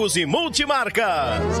e multimarcas.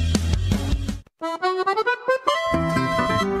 Thank you.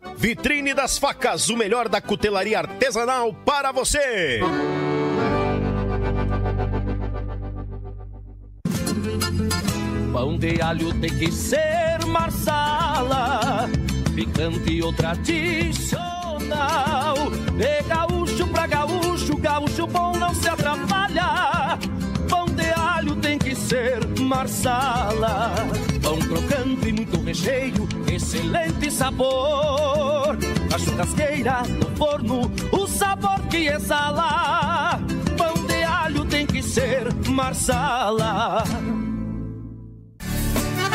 Vitrine das Facas, o melhor da cutelaria artesanal para você. Pão de alho tem que ser marsala, picante ou tradicional. De gaúcho pra gaúcho, gaúcho bom não se atrapalha. Pão de alho tem que ser marsala. Pão crocante e muito recheio, excelente sabor. Na churrasqueira, no forno, o sabor que exala. Pão de alho tem que ser marsala.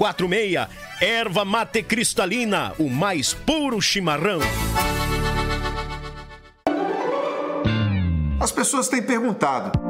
54991563146. Erva mate cristalina, o mais puro chimarrão. As pessoas têm perguntado: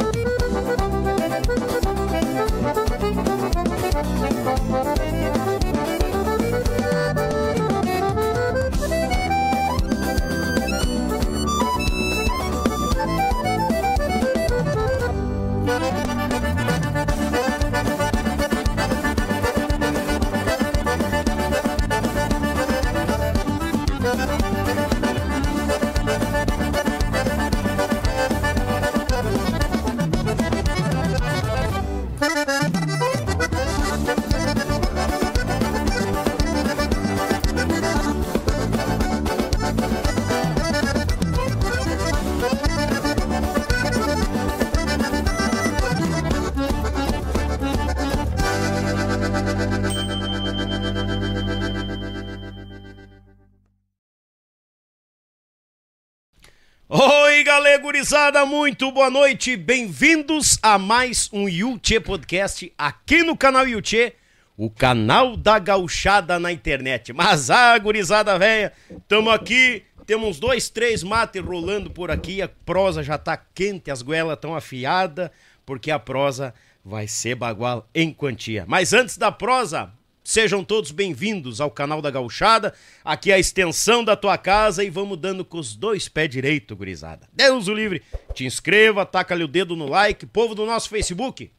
Gurizada, muito boa noite, bem-vindos a mais um Yuchê Podcast aqui no canal Yuchê, o canal da gauchada na internet. Mas a ah, gurizada velha, tamo aqui, temos dois, três mates rolando por aqui, a prosa já tá quente, as goelas tão afiadas, porque a prosa vai ser bagual em quantia. Mas antes da prosa, Sejam todos bem-vindos ao canal da Gauchada. Aqui é a extensão da tua casa e vamos dando com os dois pés direito, gurizada. Deus o livre. Te inscreva, taca-lhe o dedo no like. Povo do nosso Facebook,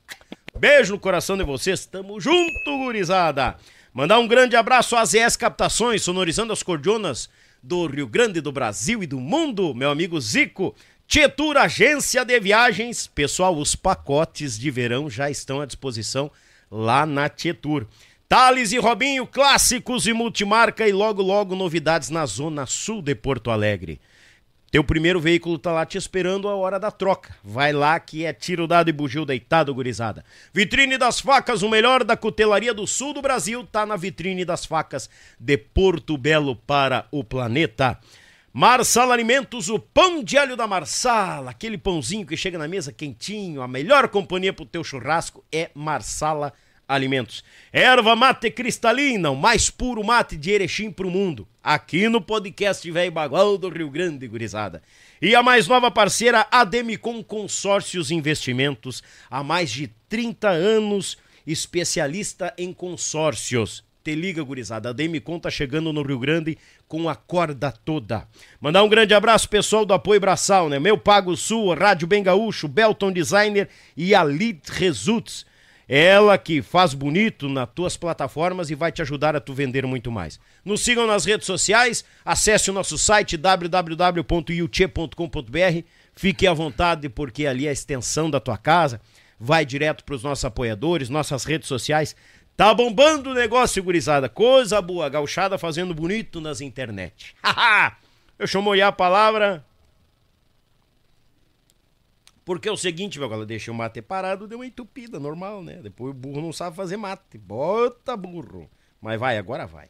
beijo no coração de vocês. Tamo junto, gurizada. Mandar um grande abraço às ES Captações, sonorizando as cordionas do Rio Grande do Brasil e do mundo. Meu amigo Zico. Tietur Agência de Viagens. Pessoal, os pacotes de verão já estão à disposição lá na Tietur. Thales e Robinho, clássicos e multimarca e logo logo novidades na zona sul de Porto Alegre. Teu primeiro veículo tá lá te esperando a hora da troca. Vai lá que é tiro dado e bugio deitado, gurizada. Vitrine das Facas, o melhor da cutelaria do sul do Brasil, tá na vitrine das facas de Porto Belo para o planeta. Marsala Alimentos, o pão de alho da Marsala, aquele pãozinho que chega na mesa quentinho, a melhor companhia pro teu churrasco é Marsala Alimentos alimentos. Erva mate cristalina, o mais puro mate de Erechim pro mundo. Aqui no podcast Velho Bagual do Rio Grande, gurizada. E a mais nova parceira, a Demicon Consórcios Investimentos. Há mais de 30 anos, especialista em consórcios. Te liga, gurizada. A Demicon tá chegando no Rio Grande com a corda toda. Mandar um grande abraço pessoal do Apoio Braçal, né? Meu Pago Sul, Rádio Bem Gaúcho, Belton Designer e a Lead Results. Ela que faz bonito nas tuas plataformas e vai te ajudar a tu vender muito mais. Nos sigam nas redes sociais, acesse o nosso site www.yuche.com.br. Fique à vontade porque ali é a extensão da tua casa. Vai direto para os nossos apoiadores, nossas redes sociais. Tá bombando o negócio, gurizada. Coisa boa, gauchada fazendo bonito nas internet. Haha! Eu chamo a palavra porque é o seguinte, meu galera, deixei o mate parado, deu uma entupida, normal, né? Depois o burro não sabe fazer mate. Bota burro. Mas vai, agora vai.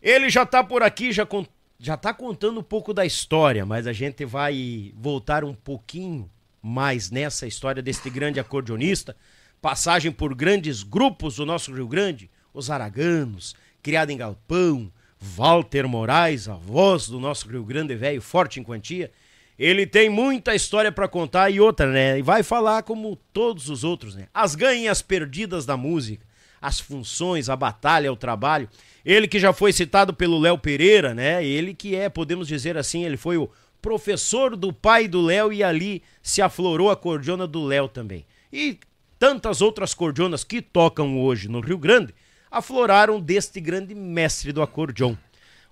Ele já tá por aqui, já, con já tá contando um pouco da história, mas a gente vai voltar um pouquinho mais nessa história deste grande acordeonista. Passagem por grandes grupos do nosso Rio Grande, os Araganos, criado em Galpão, Walter Moraes, a voz do nosso Rio Grande velho, forte em quantia ele tem muita história para contar e outra, né? E vai falar como todos os outros, né? As ganhas perdidas da música, as funções, a batalha, o trabalho. Ele que já foi citado pelo Léo Pereira, né? Ele que é, podemos dizer assim, ele foi o professor do pai do Léo e ali se aflorou a cordiona do Léo também. E tantas outras cordionas que tocam hoje no Rio Grande afloraram deste grande mestre do acordeon.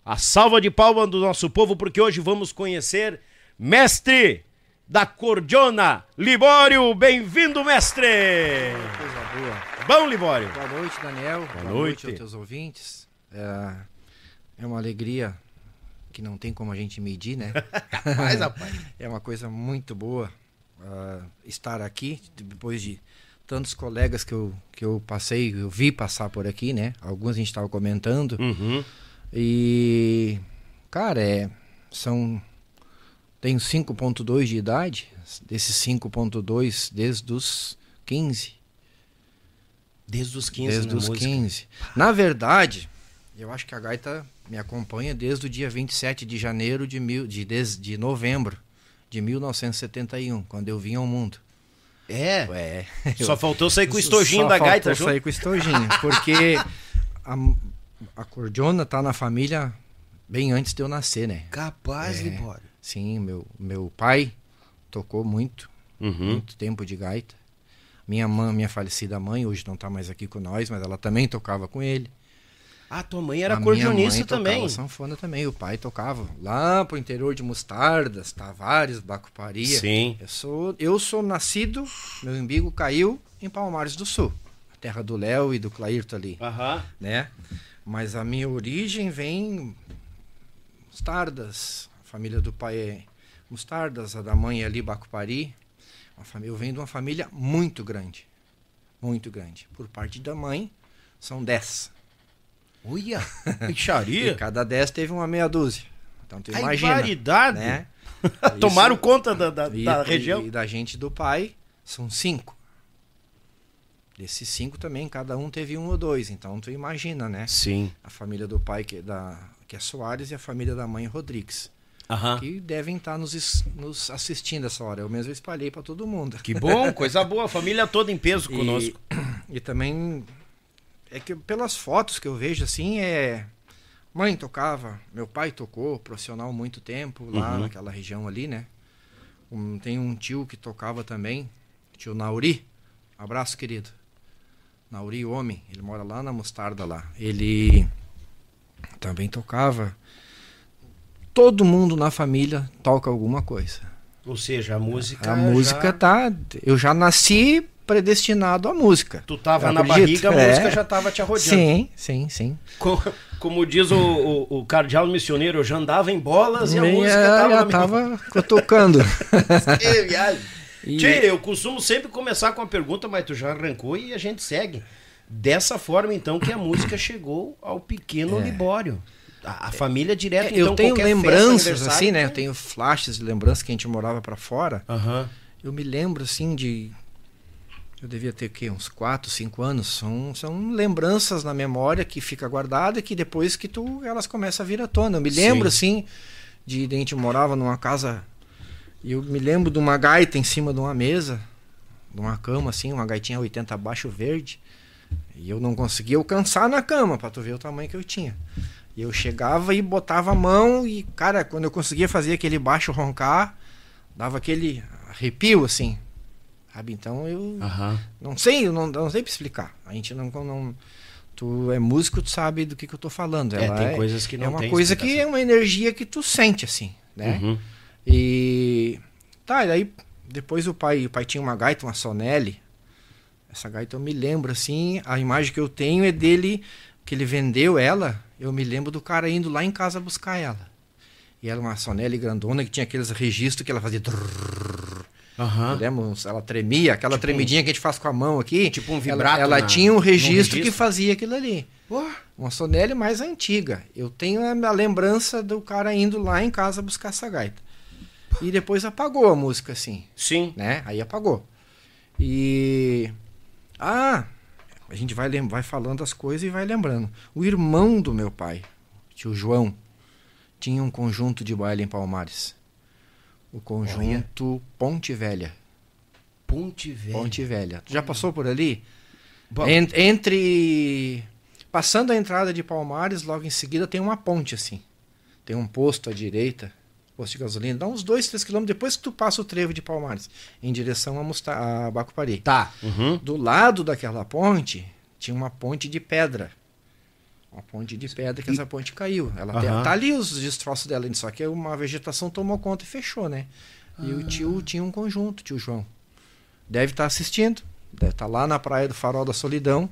A salva de palmas do nosso povo, porque hoje vamos conhecer mestre da cordiona, Libório. Bem-vindo, mestre! Coisa boa. Bom, Libório. Boa noite, Daniel. Boa, boa noite. noite aos teus ouvintes. É, é uma alegria que não tem como a gente medir, né? Mas, rapaz. é uma coisa muito boa uh, estar aqui depois de tantos colegas que eu, que eu passei, eu vi passar por aqui, né? Alguns a gente estava comentando. Uhum. E, cara, é, são tenho 5.2 de idade, desses 5.2 desde os 15. Desde os 15, Desde os 15. Na verdade, eu acho que a gaita me acompanha desde o dia 27 de janeiro de, mil, de, de, de novembro de 1971, quando eu vim ao mundo. É? É. Só faltou sair com o estojinho da gaita? Só sair com o estojinho, porque a, a cordiona tá na família bem antes de eu nascer, né? Capaz, é. Libório. Sim, meu, meu pai tocou muito, uhum. muito tempo de gaita. Minha mãe, minha falecida mãe, hoje não está mais aqui com nós, mas ela também tocava com ele. Ah, tua mãe era acordeonista também? Sanfona também, o pai tocava lá pro interior de Mostardas, Tavares, Bacuparia. Sim. Eu sou, eu sou nascido, meu umbigo caiu em Palmares do Sul, a terra do Léo e do Clairto ali, Aham. né? Mas a minha origem vem Mostardas, família do pai é Mostardas, a da mãe é ali Bacupari. Uma família, eu venho de uma família muito grande. Muito grande. Por parte da mãe, são dez. Olha, pixaria. e cada dez teve uma meia dúzia. Então tu A imagina. variedade. Né? Tomaram conta da, da, E, da e- região? E da gente do pai, são cinco. Desses cinco também, cada um teve um ou dois. Então tu imagina, né? Sim. A família do pai, que é, da, que é Soares, e a família da mãe Rodrigues. Aham. Que devem estar nos, nos assistindo essa hora. Eu mesmo espalhei para todo mundo. Que bom, coisa boa. A família toda em peso conosco. E, e também é que pelas fotos que eu vejo assim é mãe tocava, meu pai tocou profissional muito tempo lá Uhum. naquela região ali, né? Um- tem um tio que tocava também, tio Nauri. Abraço, querido. Nauri homem, ele mora lá na Mostarda lá. Ele também tocava. Todo mundo na família toca alguma coisa. Ou seja, a música. A música já- tá. Eu já nasci predestinado à música. Tu tava na barriga, a É. música já tava te arrodeando. Sim, sim, sim. Co- Como, diz o, o, o cardeal missioneiro, eu já andava em bolas e a música tava já na minha- tava tocando. Que viagem. E- Tchê, eu costumo sempre começar com a pergunta, mas tu já arrancou e a gente segue. Dessa forma, então, que a música chegou ao pequeno Libório. A, a família direta, então, É. eu tenho festa, lembranças aniversário, assim, né? Eu tenho flashes de lembranças que a gente morava pra fora. Aham. Eu me lembro assim de eu devia ter o quê? uns 4, 5 anos. São, são lembranças na memória que fica guardada e que depois que tu elas começam a vir à tona. Eu me lembro assim de, de a gente morava numa casa e eu me lembro de uma gaita em cima de uma mesa, de uma cama assim, uma gaitinha 80 baixo verde. E eu não conseguia alcançar na cama para tu ver o tamanho que eu tinha. E eu chegava e botava a mão e, cara, quando eu conseguia fazer aquele baixo roncar, dava aquele arrepio assim. Sabe? Então eu não sei, eu não, não sei pra explicar. A gente não, não tu é músico, tu sabe do que, que eu tô falando. É, Ela tem coisas que não É uma tem coisa que explicação. é uma energia que tu sente assim, né? Uhum. E tá, e aí depois o pai, o pai tinha uma gaita, uma Sonelli. Essa gaita eu me lembro assim, a imagem que eu tenho é dele que ele vendeu ela. Eu me lembro do cara indo lá em casa buscar ela. E era uma Sonelli grandona que tinha aqueles registros que ela fazia. Aham. Eu lembro, ela tremia, aquela Tipo tremidinha que a gente faz com a mão aqui. Tipo um ela- vibrato Ela, na- tinha um num registro, que registro. fazia aquilo ali. Uma Sonelli mais antiga. Eu tenho a lembrança do cara indo lá em casa buscar essa gaita. E depois apagou a música, assim, Sim. né? Aí apagou. E. Ah! A gente vai, vai falando as coisas e vai lembrando. O irmão do meu pai, tio João, tinha um conjunto de baile em Palmares. O conjunto Ponte Velha. Ponte Velha. Ponte Velha. Tu já passou por ali? Bom, entre. Passando a entrada de Palmares, logo em seguida tem uma ponte assim. Tem um posto à direita, posto de gasolina. Dá uns 2, 3 quilômetros depois que tu passa o trevo de Palmares, em direção a, Musta a Bacupari. Tá. Uhum. Do lado daquela ponte, tinha uma ponte de pedra. Uma ponte de pedra que essa ponte caiu. Ela tem- Aham. tá ali os destroços dela, só que uma vegetação tomou conta e fechou, né? E o tio tinha um conjunto, tio João. Deve estar assistindo, deve estar lá na praia do Farol da Solidão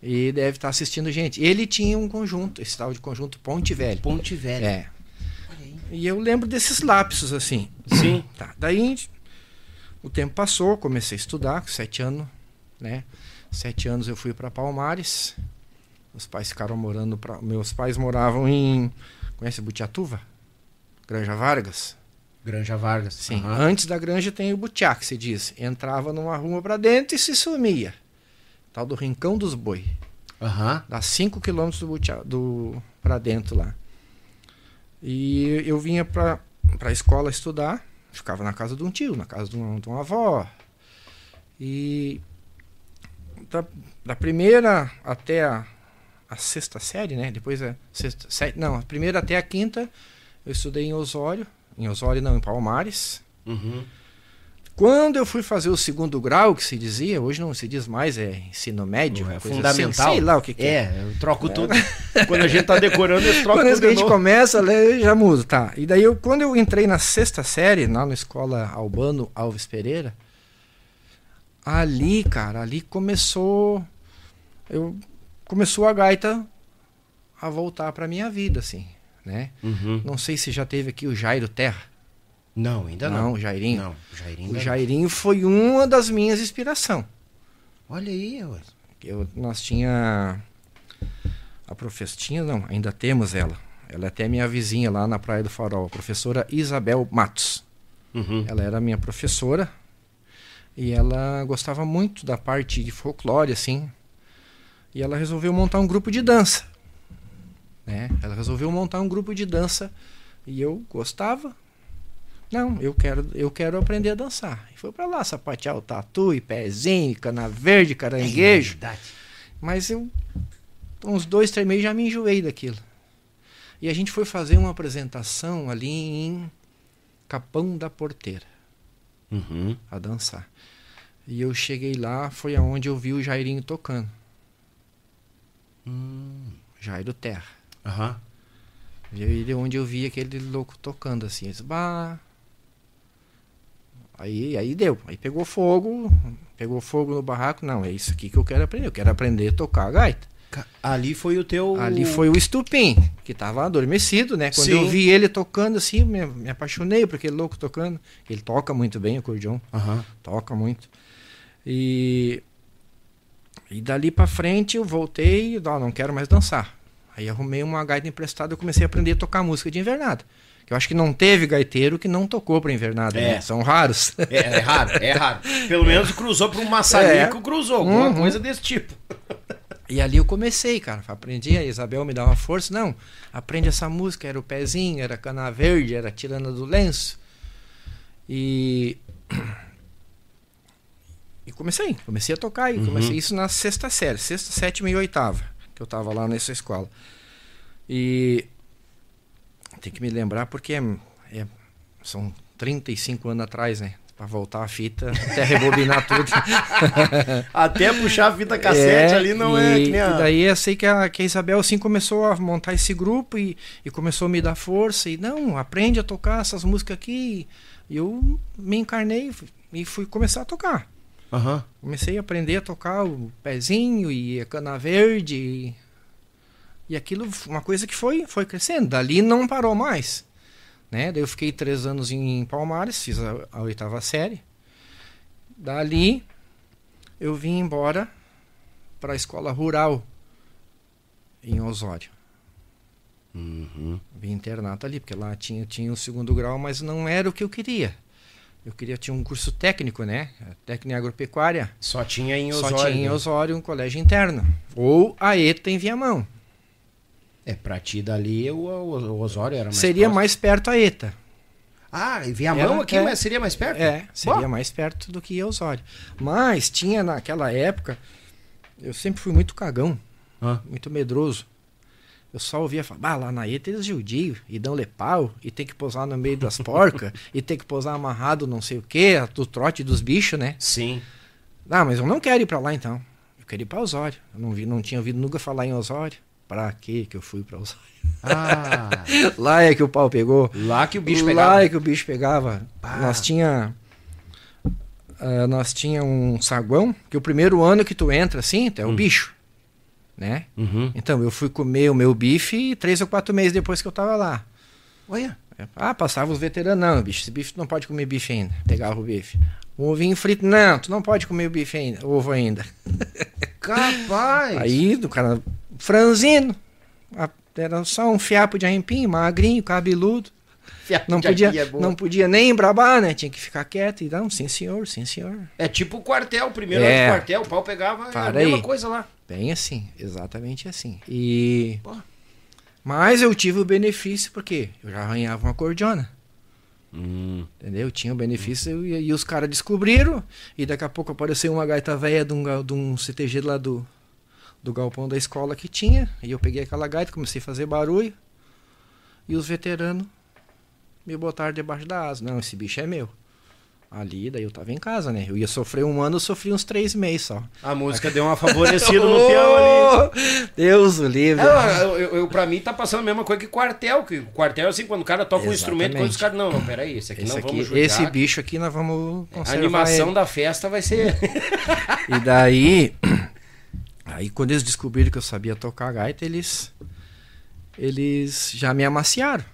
e deve estar assistindo gente. Ele tinha um conjunto, esse tal de conjunto Ponte Velho. Ponte Velha. É. E eu lembro desses lapsos assim. Sim. Tá. Daí o tempo passou, comecei a estudar, com sete anos, né? Sete anos eu fui para Palmares. Meus pais ficaram morando pra... meus pais moravam em conhece Butiatuva? Granja Vargas. Granja Vargas. Sim. Aham. Antes da granja tem o Butiá, que se diz. Entrava numa rua para dentro e se sumia. Tal do Rincão dos Boi. Aham. Dá 5 quilômetros do, Butiá- do para dentro lá. E eu vinha para a escola estudar, ficava na casa de um tio, na casa de, um, de uma avó. E da, da primeira até a, a sexta série, né? Depois a sexta, não, a primeira até a quinta eu estudei em Osório, em Osório não, em Palmares. Uhum. Quando eu fui fazer o segundo grau, que se dizia, hoje não se diz mais, é ensino médio, É coisa fundamental. assim, sei lá o que, que é. É, eu troco tudo. Quando a gente tá decorando, eu troco Quando tudo a gente começa ler, já muda, tá. E daí, eu, quando eu entrei na sexta série, lá na escola Albano Alves Pereira, ali, cara, ali começou. Eu, começou a gaita a voltar pra minha vida, assim, né? Uhum. Não sei se já teve aqui o Jairo Terra. Não, ainda Não, não. o Jairinho. Não, Jairinho. O Jairinho foi uma das minhas inspirações. não. Olha aí, ué. Eu, nós tinha a professora, não, ainda temos ela. ela é até minha vizinha lá na Praia do Farol, a professora Isabel Matos. Uhum. Ela era minha professora e ela gostava muito da parte de folclore, assim. E ela resolveu montar um grupo de dança. Né? Ela resolveu montar um grupo de dança e eu gostava. Não, eu quero, eu quero aprender a dançar. E foi para lá sapatear o tatu, e pezinho, cana verde, caranguejo. É Mas eu, uns dois, três meses já me enjoei daquilo. E a gente foi fazer uma apresentação ali em Capão da Porteira, Uhum. a dançar. E eu cheguei lá, foi aonde eu vi o Jairinho tocando. Jairo Terra. Aham. E aí onde eu vi aquele louco tocando assim. Eu disse, bah. Aí, aí deu. Aí pegou fogo. Pegou fogo no barraco. Não, é isso aqui que eu quero aprender. Eu quero aprender a tocar a gaita. Ali foi o teu. Ali foi o estupim, que tava adormecido, né? Quando eu Sim. vi ele tocando assim, me, me apaixonei por aquele louco tocando. Ele toca muito bem o acordeon. Aham. Toca muito. E. E dali pra frente eu voltei e não quero mais dançar. Aí arrumei uma gaita emprestada e comecei a aprender a tocar música de invernada. Eu acho que não teve gaiteiro que não tocou pra invernada, É. né? São raros. É, é raro, é raro. Pelo menos cruzou para um maçarico, É. cruzou, alguma Uhum. coisa desse tipo. E ali eu comecei, cara. Aprendi, a Isabel me dava força. Não, aprende essa música. Era o pezinho, era cana verde, era tirana do lenço. E. E comecei, comecei a tocar. E comecei isso na sexta série, sexta, sétima e oitava, que eu tava lá nessa escola. E. Tem que me lembrar porque é, é- são 35 anos atrás, né? Pra voltar a fita, até rebobinar tudo. Até puxar a fita cassete É, ali não e, é que nem a... E daí eu sei que a, que a Isabel assim começou a montar esse grupo e, e começou a me dar força. E não, aprende a tocar essas músicas aqui. E eu me encarnei e fui começar a tocar. Aham. Comecei a aprender a tocar o pezinho e a cana verde. E, e aquilo, uma coisa que foi, foi crescendo. Dali não parou mais. Né? Daí eu fiquei três anos em Palmares, fiz a, a oitava série. Dali eu vim embora para a escola rural em Osório. Uhum. Vim internato ali, porque lá tinha, tinha o segundo grau, mas não era o que eu queria. Eu queria tinha um curso técnico, né? Técnica agropecuária. Só tinha em Só Osório. tinha em né? Osório um colégio interno. Ou a ETA em Viamão. É, pra ti dali o, o- Osório era mais seria próximo. mais perto a ETA. Ah, e Viamão Era- aqui, é. mas seria mais perto? É, seria Bom. mais perto do que Osório. Mas tinha naquela época, eu sempre fui muito cagão, Ah. muito medroso. Eu só ouvia falar, lá na ETA eles judiam e dão lepau, e tem que posar no meio das porcas, e tem que posar amarrado não sei o que, do trote dos bichos, né? Sim. Ah, mas eu não quero ir pra lá então. Eu quero ir pra Osório. Eu não, vi, não tinha ouvido nunca falar em Osório. Pra quê que eu fui pra Osório? Ah, Lá é que o pau pegou. lá que o bicho Lá pegava. é que o bicho pegava. Pá. Nós tinha. ah, nós tinha um saguão, que o primeiro ano que tu entra assim, é o bicho. Né? Uhum. Então eu fui comer o meu bife três ou quatro meses depois que eu tava lá. Olha. Ah, passava os veteranos, não, bicho, esse bife tu não pode comer bife ainda. Pegava o bife. Um ovinho frito, não, tu não pode comer o bife ainda, ovo ainda. Capaz. Aí, do cara franzino, era só um fiapo de arrempim, magrinho, cabeludo. Fiapo Não podia, é não podia nem embrabar, né? Tinha que ficar quieto. E não, sim senhor, sim senhor. É tipo o quartel, primeiro É. do quartel, o pau pegava era a Para mesma aí. coisa lá. Bem assim, exatamente assim. E. Pô. Mas eu tive o benefício porque eu já arranhava uma cordiona. Hum. Entendeu? Eu tinha o benefício e, e os caras descobriram. E daqui a pouco apareceu uma gaita velha de um, de um CTG lá do, do galpão da escola que tinha. E eu peguei aquela gaita, comecei a fazer barulho. E os veteranos me botaram debaixo da asa. Não, esse bicho é meu. Ali, daí eu tava em casa, né? Eu ia sofrer um ano, eu sofri uns três meses só. A música deu uma favorecida no peão ali. Oh, Deus o livre. É, eu, eu, eu- pra mim tá passando a mesma coisa que quartel. Que quartel, assim, quando o cara toca um instrumento, quando os caras. Não, não, peraí, esse aqui Esse, não aqui, vamos judiar. esse bicho aqui nós vamos A conservar animação ele. da festa vai ser. E daí, aí quando eles descobriram que eu sabia tocar gaita, eles eles já me amaciaram.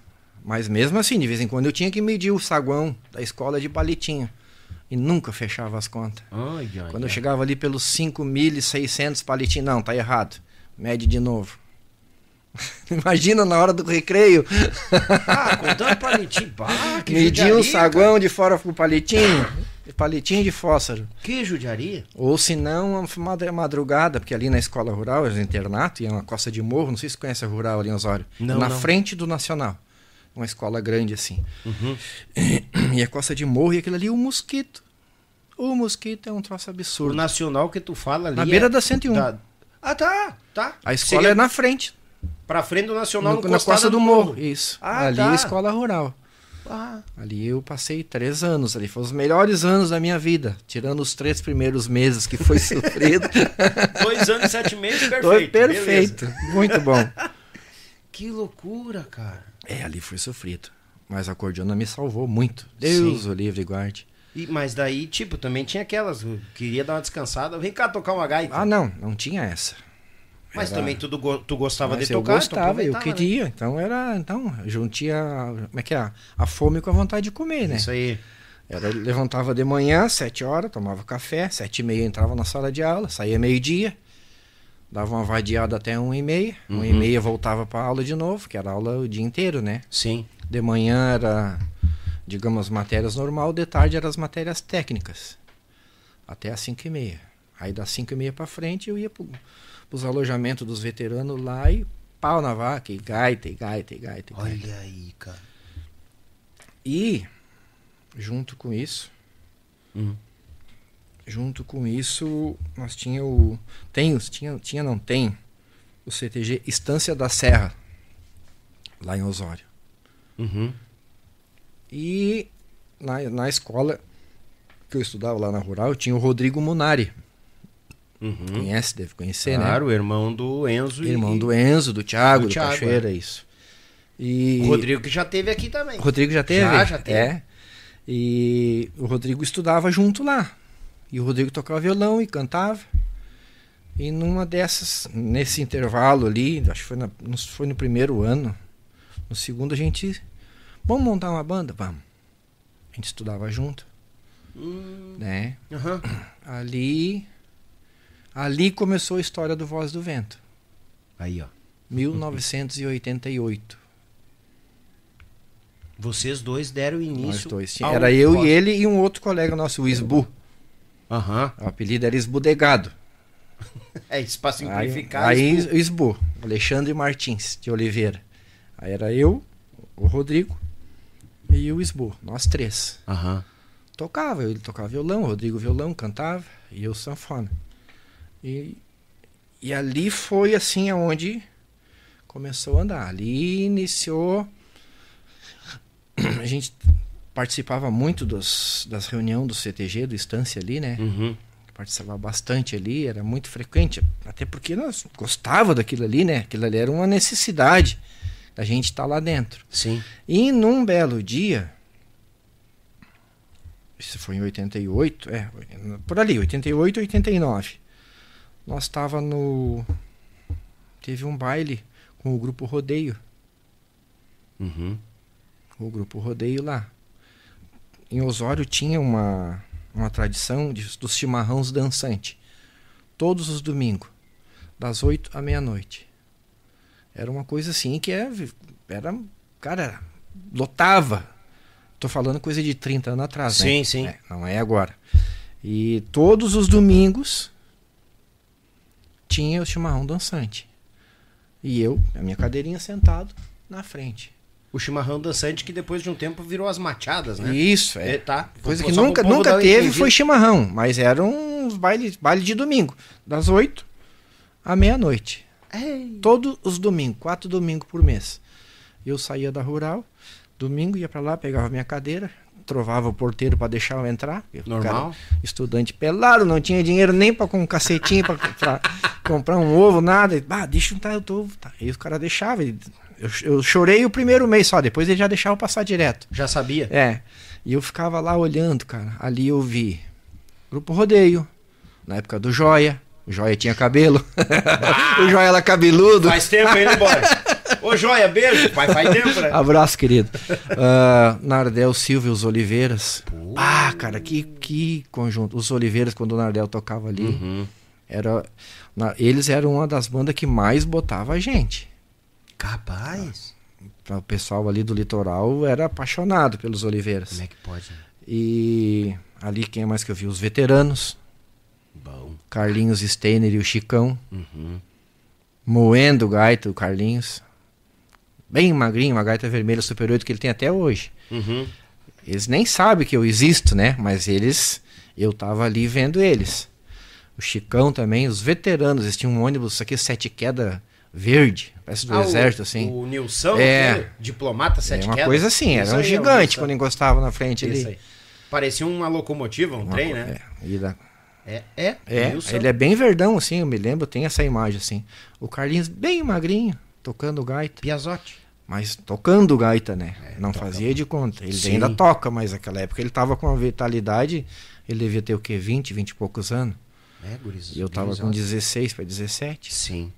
Mas mesmo assim, de vez em quando eu tinha que medir o saguão da escola de palitinho. E nunca fechava as contas. Quando eu chegava ali pelos 5.600 palitinhos, não, tá errado. Mede de novo. Imagina na hora do recreio. Ah, contando palitinho. Bah, que Medir um saguão cara. de fora pro palitinho. Palitinho de fósforo. Que judiaria. Ou se não, uma madrugada, porque ali na escola rural, é um internato, e é uma costa de morro, não sei se você conhece a rural ali em Osório. Não, na não. frente do Nacional. Uma escola grande assim. Uhum. E a costa de morro, e aquilo ali, o mosquito. O mosquito é um troço O absurdo. nacional que tu fala ali. Na beira é da 101. da- Ah, tá. Tá. A escola Seria é na frente, Pra frente do nacional no, na costa do morro. Isso. Ah, ali tá. é a escola rural. Ah, Ali eu passei três anos ali. Foram os melhores anos da minha vida. Tirando os três primeiros meses que foi sofrido. dois anos e sete meses, perfeito. Foi perfeito. beleza. Muito bom. Que loucura, cara. É, ali foi sofrido. Mas a cordiona me salvou muito. Deus Sim. o livre guarde. E, mas daí, tipo, também tinha aquelas. Queria dar uma descansada. Vem cá tocar uma gaita. Ah, não, não tinha essa. Mas era- também tu, tu gostava Mas de eu tocar, então gostava, eu né? queria. Então era, então, juntia, como é que é? A fome com a vontade de comer, né? Isso aí. Era, levantava de manhã, sete horas, tomava café, sete e meia entrava na sala de aula, saía meio-dia, dava uma vadiada até uma e meia, uma e Uhum. meia voltava para aula de novo, que era aula o dia inteiro, né? Sim. De manhã era, digamos, matérias normal, de tarde eram as matérias técnicas, até às cinco e meia. Aí das cinco e meia para frente eu ia para os alojamentos dos veteranos lá e pau na vaca, e gaita, e gaita, e gaita. E gaita. Olha aí, cara. E, junto com isso, Hum. junto com isso, nós tinha o. Tem, tinha, tinha, não tem, o CTG Estância da Serra, lá em Osório. Uhum. E na, na escola que eu estudava lá na Rural, tinha o Rodrigo Munari. Uhum. Conhece, deve conhecer, né? Claro, o irmão do Enzo Irmão e do Enzo, do Thiago, Do do, Thiago, Cachoeira, isso. E o Rodrigo que já teve aqui também. O Rodrigo já teve? Já, já teve. É. E o Rodrigo estudava junto lá. E o Rodrigo tocava violão e cantava. E numa dessas, nesse intervalo ali, acho que foi, na- foi no primeiro ano, no segundo a gente. Vamos montar uma banda? Vamos. A gente estudava junto, Hum, né? aham. Ali. Ali começou a história do Voz do Vento. Aí, ó. 1988. Vocês dois deram Nós início. dois. ao Era eu Voz- e ele e um outro colega nosso, o Isbu. Aham. O apelido era Esbudegado. É isso pra Aí, simplificar. aí isso. Esbu, Alexandre Martins de Oliveira. Aí era eu, o Rodrigo e o Esbu, nós três. Aham. Tocava, ele tocava violão, o Rodrigo violão, cantava e eu sanfona. E, e ali foi assim aonde começou a andar. Ali iniciou. A gente participava muito dos, das reuniões do CTG, do Estância ali, né? Uhum. participava bastante ali, era muito frequente, até porque nós gostava daquilo ali, né? Aquilo ali era uma necessidade da gente estar lá dentro. Sim. E num belo dia, isso foi em 88, é, por ali, 88, 89. Nós estava no teve um baile com o grupo Rodeio, Uhum. o grupo Rodeio lá. Em Osório tinha uma, uma tradição de, dos chimarrãos dançante. Todos os domingos, das 8 à meia-noite. Era uma coisa assim que é, era, cara, lotava. Tô falando coisa de 30 anos atrás, né? Sim, sim. É, não é agora. E todos os domingos tinha o chimarrão dançante. E eu, a minha cadeirinha sentado na frente. O chimarrão dançante que depois de um tempo virou as machadas, né? Isso, é. É, tá. Coisa que nunca, nunca teve foi chimarrão, mas eram uns bailes baile de domingo, das 8 à meia-noite. Todos os domingos, quatro domingos por mês. Eu saía da rural, domingo ia pra lá, pegava minha cadeira, trovava o porteiro para deixar eu entrar. Normal. cara, estudante pelado, não tinha dinheiro nem para com um cacetinho para comprar um ovo, nada. E, Ah, deixa entrar, eu tô. Tá. Aí os caras deixavam. e Eu, eu chorei o primeiro mês só, depois eles já deixavam passar direto. Já sabia? É. E eu ficava lá olhando, cara. Ali eu vi Grupo Rodeio, na época do Joia. O Joia tinha cabelo. o Joia era cabeludo. Faz tempo aí, né, boy? Ô, joia, beijo. Pai, faz tempo, né? Abraço, querido. Ah, Nardel Silva e os Oliveiras. Ah, cara, que, que conjunto. Os Oliveiras, quando o Nardel tocava ali, Uhum. era, na- eles eram uma das bandas que mais botava a gente. Capaz. O pessoal ali do litoral era apaixonado pelos oliveiras. Como é que pode? né? E ali quem mais que eu vi? Os veteranos, Bom. Carlinhos Steiner e o Chicão, Uhum. moendo gaita, o Carlinhos. Bem magrinho, uma gaita vermelha Super 8 que ele tem até hoje. Uhum. Eles nem sabem que eu existo, né? Mas eles, eu tava ali vendo eles. O Chicão também, os veteranos, eles tinham um ônibus aqui, sete queda verde, parece do Ah, o- exército, assim. O Nilson, É. diplomata É sete uma quedas. coisa assim, era um é o gigante Nilson. quando encostava na frente ali. Isso aí. Parecia uma locomotiva, um Uma trem, né? É, e da- É, é. é, ele é bem verdão, assim, eu me lembro, tem essa imagem, assim. O Carlinhos bem magrinho, tocando gaita. Piazotti. Mas tocando gaita, né? Não toca. fazia de conta. Ele Sim. ainda toca, mas naquela época ele tava com uma vitalidade, ele devia ter o quê? 20, 20 e poucos anos. É, guris. E eu tava com gurizada. 16 para 17. Sim.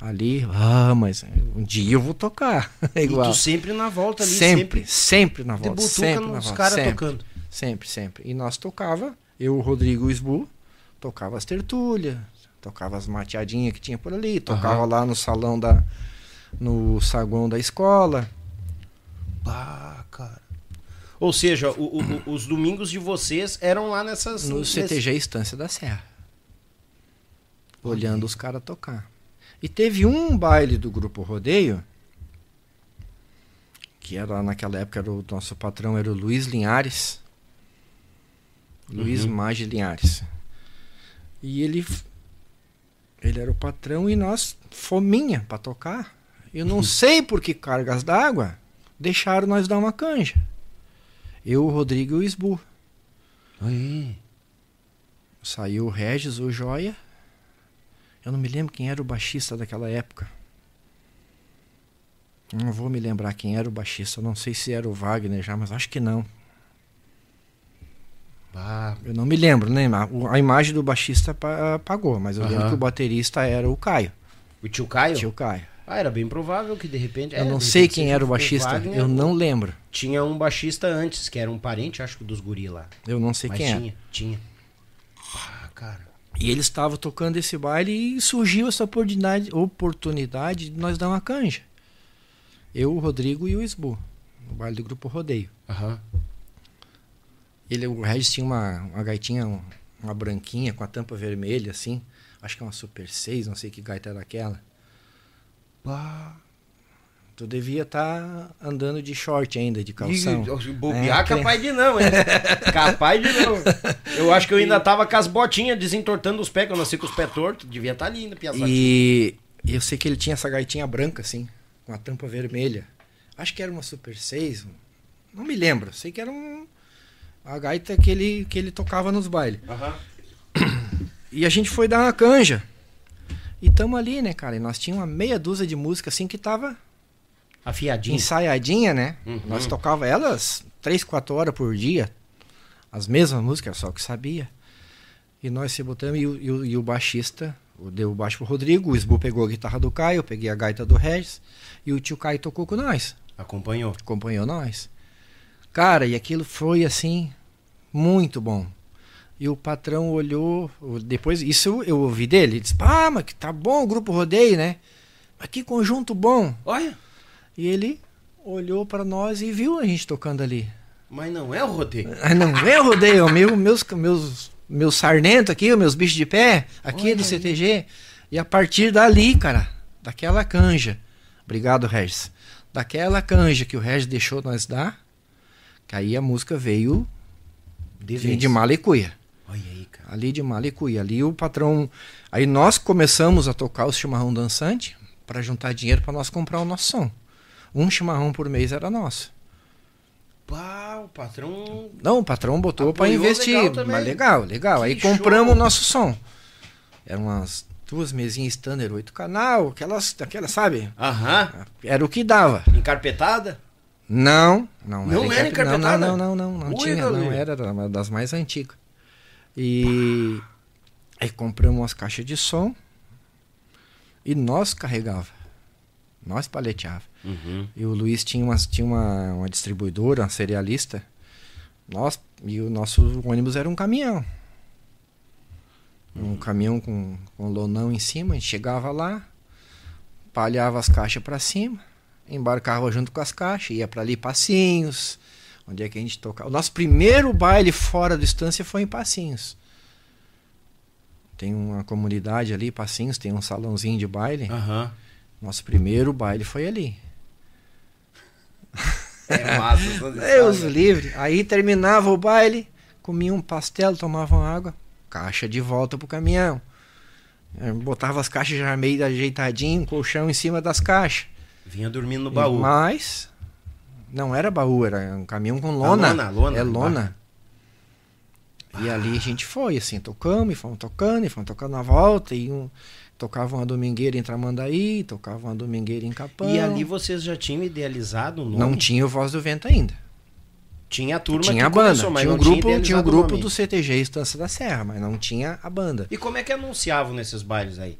Ali, ah, mas um dia eu vou tocar. É E igual. tu sempre na volta ali, sempre, sempre. sempre na volta. Sempre na volta. caras sempre, tocando. Sempre, sempre. E nós tocava, eu, o Rodrigo e o Sbu, tocava as tertúlias, tocava as mateadinhas que tinha por ali, tocava lá no salão da. no saguão da escola. Ah, cara. Ou seja, o- o- os domingos de vocês eram lá nessas. No nesse- CTG Estância da Serra. Olhando os caras tocar. E teve um baile do grupo Rodeio, que era naquela época era o nosso patrão era o Luiz Linhares. Luiz Maggi Linhares. E ele ele era o patrão e nós fominha para tocar. Eu não sei por que cargas d'água deixaram nós dar uma canja. Eu, o Rodrigo e o Esbu. Aí. Saiu o Regis, o Joia. Eu não me lembro quem era o baixista daquela época. Não vou me lembrar quem era o baixista. Eu não sei se era o Wagner já, mas acho que não. Ah, Eu não me lembro, né? A- imagem do baixista pa- apagou, mas eu lembro Aham. que o baterista era o Caio. o tio Caio? Tio Caio. Ah, era bem provável que de repente. Eu é, não sei quem era o baixista. Wagner, Eu não lembro. Tinha um baixista antes, que era um parente, acho que dos guri lá. Eu não sei Mas quem tinha, era. tinha. Cara. E eles estavam tocando esse baile e surgiu essa oportunidade, oportunidade de nós dar uma canja. Eu, o Rodrigo e o Esbu. No baile do grupo Rodeio. Aham. Ele, o Regis tinha uma, uma gaitinha, um- uma branquinha com a tampa vermelha, assim. Acho que é uma Super 6, não sei que gaita era aquela. Ah, Tu devia estar andando de short ainda, de calção. E- Bobear, É, capaz de não, é. capaz de não. Eu acho que eu ainda tava com as botinhas desentortando os pés, que eu nasci com os pés tortos. Devia estar ali na piazada. E eu sei que ele tinha essa gaitinha branca, assim, com a tampa vermelha. Acho que era uma Super 6. Não me lembro. Sei que era um, a gaita que ele, que ele tocava nos bailes. Aham. E a gente foi dar uma canja. E tamo ali, né, cara? E nós tínhamos uma meia dúzia de música assim que tava Afiadinho. ensaiadinha, né? Uhum. Nós tocava elas três, quatro horas por dia. As mesmas músicas, só que sabia. E nós se botamos e o, e e o baixista, deu o baixo pro Rodrigo, o Sbu pegou a guitarra do Caio, eu peguei a gaita do Regis, e o tio Caio tocou com nós, Acompanhou. acompanhou nós. Cara, e aquilo foi assim, muito bom. E o patrão olhou, depois, isso eu ouvi dele, ele disse, ah, mas que tá bom o grupo rodeio, né? Mas que conjunto bom. Olha, E ele olhou pra nós e viu a gente tocando ali. mas não é o rodeio. Ah, não é o rodeio, meu, meus, meus, meus sarnento aqui, os meus bichos de pé, aqui Olha do aí. CTG. E a partir dali, cara, daquela canja, obrigado, Regis, daquela canja que o Regis deixou nós dar, que aí a música veio De, vez. de malicuia. Olha aí, cara. Ali de malicuia. Ali o patrão. Aí nós começamos a tocar o chimarrão dançante para juntar dinheiro para nós comprar o nosso som. Um chimarrão por mês era nosso. Pá, o patrão. Não, o patrão botou para investir. legal mas legal, legal. Aí Que compramos show. o nosso som. Eram umas duas mesinhas standard, oito canal, aquelas, aquelas, sabe? Aham. Era o que dava. Encarpetada? Não, não, Não era não, encarpetada? não, não, não, não, não tinha, não era, era das mais antigas. E aí compramos umas caixas de som e nós carregava. Nós paleteava. Uhum. E o Luiz tinha, umas, tinha uma, uma distribuidora, uma cerealista. Nós, e o nosso ônibus era um caminhão. Um caminhão com, com lonão em cima, a gente chegava lá, palhava as caixas para cima, embarcava junto com as caixas, ia para ali Passinhos, onde é que a gente tocava. O nosso primeiro baile fora do estância foi em Passinhos. Tem uma comunidade ali, Passinhos, tem um salãozinho de baile. Aham. Nosso primeiro baile foi ali. É massa. essas Deus histórias. livre. Aí terminava o baile, comia um pastel, tomavam água, caixa de volta pro caminhão. Botava as caixas já meio ajeitadinho, colchão em cima das caixas. Vinha dormindo no baú. Mas não era baú, era um caminhão com lona. lona, lona. É lona. E ali a gente foi, assim, tocamos, e fomos tocando, e fomos tocando na volta, e um, tocava uma domingueira em Tramandaí, tocava uma domingueira em Capão. E ali vocês já tinham idealizado o nome? Não tinha o Voz do Vento ainda. Tinha a turma tinha a banda, começou, mas tinha o não grupo, tinha o idealizado grupo do CTG Estância da Serra, mas não tinha a banda. E como é que anunciavam nesses bailes aí?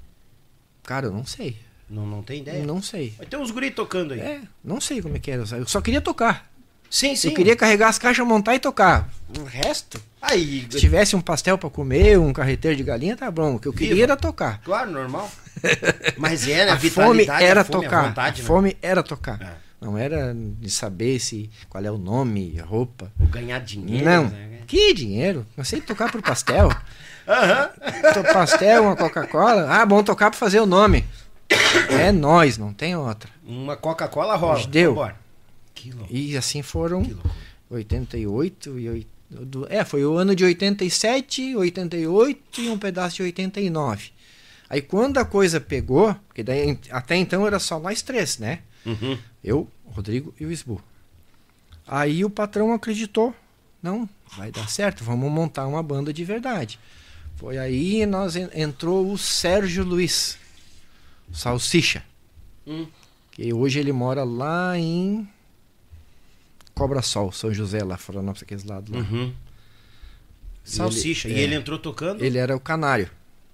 Cara, eu não sei. Não, não tem ideia? Não sei. Vai ter uns guri tocando aí. É, não sei como é que era. Eu só queria tocar. Sim, sim. Eu queria carregar as caixas, montar e tocar. O resto, Aí, se tivesse um pastel pra comer, um carreteiro de galinha, tá bom. O que eu Viva. queria era tocar. claro, normal. Mas né? a fome vitalidade, era a fome, tocar. A vontade, a né? fome era tocar. É. Não era de saber se qual é o nome, a roupa. Ou ganhar dinheiro. não. né? Que dinheiro? Eu sei tocar por pastel. Aham. To- pastel, uma Coca-Cola. Ah, bom tocar pra fazer o nome. É nós, não tem outra. Uma Coca-Cola rola. Deu. Vambora. E assim foram Que loucura. 88 e oit- do- é, foi o ano de 87, 88 e um pedaço de 89. Aí quando a coisa pegou, porque daí até então era só nós três, né? Uhum. Eu, o Rodrigo e o Isbu. Aí o patrão acreditou, não, vai dar certo, vamos montar uma banda de verdade. Foi aí nós en- entrou o Sérgio Luiz, Salsicha, Hum. que hoje ele mora lá em Cobra Sol, São José, lá Florianópolis, aqueles lados lá. Uhum. Salsicha. ele- e é. ele entrou tocando? Ele era o canário.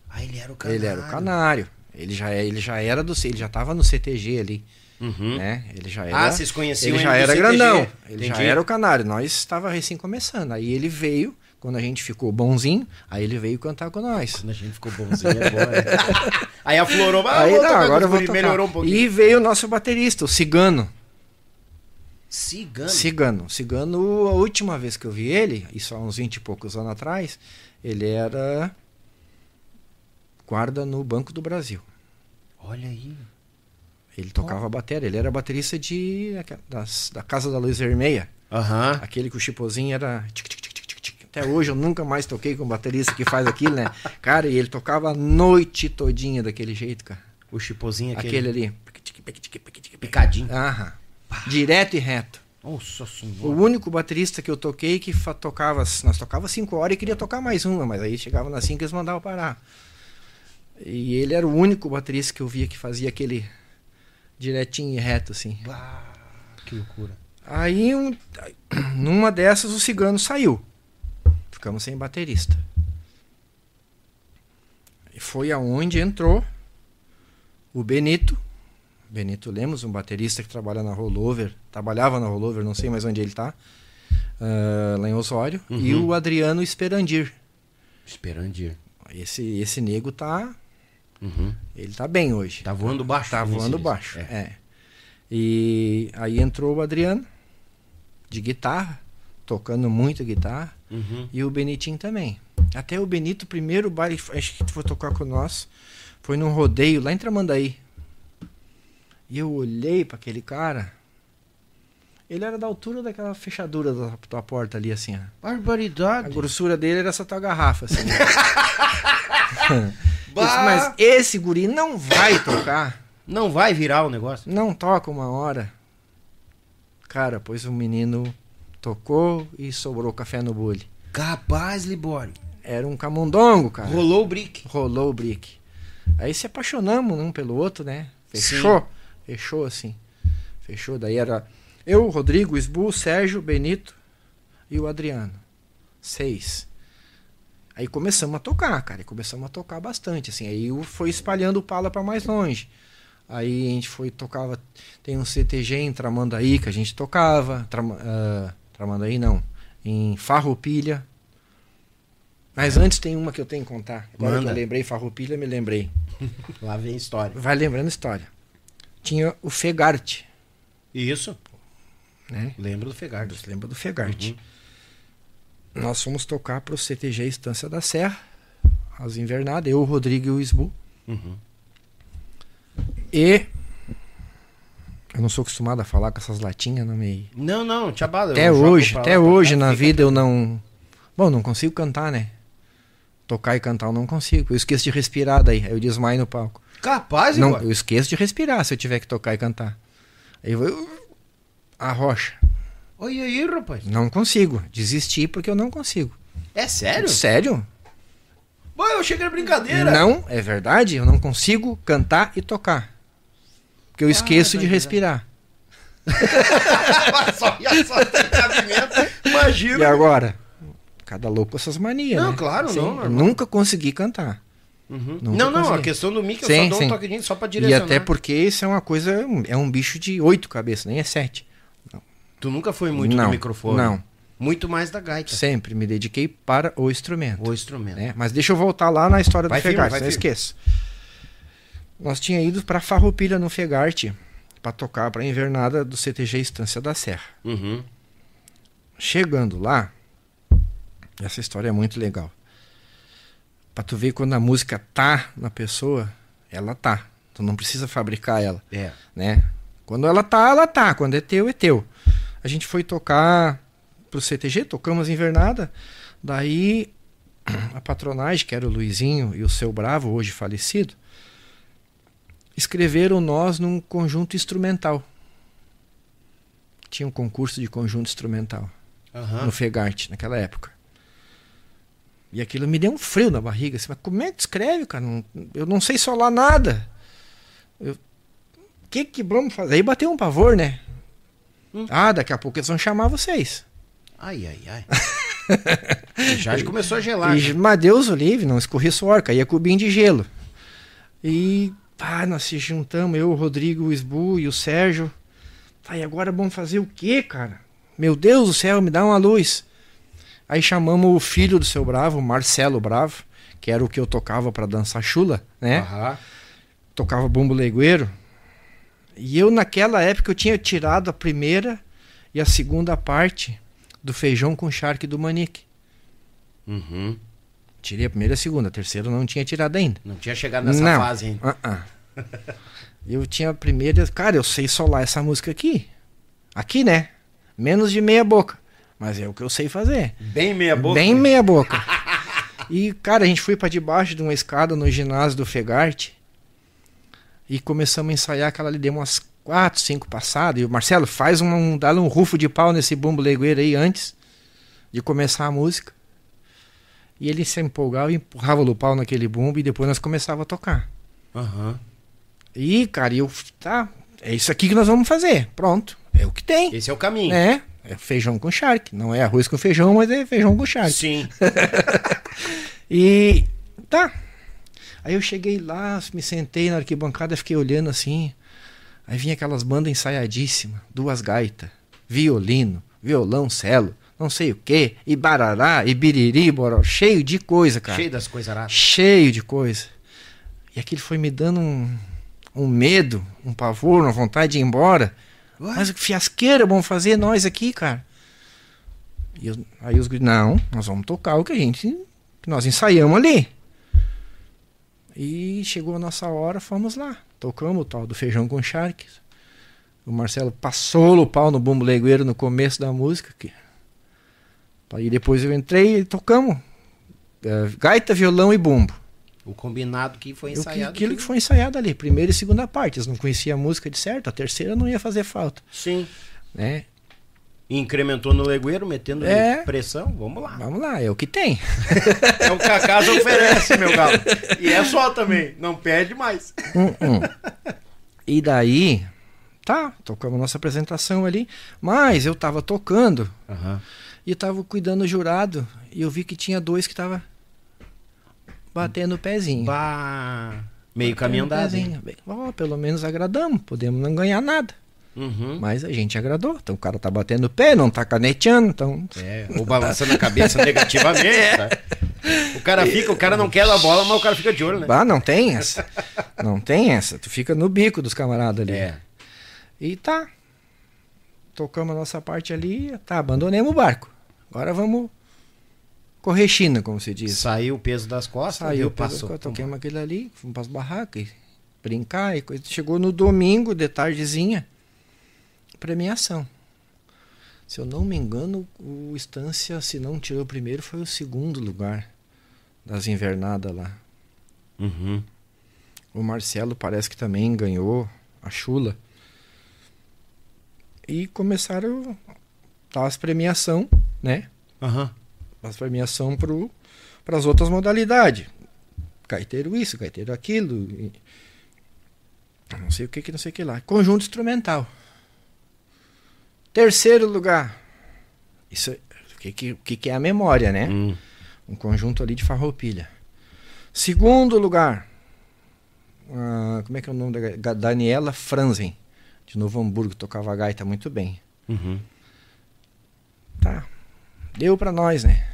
Ah, ele era o canário. Ele era o canário. Ele já, é- ele já era do ele já tava no CTG ali, Uhum. né? Ele já era Ah, vocês conheciam Ele já era CTG. grandão. Ele já Entendi. era o canário. Nós estava recém começando. Aí ele veio, quando a gente ficou bonzinho, aí ele veio cantar com nós. Quando a gente ficou bonzinho agora. aí aflorou, mas aí não, tocar agora eu vou tocar. melhorou um pouquinho. E veio o nosso baterista, o Cigano. Cigano. Cigano. Cigano, a última vez que eu vi ele, isso há uns 20 e poucos anos atrás, ele era guarda no Banco do Brasil. Olha aí. Ele tocava bateria, ele era baterista de das- da Casa da Luz Vermelha. Aham. Aquele que o chipozinho era. tic, tic, tic, tic, tic, tic. Até hoje eu nunca mais toquei com um baterista que faz aquilo, né? Cara, e ele tocava a noite todinha daquele jeito, cara. O chipozinho aquele. Aquele ali. Picadinho. Aham. Direto e reto. Nossa O senhora. único baterista que eu toquei que tocava. Nós tocava cinco horas e queria tocar mais uma, mas aí chegava nas cinco e eles mandavam parar. E ele era o único baterista que eu via que fazia aquele direitinho e reto, assim. Ah, que loucura. Aí, um- numa dessas, o cigano saiu. Ficamos sem baterista. E foi aonde entrou o Benito. Benito Lemos, um baterista que trabalha na Rollover. Trabalhava na Rollover, não sei mais onde ele está. lá em Osório. E Uhum. o Adriano Esperandir. Esperandir. Esse, esse nego tá. Uhum. Ele tá bem hoje. Tá voando baixo. Tá voando baixo. É. É. E aí entrou o Adriano, de guitarra, tocando muito guitarra, Uhum. e o Benitinho também. Até o Benito, primeiro baile, acho que foi tocar com nós, foi num rodeio lá em Tramandaí. E eu olhei para aquele cara. Ele era da altura daquela fechadura da, da porta ali, assim, ó. A Barbaridade. grossura dele era essa tua garrafa, assim. Disse, Mas esse guri não vai tocar. Não vai virar o negócio. Não toca uma hora. Cara, pois o menino tocou e sobrou café no bule. Capaz, Libório. Era um camundongo, cara. Rolou o brick. Rolou o brick. Aí se apaixonamos um pelo outro, né? Fechou. Fechou assim. Fechou. Daí era eu, Rodrigo, o Sérgio, Benito e o Adriano. Seis. Aí começamos a tocar, cara. E começamos a tocar bastante, assim. Aí foi espalhando o pala para mais longe. Aí a gente foi, tocava. Tem um CTG em Tramandaí que a gente tocava. Trama, ah, Tramandaí não. Em Farroupilha. Mas antes tem uma que eu tenho que contar. Agora Manda. que eu lembrei Farroupilha, me lembrei. Lá vem história. Vai lembrando história. Tinha o Fegarte, Isso. né? Lembro do Fegardo. Você lembra do Fegarte? Nós fomos tocar pro CTG Estância da Serra, as invernadas, eu, o Rodrigo e o Isbu. Uhum. E eu não sou acostumado a falar com essas latinhas no meio. Não, não, te abala. Até hoje, lá, até hoje cá, na vida eu não. Bom, não consigo cantar, né? Tocar e cantar eu não consigo. Eu esqueço de respirar daí. Aí eu desmaio no palco. Capaz, Não, igual. eu esqueço de respirar se eu tiver que tocar e cantar. Aí eu vou. A rocha. Olha aí, rapaz. Não consigo. Desisti porque eu não consigo. É sério? Sério? Pô, eu cheguei na brincadeira. Não, é verdade. Eu não consigo cantar e tocar. Porque eu esqueço tá de respirar. só, só tem. Imagina. E agora? Cada louco com essas manias. Não, né? claro, Sim, não, eu nunca consegui cantar. Uhum. Não, não, a questão do mic eu Sim, só dou sim. um toquezinho só pra E direcionar. até porque isso é uma coisa. É um bicho de oito cabeças, nem é sete. Tu nunca foi muito Não, do microfone. não. Muito mais da gaita. Sempre me dediquei para o instrumento. O instrumento. né? Mas deixa eu voltar lá na história Vai do Fegarte, não firme. esqueça. Nós tinha ido para Farroupilha no Fegarte para tocar para a invernada do CTG Estância da Serra. Uhum. Chegando lá, essa história é muito legal. Pra tu ver quando a música tá na pessoa, ela tá. Tu não precisa fabricar ela, É. né? Quando ela tá, ela tá. Quando é teu, é teu. A gente foi tocar pro CTG, tocamos invernada. Daí a patronagem, que era o Luizinho e o seu Bravo, hoje falecido, escreveram nós num conjunto instrumental. Tinha um concurso de conjunto instrumental Aham. no Fegarte, naquela época. E aquilo me deu um frio na barriga. Assim, mas como é que escreve, cara? Não- eu não sei solar nada. O que que vamos fazer? Aí bateu um pavor, né? Hum. Ah, daqui a pouco eles vão chamar vocês. Ai, ai, ai. Já começou a gelar. E, mas Deus o livre, não escorri suor, caía cubinho de gelo. E pá, nós se juntamos, eu, o Rodrigo, o Esbu e o Sérgio. Aí agora vamos fazer o quê, cara? Meu Deus do céu, me dá uma luz. Aí chamamos o filho do seu Bravo, Marcelo Bravo, que era o que eu tocava para dançar chula, né? Aham. Tocava bumbo legueiro. E eu naquela época eu tinha tirado a primeira e a segunda parte do feijão com charque do Manique. Uhum. Tirei a primeira e a segunda, a terceira eu não tinha tirado ainda. Não tinha chegado nessa não. fase ainda. Ah, ah. Eu tinha a primeira. Cara, eu sei solar essa música aqui. Aqui, né? Menos de meia boca. Mas é o que eu sei fazer. Bem meia boca. Bem meia boca. E, cara, a gente foi pra debaixo de uma escada no ginásio do Fegarte. E começamos a ensaiar aquela ali. Deu umas quatro, cinco passadas. E o Marcelo, faz um, um, dá um rufo de pau nesse bumbo legueiro aí antes de começar a música. E ele se empolgava e empurrava o pau naquele bumbo e depois nós começava a tocar. Aham. E, cara, eu. Tá, é isso aqui que nós vamos fazer. Pronto. É o que tem. Esse é o caminho. É, é feijão com charque. Não é arroz com feijão, mas é feijão com charque. Sim. E. Tá. Aí eu cheguei lá, me sentei na arquibancada, fiquei olhando assim. Aí vinha aquelas bandas ensaiadíssimas, duas gaitas, violino, violão, cello, não sei o que, e barará, e biriri, boró, cheio de coisa, cara. Cheio das coisas aradas. cheio de coisa. E aquilo foi me dando um, um medo, um pavor, uma vontade de ir embora. Ué? Mas que fiasqueira vamos fazer nós aqui, cara. E eu- aí os guris, não, nós vamos tocar o que a gente, que nós ensaiamos ali. E chegou a nossa hora, fomos lá. Tocamos o tal do feijão com charques. O Marcelo passou o pau no bumbo legueiro no começo da música. Que... Aí depois eu entrei e tocamos. eh, gaita, violão e bumbo. O combinado que foi Eu, ensaiado. aquilo que foi ensaiado ali, primeira e segunda parte. Eles não conheciam a música de certo, a terceira não ia fazer falta. Sim. Né? Incrementou no legueiro, metendo É. pressão. Vamos lá. Vamos lá, é o que tem. É o que a casa oferece, meu galo. E é só também. Não perde mais. Hum, hum. E daí, tá, tocamos nossa apresentação ali. Mas eu tava tocando e tava cuidando do jurado. E eu vi que tinha dois que tava batendo o pezinho. Bah. Meio caminho andado, ó, pelo menos agradamos, podemos não ganhar nada. Uhum. Mas a gente agradou. Então o cara tá batendo o pé, não tá caneteando, então. É, ou balançando a cabeça negativamente, tá? O cara fica, o cara não quer a bola, mas o cara fica de olho, né? Ah, não tem essa. Não tem essa. Tu fica no bico dos camaradas ali. É. E tá. Tocamos a nossa parte ali, tá, abandonemos o barco. Agora vamos correr China, como se diz. Saiu o peso das costas, Saiu, viu? passou. Toquemos aquilo ali, fomos pras barracas, e brincar e coisa. Chegou no domingo, de tardezinha, premiação. Se eu não me engano, o Estância, se não tirou o primeiro, foi o segundo lugar das invernadas lá. Uhum. O Marcelo parece que também ganhou a chula. E começaram tá, as premiação, né? Aham. As premiação para as outras modalidades. Gaiteiro isso, gaiteiro aquilo. e- não sei o que que não sei o que lá. Conjunto instrumental. Terceiro lugar. Isso, o que, que, que que é a memória, né? Hum. Um conjunto ali de farroupilha. Segundo lugar, ah, como é que é o nome da Daniela Franzen, de Novo Hamburgo, tocava gaita muito bem. Uhum. Tá. Deu pra nós, né?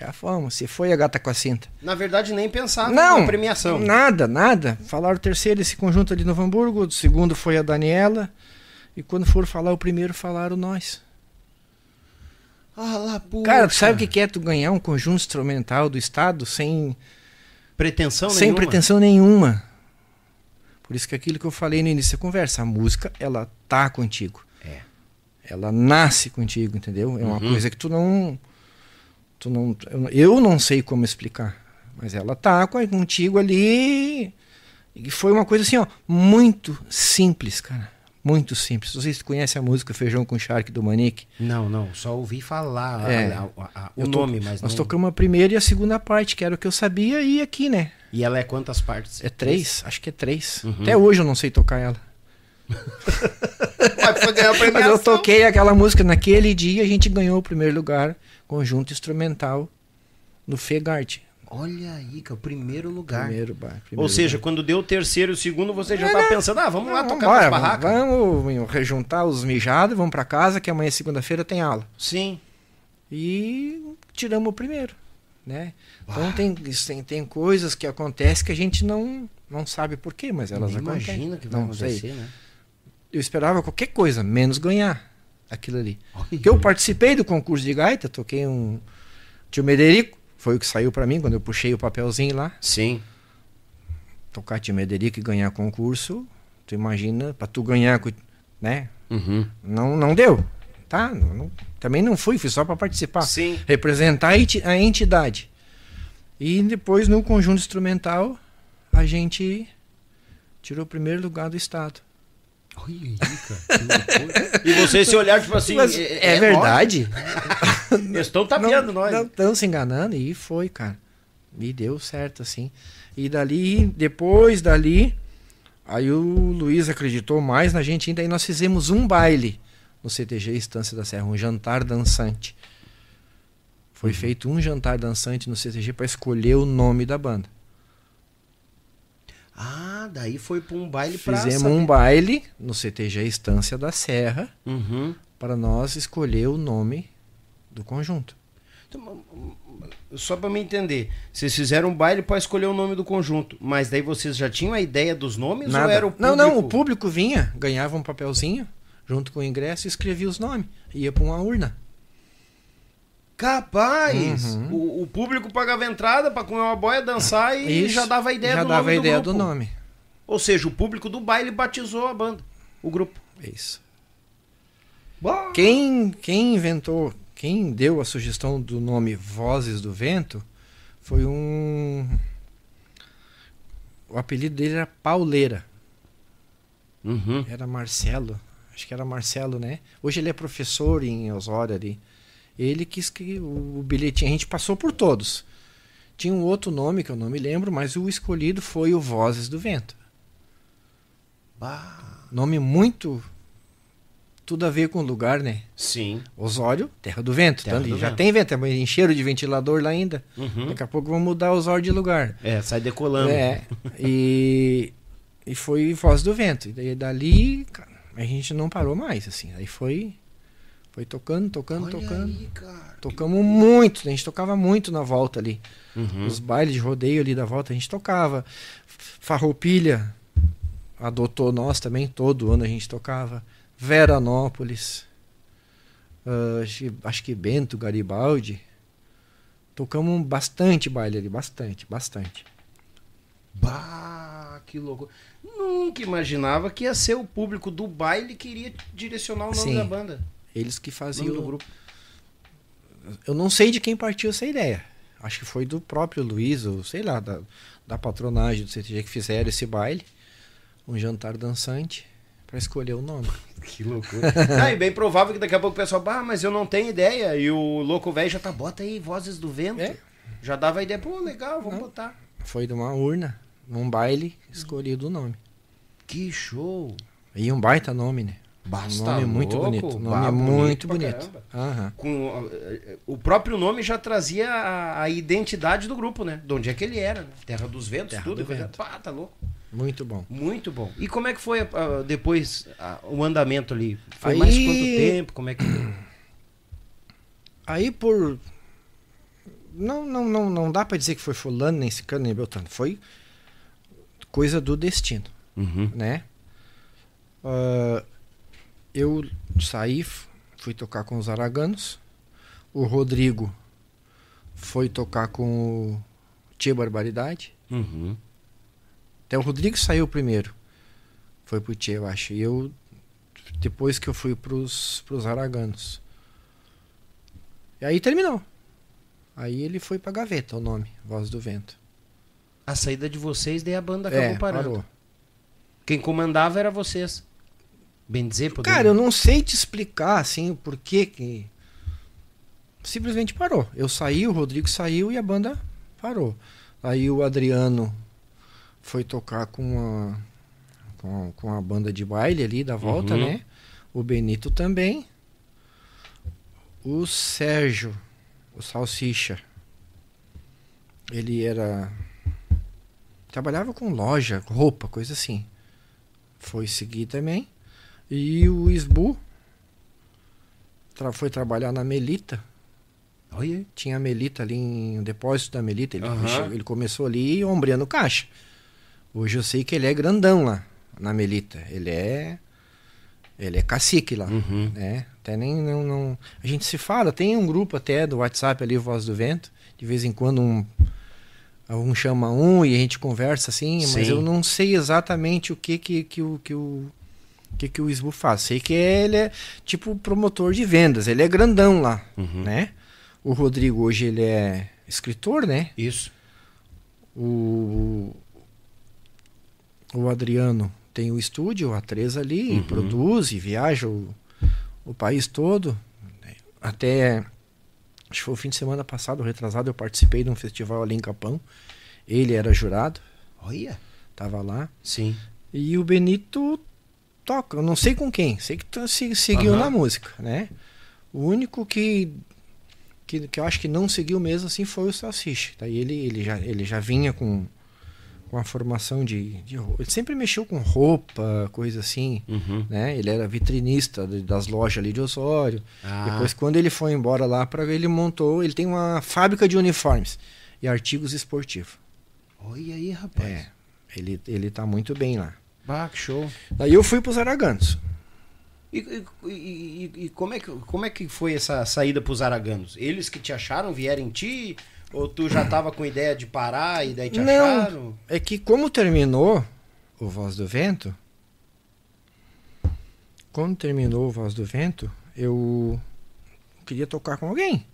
Já fomos. Se foi a gata com a cinta. Na verdade, nem pensava não, na premiação. Nada, nada. Falaram o terceiro esse conjunto ali de Novo Hamburgo, o segundo foi a Daniela. E quando foram falar o primeiro, falaram nós. Ah lá. Cara, tu sabe o que é tu ganhar um conjunto instrumental do Estado sem, Pretensão sem nenhuma. pretensão nenhuma. Por isso que aquilo que eu falei no início da conversa, a música, ela tá contigo. É. Ela nasce contigo, entendeu? É uma Uhum. coisa que tu não tu não eu não- sei como explicar, mas ela tá contigo ali e foi uma coisa assim, ó, muito simples, cara. Muito simples. Não sei se tu conhece a música Feijão com Charque do Manique. Não, não. Só ouvi falar É. a- a- a- o to- nome, mas Nós não... tocamos a primeira e a segunda parte, que era o que eu sabia, e aqui, né? E ela é quantas partes? É três, acho que é três. Uhum. Até hoje eu não sei tocar ela. Mas eu toquei aquela música naquele dia, a gente ganhou o primeiro lugar, conjunto instrumental, no Fegart. Olha aí, que é o primeiro lugar. Primeiro bar. Ou primeiro seja, lugar. quando deu o terceiro e o segundo, você já É, tá né? pensando, ah, vamos lá Não, tocar vambora, nas barracas. Vamos rejuntar os mijados, vamos pra casa, que amanhã segunda-feira tem aula. Sim. E tiramos o primeiro, né? Então tem, tem, tem coisas que acontecem que a gente não, não sabe por quê, mas elas Nem acontecem. Imagina que vai não sei. acontecer, né? Eu esperava qualquer coisa, menos ganhar aquilo ali. Porque eu participei do concurso de gaita, toquei um tio Mederico, foi o que saiu pra mim quando eu puxei o papelzinho lá. Sim. Tocar tio Mederico e ganhar concurso, tu imagina, pra tu ganhar, né? Uhum. Não, não deu, tá? Não- não- também não fui, fui só pra participar. Sim. Representar a entidade. E depois no conjunto instrumental, a gente tirou o primeiro lugar do estado. Olha aí, cara. e você se olhar, tipo assim. Mas é, verdade. nós. Eles estão tapeando não, nós. Não estão se enganando e foi, cara. E deu certo, assim. E dali, depois dali, aí o Luiz acreditou mais na gente ainda. Aí nós fizemos um baile no CTG Estância da Serra, um jantar dançante. Foi Uhum. feito um jantar dançante no CTG para escolher o nome da banda. Ah, daí foi pra um baile pra Fizemos saber. um baile no CTG Estância da Serra Uhum. para nós escolher o nome do conjunto. Então, Só pra me entender, vocês fizeram um baile pra escolher o nome do conjunto, mas daí vocês já tinham a ideia dos nomes ou Nada. era o público? Não, não, o público vinha, ganhava um papelzinho junto com o ingresso e escrevia os nomes. Ia para uma urna. Capaz! Uhum. O, o público pagava entrada pra comer uma boia, dançar e Isso, já dava a ideia já do dava nome a ideia do do, nome. Ou seja, o público do baile batizou a banda, o grupo. Isso. Bah! Quem, quem inventou, quem deu a sugestão do nome Vozes do Vento foi um. O apelido dele era Pauleira. Uhum. Era Marcelo. Acho que era Marcelo, né? Hoje ele é professor em Osório ali. Ele quis que o bilhetinho. A gente passou por todos. Tinha um outro nome que eu não me lembro, mas o escolhido foi o Vozes do Vento. Bah! Nome muito. Tudo a ver com o lugar, né? Sim. Osório, Terra do Vento. Terra do já Vento. tem vento, mas encheram de ventilador lá ainda. Uhum. Daqui a pouco vão mudar Osório de lugar. É, sai decolando. É. E, e foi Voz do Vento. E daí dali, cara, a gente não parou mais, assim. Aí foi. Foi tocando, tocando, Olha tocando. aí, cara. Tocamos muito, a gente tocava muito na volta ali. Uhum. Os bailes de rodeio ali da volta a gente tocava. Farroupilha adotou nós também, todo ano a gente tocava. Veranópolis. ah, acho, que- acho que Bento, Garibaldi. Tocamos bastante baile ali, bastante, bastante. Bah, que louco. Nunca imaginava que ia ser o público do baile que iria direcionar o nome Sim. da banda. Eles que faziam. nome do grupo. Eu não sei de quem partiu essa ideia. Acho que foi do próprio Luiz, ou sei lá, da, da patronagem do CTG que fizeram esse baile. Um jantar dançante para escolher o nome. Que loucura. ah, e bem provável que daqui a pouco o pessoal, bah, mas eu não tenho ideia. E o louco velho já tá, bota aí, vozes do vento. É. Já dava a ideia, pô, legal, vamos Não. botar. Foi de uma urna, num baile, escolhido o nome. Que show. E um baita nome, né? Basta nome muito louco, bonito. Nome bonito muito bonito. Aham. Com, eh, o próprio nome já trazia a, a identidade do grupo, né? De onde é que ele era, né? Terra dos Ventos, Terra tudo. do Vento. Pá, tá louco. Muito bom. Muito bom. E como é que foi ah, depois ah, o andamento ali? Foi Aí- mais quanto tempo? Como é que. Aí por. Não, não, não, não dá pra dizer que foi fulano, nem ciclano, nem beltrano. Foi coisa do destino. Uhum. né? Ah, eu saí, fui tocar com os Araganos. O Rodrigo foi tocar com o Tia Barbaridade. Uhum. Até o Rodrigo saiu primeiro. Foi pro Tia, eu acho. E eu, depois que eu fui pros, pros Araganos. E aí terminou. Aí ele foi pra gaveta, o nome, Voz do Vento. A saída de vocês, daí a banda acabou É, parando. parou. Quem comandava era vocês. Bem dizer, podemos... Cara, eu não sei te explicar assim o porquê que simplesmente parou. Eu saí, o Rodrigo saiu e a banda parou. Aí o Adriano foi tocar com a com, com a banda de baile ali da volta, Uhum. né? O Benito também. O Sérgio, o Salsicha. Ele era trabalhava com loja, roupa, coisa assim. Foi seguir também. E o Isbu tra- foi trabalhar na Melita. Olha. Tinha a Melita ali em um depósito da Melita. Ele, Aham. che- ele começou ali ombreando caixa. Hoje eu sei que ele é grandão lá na Melita. Ele é. Ele é cacique lá. Uhum. Né? Até nem. Não, não- A gente se fala, tem um grupo até do WhatsApp ali, Voz do Vento. De vez em quando um. Um chama um e a gente conversa assim, mas Sim. eu não sei exatamente o que que, que, o, que o o que, que o Isbu faz. Sei que ele é tipo promotor de vendas, ele é grandão lá, Uhum. né? O Rodrigo hoje ele é escritor, né? Isso. O, o Adriano tem o estúdio, a Três ali, e Uhum. produz e viaja o, o país todo. Até, acho que foi o fim de semana passado, retrasado, eu participei de um festival ali em Capão. Ele era jurado, Olha. tava lá. Sim. E o Benito toca, eu não sei com quem, sei que se- seguiu Aham. na música, né? O único que, que que eu acho que não seguiu mesmo assim foi o Salsicha. Daí ele, ele, já, ele já vinha com, com a formação de, de. Ele sempre mexeu com roupa, coisa assim, Uhum. né? Ele era vitrinista das lojas ali de Osório. Ah. Depois, quando ele foi embora lá, para ele montou, ele tem uma fábrica de uniformes e artigos esportivos. Olha aí, rapaz. É, ele, ele tá muito bem lá. Bah, que show. Daí eu fui pros Araganos. E, e- e- e como, é que, como é que foi essa saída pros araganos? Eles que te acharam, vieram em ti? Ou tu já tava com ideia de parar e daí te Não. acharam? É que como terminou o Voz do Vento, quando terminou o Voz do Vento, eu queria tocar com alguém,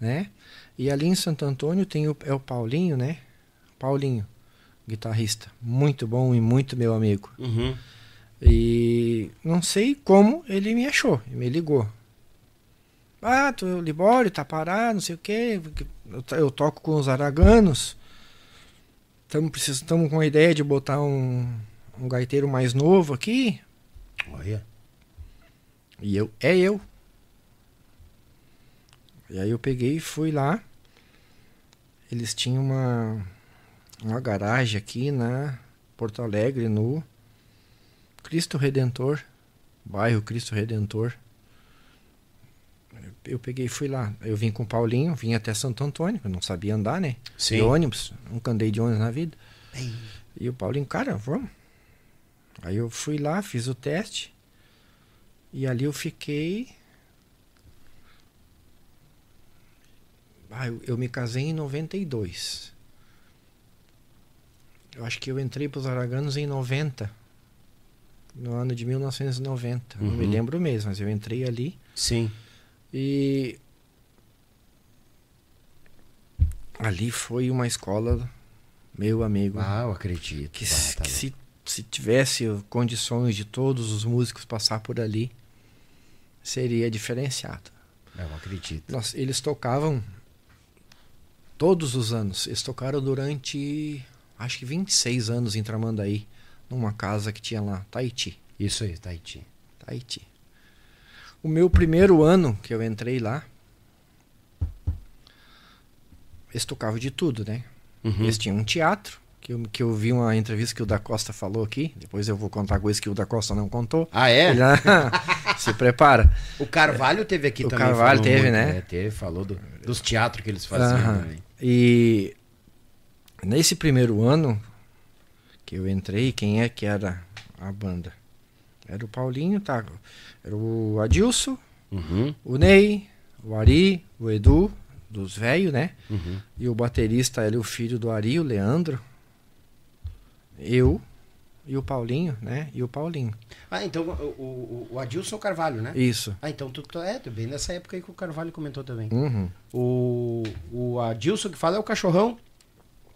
né? E ali em Santo Antônio tem o, é o Paulinho, né? Paulinho, guitarrista, muito bom e muito meu amigo. Uhum. E não sei como ele me achou, e me ligou. Ah, tu Libório, tá parado, não sei o quê. Eu, to- eu toco com os araganos. Estamos com a ideia de botar um, um gaiteiro mais novo aqui. Olha. E eu, é eu. E aí eu peguei e fui lá. Eles tinham uma, uma garagem aqui na Porto Alegre, no Cristo Redentor. bairro Cristo Redentor. Eu peguei e fui lá. Eu vim com o Paulinho, vim até Santo Antônio, eu não sabia andar, né? Sim. De ônibus, nunca andei de ônibus na vida. E o Paulinho, cara, vamos. Aí eu fui lá, fiz o teste. E ali eu fiquei. Ah, eu, eu me casei em 92. Eu acho que eu entrei para os Araganos em 90. No ano de 1990. Não me Uhum. lembro mesmo, mas eu entrei ali. Sim. E ali foi uma escola, meu amigo, Ah, eu acredito. que, Ah, se- tá que se, se tivesse condições de todos os músicos passar por ali, seria diferenciado. É, Eu acredito. Nós, eles tocavam todos os anos. Eles tocaram durante, acho que 26 anos em Tramandaí, numa casa que tinha lá, Tahiti. Isso aí, Tahiti. Tahiti. O meu primeiro ano que eu entrei lá, eles tocavam de tudo, né? Uhum. Eles tinham um teatro, que eu, que eu vi uma entrevista que o da Costa falou aqui. Depois eu vou contar coisas que o da Costa não contou. Ah, é? Ele, se prepara. O Carvalho teve aqui O também. Carvalho falou teve, muito, né? É, teve, falou do- dos teatros que eles faziam também. E nesse primeiro ano que eu entrei, quem é que era a banda? Era o Paulinho, tá? Era o Adilson, Uhum, o Ney, o Ari, o Edu, dos velhos, né? uhum. E o baterista, ele é o filho do Ari, o Leandro. Eu e o Paulinho, né? E o Paulinho. Ah, então o, o, o Adilson Carvalho, né? Isso. Ah, então tu, tu é, tu bem nessa época aí que o Carvalho comentou também. Uhum. O, o Adilson que fala é o cachorrão?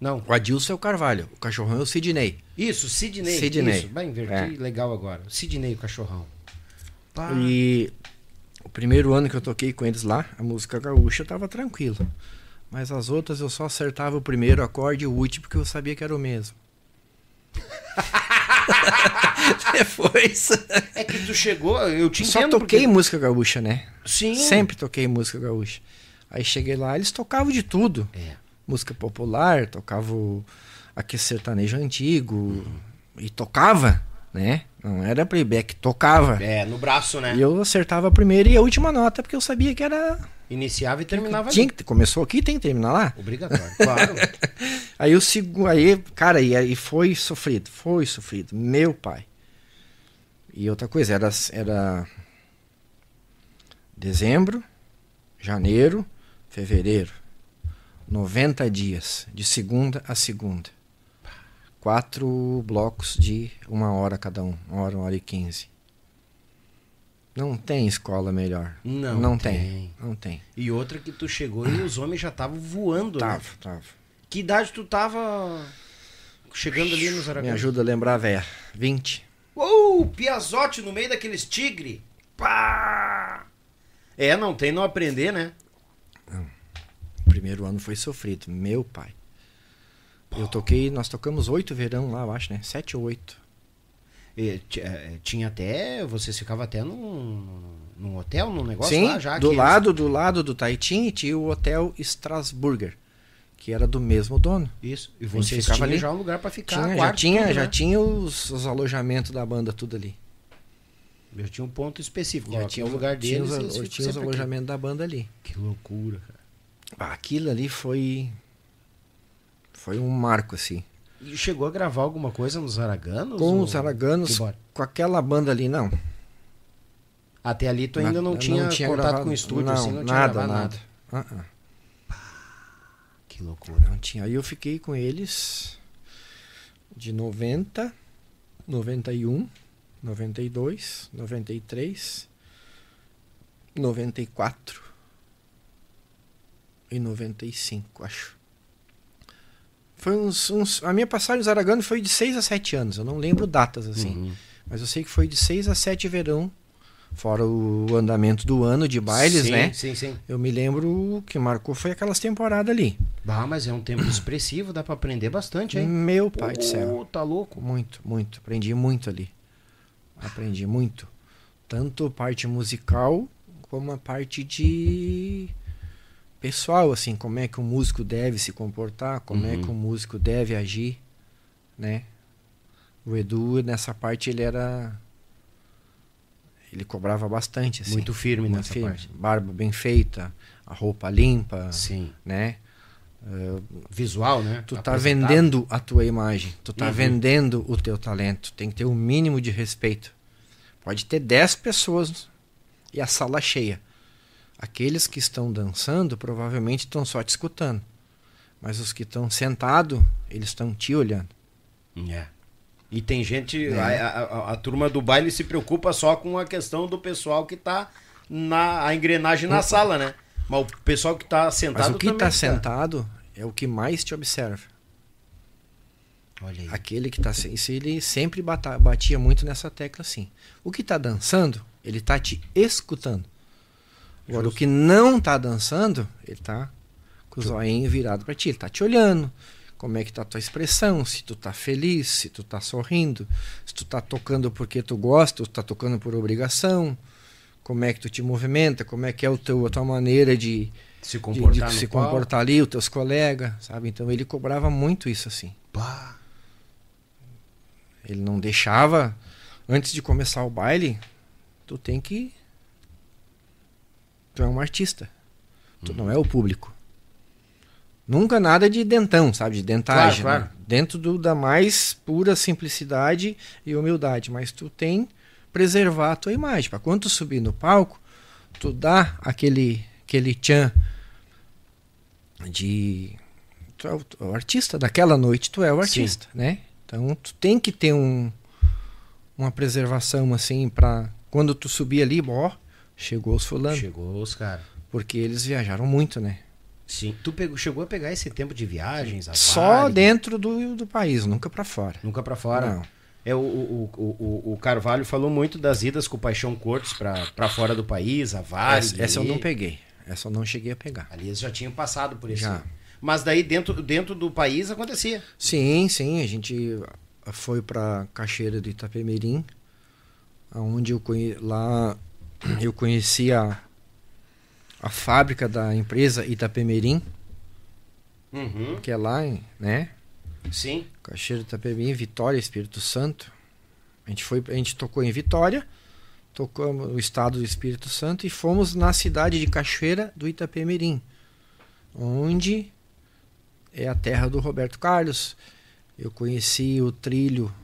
Não. O Adilson é o Carvalho, o cachorrão é o Sidney. Isso, Sidney. Sidney. Isso, bem, inverti É. legal agora. Sidney, o cachorrão. Pá. E o primeiro ano que eu toquei com eles lá, a música gaúcha tava tranquilo. Mas as outras eu só acertava o primeiro acorde e o último porque eu sabia que era o mesmo. Depois. É que tu chegou, eu te Só toquei porque- música gaúcha, né? Sim. Sempre toquei música gaúcha. Aí cheguei lá, eles tocavam de tudo. É. Música popular, tocavam aquele sertanejo antigo. E tocava, né? Não era playback, tocava. É, no braço, né? E eu acertava a primeira e a última nota, porque eu sabia que era. Iniciava e terminava Tinha ali. começou aqui, tem que terminar lá. Obrigatório, claro. Aí o segundo. Aí, cara, e aí foi sofrido, foi sofrido. Meu pai. E outra coisa, era, era dezembro, janeiro, fevereiro. 90 dias, de segunda a segunda. Quatro blocos de uma hora cada um. Uma hora, uma hora e quinze. Não tem escola melhor. Não Não tem. tem. Não tem. E outra que tu chegou e os homens já estavam voando. né? Tava, tava. Que idade tu tava chegando ali nos Me Aragões? ajuda a lembrar, velha. 20. Uou, Piazote no meio daqueles tigre. Pá! É, não tem não aprender, né? Primeiro ano foi sofrido. Meu pai. Eu toquei, nós tocamos oito verão lá, eu acho, né? Sete ou oito. E, eh, tinha até, vocês ficavam até num, num hotel, num negócio Sim, lá já. do lado, do lado do Taitin tinha o Hotel Strasburger, que era do mesmo dono. Isso. E vocês ficava tinham ali. já um lugar pra ficar. Tinha, já quarto, tinha, tudo, já né? tinha os, os alojamentos da banda tudo ali. Já tinha um ponto específico. Já tinha, o lugar tinha deles. os, tinha os sempre aqui. alojamentos da banda ali. Que loucura, cara. Ah, Aquilo ali foi foi um marco assim. E chegou a gravar alguma coisa nos Araganos? Com os araganos, com aquela banda ali não. Até ali tu ainda não, Na- tinha, contato gravado- com o estúdio, não, assim, não tinha nada, nada. nada. Ah, ah. Que loucura. Não tinha. Aí eu fiquei com eles de 90, 91, 92, 93, 94 e 95, acho. Foi uns, uns- a minha passagem nos Aragano foi de 6 a 7 anos. Eu não lembro datas assim. Uhum. Mas eu sei que foi de 6 a 7 verão. Fora o andamento do ano de bailes, sim, né? Sim, sim. Eu me lembro que marcou foi aquelas temporadas ali. Ah, mas é um tempo expressivo, dá pra aprender bastante, hein? Meu pai do céu. Tá louco. Muito, muito. Aprendi muito ali. Aprendi muito. Tanto parte musical como a parte de pessoal, assim, como é que o músico deve se comportar, como é Uhum. que o músico deve agir, né? O Edu nessa parte ele era ele cobrava bastante. Assim, Muito firme muito nessa firme. parte. Barba bem feita, a roupa limpa, Sim. né? Visual, né? Tu tá Apresentável. vendendo a tua imagem, tu tá Uhum. vendendo o teu talento. Tem que ter o mínimo de respeito. Pode ter 10 pessoas e a sala cheia. Aqueles que estão dançando provavelmente estão só te escutando. Mas os que estão sentados, eles estão te olhando. É. E tem gente, É. a, a- a- turma do baile se preocupa só com a questão do pessoal que tá na a engrenagem na sala, né? Mas o pessoal que tá sentado Mas o que está sentado é o que mais te observa. Olha aí. Aquele que está. Isso ele sempre bata- batia muito nessa tecla assim. O que está dançando, ele está te escutando. Agora, o que não está dançando, ele está com o zoinho virado para ti. Ele está te olhando. Como é que tá a tua expressão? Se tu tá feliz, se tu tá sorrindo, se tu tá tocando porque tu gosta, ou tu tá tocando por obrigação. Como é que tu te movimenta? Como é que é o teu, a tua maneira de, Se de, comportar de no se comportar ali, os teus colegas, sabe? Então ele cobrava muito isso assim. Ele não deixava. Antes de começar o baile, tu tem que. Tu é um artista. Tu não é o público. Nunca nada de dentão, sabe? De dentagem. Claro, né? claro. Dentro do, da mais pura simplicidade e humildade. Mas tu tem preservar a tua imagem. Para quando tu subir no palco, tu dá aquele, aquele tchan de. Tu é o, o artista daquela noite, tu é o Sim. artista, né? Então tu tem que ter um, uma preservação assim para quando tu subir ali, ó, chegou os fulano, Chegou os caras. porque eles viajaram muito, né? Sim. Tu pegou, chegou a pegar esse tempo de viagens? Só Vale? dentro do, do país, nunca para fora. Nunca pra fora. Não. É, o, o, o, o, Carvalho falou muito das idas com o Paixão Cortes pra, pra fora do país, a Vale. essa, essa eu não peguei. Essa eu não cheguei a pegar. Ali eles já tinham passado por isso. Já. Mas daí dentro, dentro do país acontecia. Sim, sim, a gente foi para Cachoeira do Itapemirim, onde eu conhe... lá eu conheci a, a fábrica da empresa Itapemirim, Uhum. que é lá, em- né? Sim. Cachoeira do Itapemirim, Vitória, Espírito Santo. A gente foi, a gente tocou em Vitória, tocamos no estado do Espírito Santo e fomos na cidade de Cachoeira do Itapemirim, onde é a terra do Roberto Carlos. Eu conheci o trilho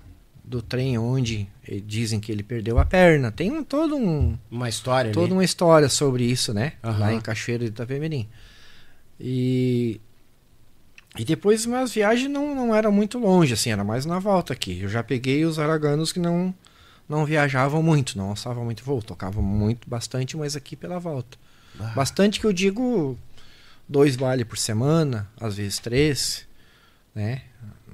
do trem onde eh, dizem que ele perdeu a perna. Tem um, todo um Uma história toda ali. uma história sobre isso, né? Aham. Lá em Cachoeira de Itapemirim. E e depois minhas viagens não, não eram muito longe, assim, era mais na volta aqui. Eu já peguei os araganos que não não viajavam muito, não alçavam muito voo, tocavam muito, bastante, mas aqui pela volta. Ah. Bastante que eu digo dois bailes por semana, às vezes três, né?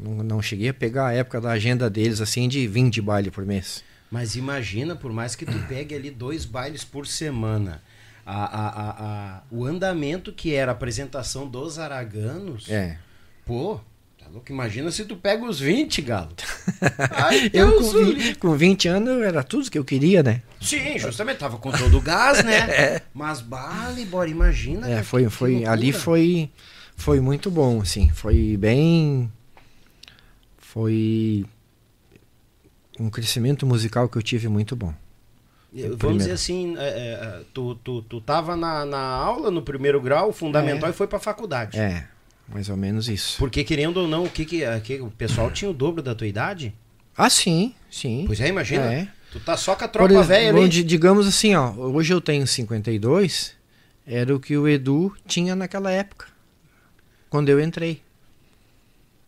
Não, não cheguei a pegar a época da agenda deles, assim, de 20 baile por mês. Mas imagina, por mais que tu pegue ali dois bailes por semana, a, a, a, a- o andamento que era a apresentação dos araganos, É. pô, tá louco? Imagina se tu pega os 20, galo. Ai, Eu com, vi- com 20 anos era tudo que eu queria, né? Sim, justamente, tava com todo o gás, né? Mas, bale, bora, imagina. É, cara, foi, foi, ali foi, foi muito bom, assim, foi bem, foi um crescimento musical que eu tive muito bom. Vamos primeiro. dizer assim, é, é, tu, tu, tu tava na, na aula no primeiro grau, fundamental, É. e foi pra faculdade. É, mais ou menos isso. Porque querendo ou não, o que que, a- que o pessoal tinha o dobro da tua idade? Ah, sim, sim. Pois é, imagina. É. Tu tá só com a tropa velha ali. di- digamos assim, ó, hoje eu tenho 52, era o que o Edu tinha naquela época, quando eu entrei.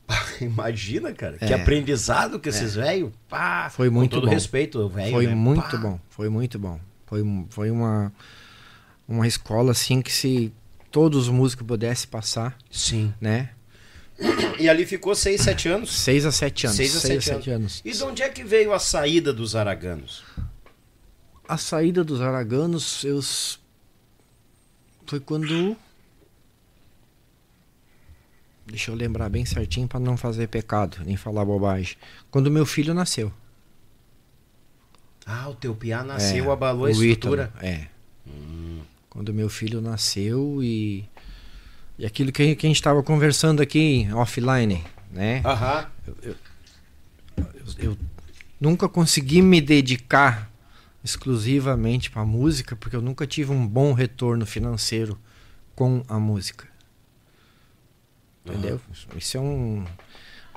Imagina, cara, que É. aprendizado que esses velhos. pá, Foi muito com todo bom. respeito, velho. Foi né? muito Pá. bom, foi muito bom. Foi, foi uma, uma escola assim que se todos os músicos pudessem passar, Sim. né? E ali ficou 6, 7 anos. Seis a sete anos. Seis a sete anos. E de onde é que veio a saída dos araganos? A saída dos araganos eu... foi quando. Deixa eu lembrar bem certinho para não fazer pecado, nem falar bobagem. Quando meu filho nasceu. Ah, o teu piá nasceu, É, abalou a estrutura. Ítalo, é. Quando meu filho nasceu e. E aquilo que, que a gente estava conversando aqui offline, né? Aham. eu, eu nunca consegui me dedicar exclusivamente para música, porque eu nunca tive um bom retorno financeiro com a música. Entendeu? Isso é um.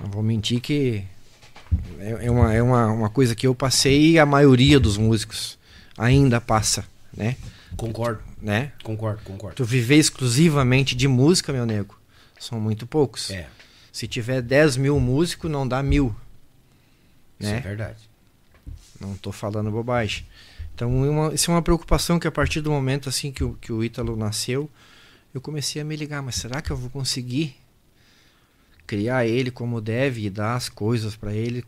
Não vou mentir que é, é, uma, é uma, uma coisa que eu passei e a maioria dos músicos ainda passa, né? Concordo, né? concordo, concordo. Tu viver exclusivamente de música, meu nego, são muito poucos. É, Se tiver 10 mil músicos, não dá mil. isso é Né? verdade. Não tô falando bobagem. Então, é uma- isso é uma preocupação que a partir do momento assim que o, que o Ítalo nasceu, eu comecei a me ligar, mas será que eu vou conseguir criar ele como deve e dar as coisas para ele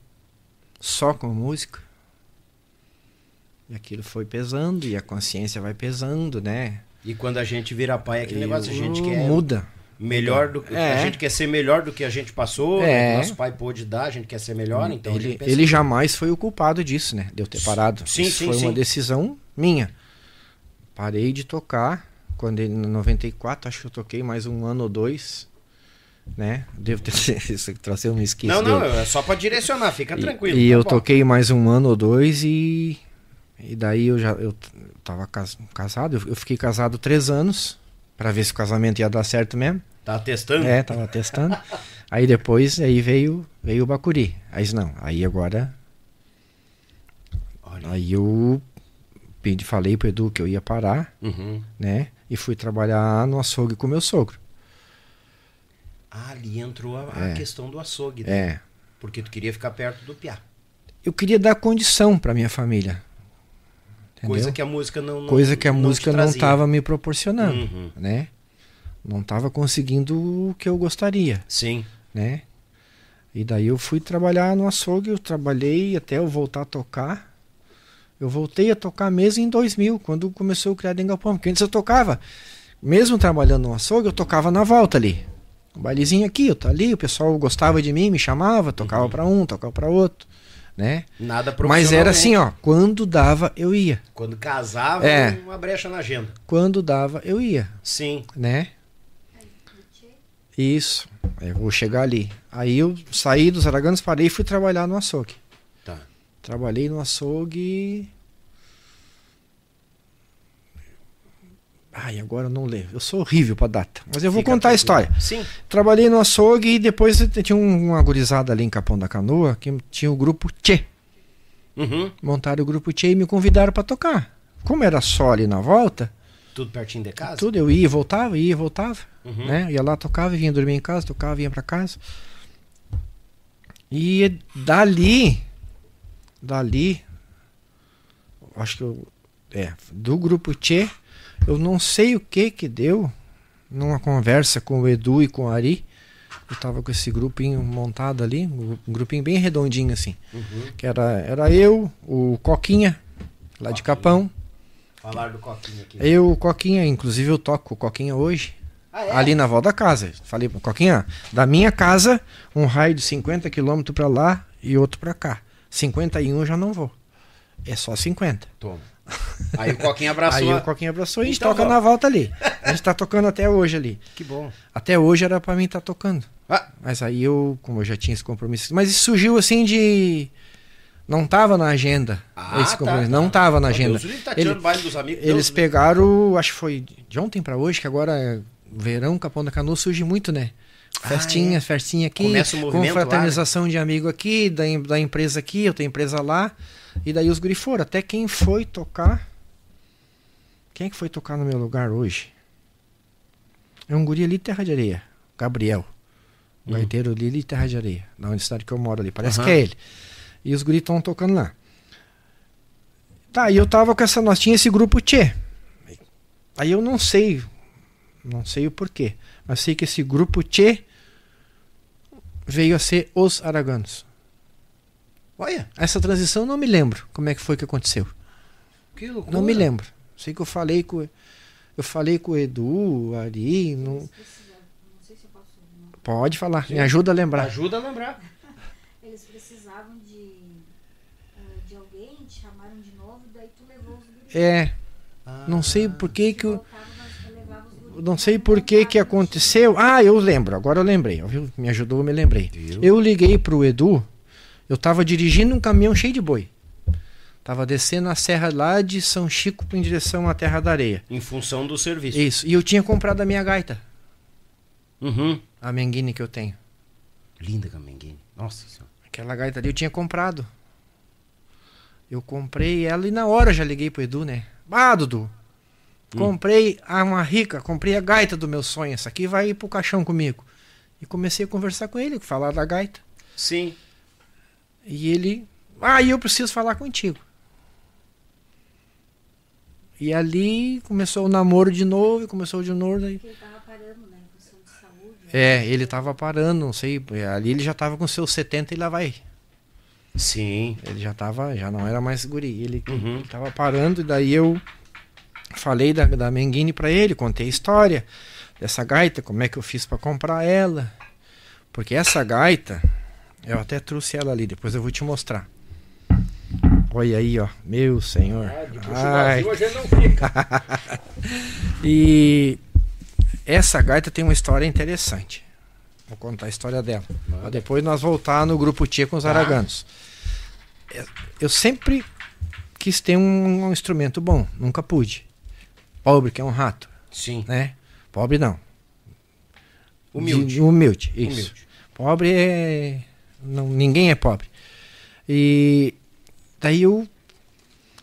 só com música? E aquilo foi pesando e a consciência vai pesando, né? E quando a gente vira pai, é aquele E negócio, a gente quer muda. melhor do que. É. A gente quer ser melhor do que a gente passou, É. né, nosso pai pôde dar, a gente quer ser melhor, então ele, ele jamais foi o culpado disso, né? De eu ter parado. Sim, Isso sim, foi uma sim. decisão minha. Parei de tocar quando ele, em 94, acho que eu toquei mais um ano ou dois, né? Devo ter isso trazer um esqueci Não, não, dele. é só pra direcionar, fica E- tranquilo. E, tá eu bom. toquei mais um ano ou dois e e daí eu já eu tava cas- casado, eu, eu fiquei casado três anos pra ver se o casamento ia dar certo mesmo. Tá testando? É, tava testando. aí depois aí veio veio o Bacuri. Aí não, aí agora Olha. Aí eu pedi, falei pro Edu que eu ia parar, Uhum. né? E fui trabalhar no açougue com meu sogro. Ah, ali entrou a, a É. questão do açougue, né? É. Porque tu queria ficar perto do piá. Eu queria dar condição pra minha família. Entendeu? Coisa que a música não. não Coisa que a não música não estava me proporcionando, Uhum. né? Não estava conseguindo o que eu gostaria, Sim. né? E daí eu fui trabalhar no açougue, eu trabalhei até eu voltar a tocar. Eu voltei a tocar mesmo em 2000, quando começou o Criado em Galpão. Porque antes eu tocava, mesmo trabalhando no açougue, eu tocava na volta ali. Um bailezinho aqui, eu tô ali, o pessoal gostava de mim, me chamava, tocava pra um, tocava pra outro, né? Nada Mas era assim, ó, quando dava, eu ia. Quando casava, É. uma brecha na agenda. Quando dava, eu ia, Sim. né? Isso. Eu vou chegar ali. Aí eu saí dos Araganos, parei e fui trabalhar no açougue. Tá. Trabalhei no açougue. Ai, agora eu não lembro. Eu sou horrível pra data. Mas eu vou Fica contar a história. Sim. Trabalhei no açougue e depois tinha um- uma gurizada ali em Capão da Canoa que tinha o grupo Tchê. Uhum. Montaram o grupo Tchê e me convidaram pra tocar. Como era só ali na volta, Tudo pertinho de casa? tudo eu ia e voltava, ia e voltava. Uhum. Né? Ia lá, tocava, vinha dormir em casa, tocava, vinha pra casa. E dali, dali, acho que eu, é, do grupo Tchê, eu não sei o que que deu, numa conversa com o Edu e com o Ari, eu tava com esse grupinho montado ali, um grupinho bem redondinho assim, Uhum. que era, era eu, o Coquinha, lá de Coquinha. Capão, Falar do coquinho aqui. eu, o Coquinha, inclusive eu toco o Coquinha hoje, Ah, é? ali na volta da casa. Falei Coquinha, da minha casa, um raio de 50 km pra lá e outro pra cá. 51 eu já não vou. É só 50. Toma. Aí o coquinho abraçou. Aí a- o Coquinha abraçou e a gente Então toca vamos. na volta ali. A gente tá tocando até hoje ali. Que bom. Até hoje era pra mim estar tocando. Ah, Mas aí eu, como eu já tinha esse compromisso. Mas isso surgiu assim de. Não tava na agenda. ah, esse tá, compromisso. tá. Não tava na agenda. Deus, ele tá Ele- dos amigos. Eles Deus, pegaram, acho que foi de ontem pra hoje, que agora é verão, Capão da Canoa surge muito, né? Festinha, é. festinha aqui, Começa o movimento confraternização de amigo aqui, da, da empresa aqui, eu tenho empresa lá. E daí os guri foram. Até quem foi tocar. Quem é que foi tocar no meu lugar hoje? É um guri ali de Terra de Areia. Gabriel. Um Hum. gaiteiro ali de Terra de Areia. Na universidade que eu moro ali. Parece Aham. que é ele. E os guri estão tocando lá. Tá, e eu tava com essa. Nós tinha esse grupo Tchê. Aí eu não sei. Não sei o porquê. Mas sei que esse grupo Tchê veio a ser os Araganos. Olha, Essa transição eu não me lembro como é que foi que aconteceu. que loucura. Não me lembro. Sei que eu falei com eu falei com o Edu, Ari, não Pode falar, me ajuda a lembrar. Ajuda a lembrar. Eles precisavam de, ah, de alguém, te chamaram de novo, daí tu levou os guris. É, Ah, não sei por que que eu não sei por que que aconteceu. Ah, eu lembro, agora eu lembrei. viu? Me ajudou, eu me lembrei. Eu liguei pro Edu, eu tava dirigindo um caminhão cheio de boi. Tava descendo a serra lá de São Chico em direção à Terra da Areia. Em função do serviço. Isso. E eu tinha comprado a minha gaita, Uhum. a Menguine que eu tenho. Linda Camenguini. Nossa senhora. Aquela gaita ali eu tinha comprado. Eu comprei ela e na hora já liguei pro Edu, né? Ah, Dudu. Comprei a uma rica, comprei a gaita do meu sonho. Essa aqui vai ir pro caixão comigo. E comecei a conversar com ele, falar da gaita. Sim. E ele. Ah, eu preciso falar contigo. E ali começou o namoro de novo, e começou de novo. daí- Porque ele tava parando, né? Saúde. É, ele tava parando, não sei. Ali ele já tava com seus 70 e lá vai. Sim. Ele já tava, já não era mais guri. Ele, Uhum. ele tava parando, e daí eu falei da, da Menguine pra ele, contei a história dessa gaita, como é que eu fiz pra comprar ela. Porque essa gaita, eu até trouxe ela ali, depois eu vou te mostrar. Olha aí, ó. Meu senhor. Ai. hoje não fica. E essa gaita tem uma história interessante. Vou contar a história dela. Pra depois nós voltar no grupo Tia com os araganos. É, Eu sempre quis ter um, um instrumento bom, nunca pude. Pobre que é um rato, Sim. né? Pobre não. Humilde. De- humilde, isso. Humilde. Pobre é. Não, ninguém é pobre. E daí eu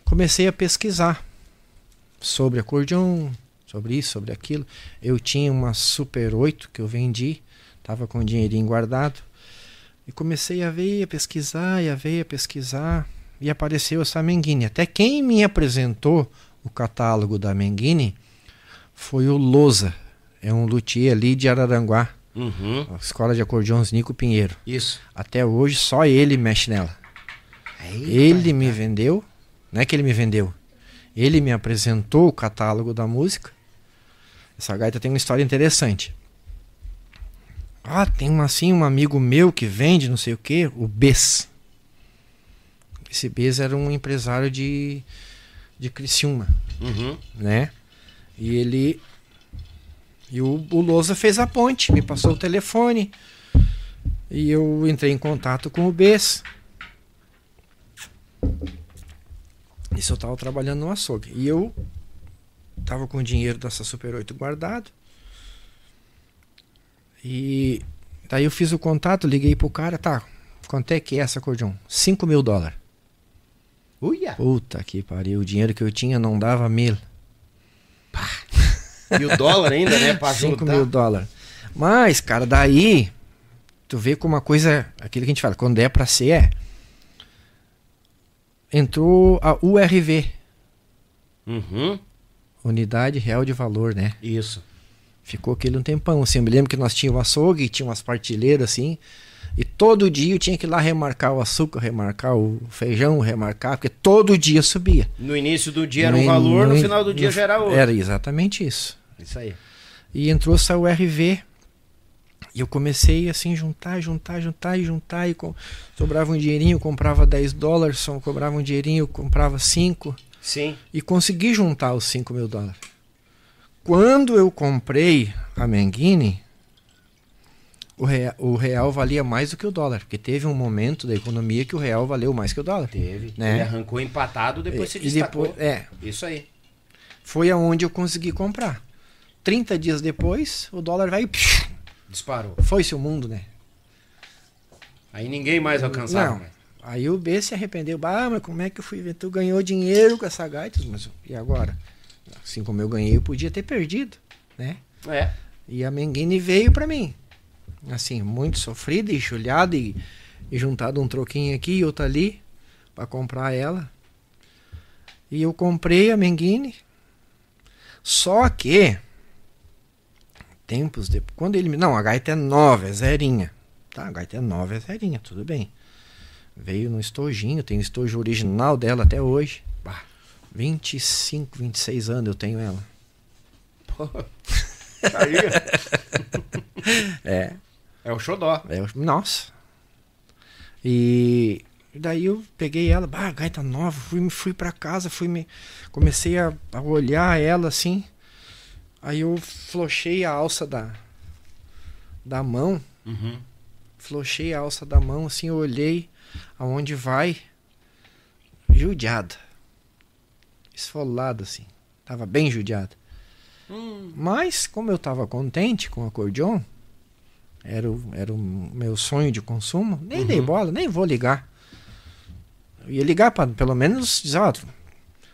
comecei a pesquisar sobre acordeon, sobre isso, sobre aquilo. Eu tinha uma Super 8 que eu vendi, tava com o dinheirinho guardado. E comecei a ver, a pesquisar, e a ver, a pesquisar. E apareceu essa Menguine. Até quem me apresentou o catálogo da Menguine foi o Lousa. É um luthier ali de Araranguá. Uhum. A escola de acordeões Nico Pinheiro. Isso. Até hoje só ele mexe nela. ele me vendeu, não é que ele me vendeu. Ele me apresentou o catálogo da música. Essa gaita tem uma história interessante. Ah, tem um, assim um amigo meu que vende não sei o que, o Bess. Esse Bess era um empresário de de Criciúma Uhum. né? E ele. E o, o Lousa fez a ponte, me passou o telefone. E eu entrei em contato com o Bess. Isso eu tava trabalhando no açougue. E eu tava com o dinheiro dessa Super 8 guardado. E daí eu fiz o contato, liguei pro cara, tá. Quanto é que é essa acordeon? 5 mil dólares. Uia. Puta que pariu, o dinheiro que eu tinha não dava mil. E o dólar ainda, né? Pra 5 ajudar. mil dólares. Mas, cara, daí tu vê como uma coisa, aquilo que a gente fala, quando é pra ser, é. Entrou a URV, Uhum. Unidade Real de Valor, né? Isso. Ficou aquele um tempão, assim, eu me lembro que nós tínhamos açougue, tinha umas partilheiras, assim, e todo dia eu tinha que ir lá remarcar o açúcar, remarcar o feijão, remarcar, porque todo dia subia. No início do dia era um No- valor, no no- final do dia no- já era outro. Era exatamente isso. Isso aí. E entrou essa URV. E eu comecei assim, juntar, juntar, juntar e juntar. E com... sobrava um dinheirinho, comprava 10 dólares, só cobrava um dinheirinho, comprava 5. Sim. E consegui juntar os 5 mil dólares. Quando eu comprei a Menguine, o real, o real valia mais do que o dólar. Porque teve um momento da economia que o real valeu mais que o dólar. Teve. Né? Ele arrancou empatado, depois se E destacou. depois, é, Isso aí. foi aonde eu consegui comprar. 30 dias depois, o dólar vai. Disparou. Foi-se o mundo, né? Aí ninguém mais alcançava. Não. mais. Aí o B se arrependeu. Ah, mas como é que eu fui ver? Tu ganhou dinheiro com essa gaita? Mas e agora? Assim como eu ganhei, eu podia ter perdido, né? É. E a Menguine veio pra mim. Assim, muito sofrida e chulhada e, e juntado um troquinho aqui e outro ali pra comprar ela. E eu comprei a Menguine. Só que tempos depois, quando ele me, não, a gaita é nova, é zerinha. Tá, a gaita é nova, é zerinha, tudo bem. Veio no estojinho, tem o estojo original dela até hoje. Bah, 25, 26 anos eu tenho ela. Aí, É. é o xodó. É, eu- nossa. E daí eu peguei ela, bah, gaita nova, fui, fui pra casa, fui me. Comecei a, a olhar ela assim. Aí eu flochei a alça da, da mão. judiada. Esfolada, assim. Tava bem judiada. Mas, como eu tava contente com o acordeon, era o, era o meu sonho de consumo, nem dei bola, nem vou ligar. Eu ia ligar para pelo menos dizer, ó,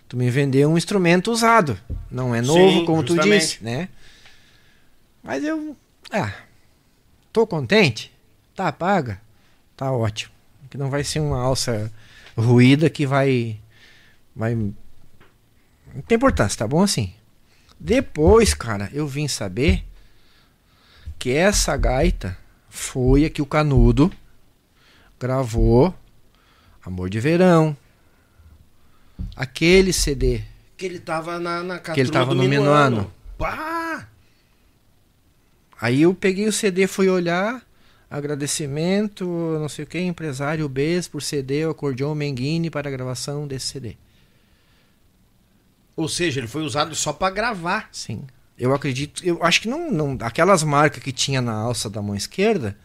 tu me vendeu um instrumento usado. Não é novo, Sim, como tu justamente. disse, né? Mas eu. Ah, tô contente? Tá paga? Tá ótimo. Que não vai ser uma alça ruída que vai. Vai. Não tem importância, tá bom assim. Depois, cara, eu vim saber que essa gaita foi a que o Canudo gravou Amor de Verão. Aquele CD. Que ele tava na, na Que ele tava no Minuano. Minuano. Pá! Aí eu peguei o CD, fui olhar, agradecimento, não sei o que, empresário Bes por CD o acordeon Menguini para a gravação desse CD. Ou seja, ele foi usado só pra gravar. Sim. Eu acredito, eu acho que não, não aquelas marcas que tinha na alça da mão esquerda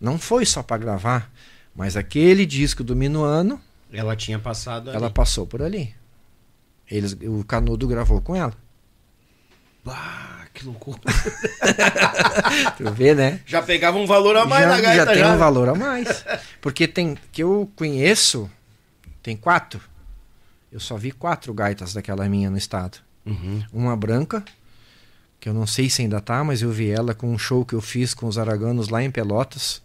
não foi só para gravar, mas aquele disco do Minuano, Ela tinha passado ela ali. passou por ali. Eles, o Canudo gravou com ela. Bah, que loucura. Tu vê, né? Já pegava um valor a mais já, na gaita já tem já. um valor a mais. Porque tem que eu conheço, tem quatro. Eu só vi quatro gaitas daquela minha no estado. Uhum. Uma branca, que eu não sei se ainda tá, mas eu vi ela com um show que eu fiz com os araganos lá em Pelotas,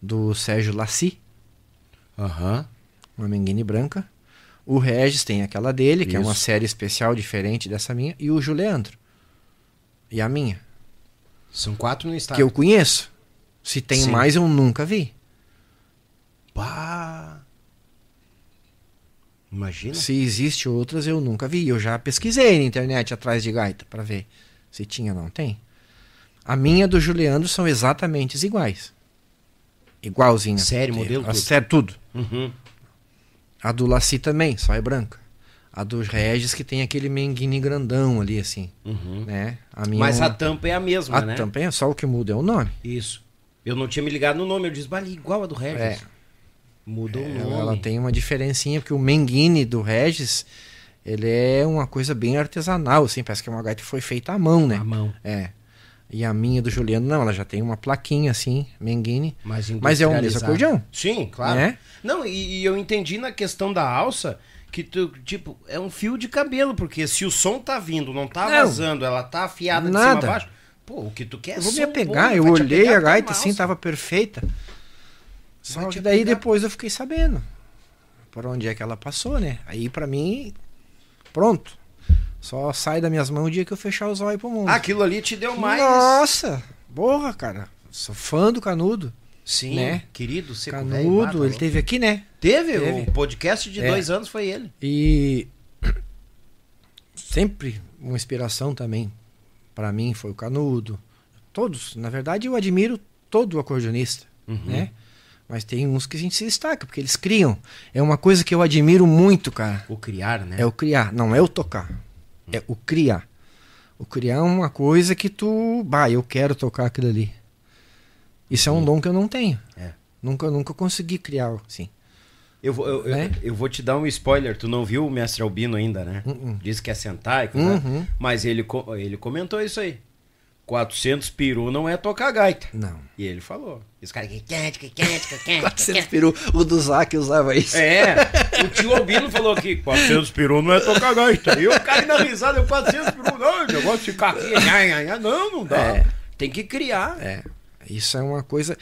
do Sérgio Laci, Aham. Uma menguine branca. O Regis tem aquela dele, que é uma série especial diferente dessa minha, e o Juliandro. E a minha, São quatro no estado. que eu conheço. Se tem Sim. mais, eu nunca vi. Bah. Imagina. Se existe outras, eu nunca vi. Eu já pesquisei na internet atrás de gaita para ver se tinha ou não tem. A minha e do Juliandro são exatamente iguais. Igualzinha. Sério, modelo, tudo? sério, tudo. Uhum. A do Laci também, só é branca. A dos Regis que tem aquele menguine grandão ali, assim. Uhum. Né? A minha Mas é um- a tampa é a mesma, a né? tampa é só o que muda é o nome. Isso. Eu não tinha me ligado no nome. Eu disse, bah, igual a do Regis. É. Mudou o Ela, nome. ela tem uma diferencinha, porque o menguine do Regis, ele é uma coisa bem artesanal, assim, parece que é uma gaita que foi feita à mão, né? A mão. É. E a minha do Juliano, não, ela já tem uma plaquinha assim, Menguini. Mas, Mas é o mesmo acordeão. Sim, claro. Né? Não, e, e eu entendi na questão da alça que tu, tipo, é um fio de cabelo, porque se o som tá vindo, não tá Não. vazando, ela tá afiada de cima Nada. a baixo, pô, o que tu quer é Eu vou me som apegar, bom, eu olhei apegar a gaita assim, tava perfeita. Só que daí apegar. depois eu fiquei sabendo por onde é que ela passou, né? Aí pra mim, pronto. Só sai das minhas mãos o dia que eu fechar os olhos pro mundo. Ah, aquilo ali te deu mais. Nossa, porra, cara. Sou fã do Canudo. Sim, né? querido, seco Canudo, ele teve aqui, né? Teve, Teve. o podcast de É. dois anos foi ele. E sempre uma inspiração também para mim foi o Canudo. Todos, na verdade, eu admiro todo acordeonista, né? Mas tem uns que a gente se destaca porque eles criam. É uma coisa que eu admiro muito, cara. O criar, né? É o criar, não é o tocar. É o criar. O criar é uma coisa que tu, bah, eu quero tocar aquilo ali. Isso é um dom que eu não tenho. É. Nunca, nunca consegui criar assim. Eu, vou- eu, eu- Né? eu vou te dar um spoiler. Tu não viu o Mestre Albino ainda, né? Uh-uh. Disse que é sentar e coisa, Uhum. Mas ele, ele comentou isso aí. 400 peru não é tocar gaita. Não. E ele falou. Esse cara aqui. Você inspirou o do Zac usava isso. É, o tio Albino falou aqui, 400 peru não é tocar gaita. E o cara na risada, eu 400 peru, não, o negócio de ficar aqui, não, não dá. É. Tem que criar. É, isso é uma coisa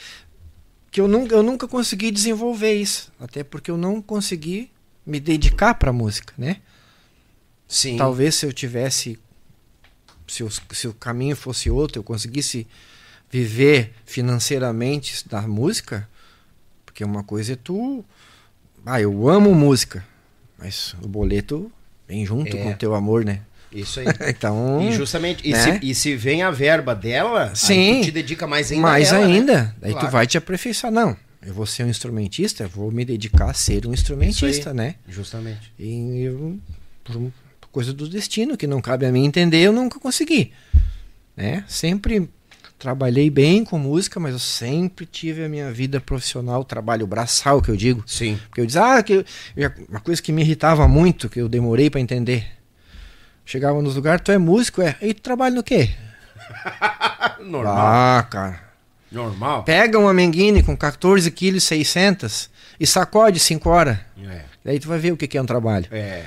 que eu nunca, eu nunca consegui desenvolver isso, até porque eu não consegui me dedicar para música, né? Sim. Talvez se eu tivesse se, se o caminho fosse outro, eu conseguisse viver financeiramente da música, porque uma coisa é tu, ah, eu amo música, mas o boleto vem junto É. com o teu amor, né? Isso aí. Então, E justamente, e, né? se, e se vem a verba dela, aí Sim. tu te dedica mais ainda mais né? ainda. Daí Claro. tu vai te aperfeiçoar. Não, eu vou ser um instrumentista, vou me dedicar a ser um instrumentista, né? Justamente. E eu, por coisa do destino, que não cabe a mim entender, eu nunca consegui. Né? Sempre trabalhei bem com música, mas eu sempre tive a minha vida profissional, trabalho braçal, que eu digo. Sim. Porque eu dizia, ah, que eu- uma coisa que me irritava muito, que eu demorei para entender. Chegava nos lugares, tu é músico, é. E tu trabalha no quê? Normal. Ah, cara. Normal. Pega uma menguine com 14 quilos 600 e sacode 5 horas. É. Daí tu vai ver o que que é um trabalho. É.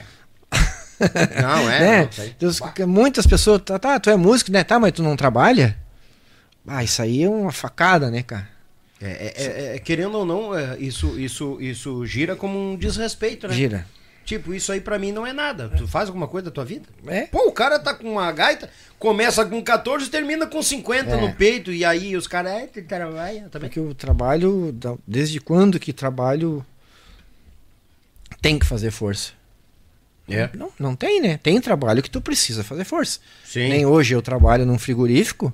Não, é. né? não, tá muitas pessoas, tá, tá, tu é músico, né? Tá, mas tu não trabalha? Ah, isso aí é uma facada, né, cara? É, é, é, é, querendo ou não, é, isso, isso, isso gira como um desrespeito, né? Gira. Tipo, isso aí pra mim não é nada. Tu faz alguma coisa da tua vida? É. Pô, o cara tá com uma gaita, começa com 14 e termina com 50 É. no peito, e aí os caras, é, tu trabalha também. Porque o trabalho, desde quando que trabalho tem que fazer força? É. Não, não tem, né? Tem trabalho que tu precisa fazer força. Sim. Nem hoje eu trabalho num frigorífico,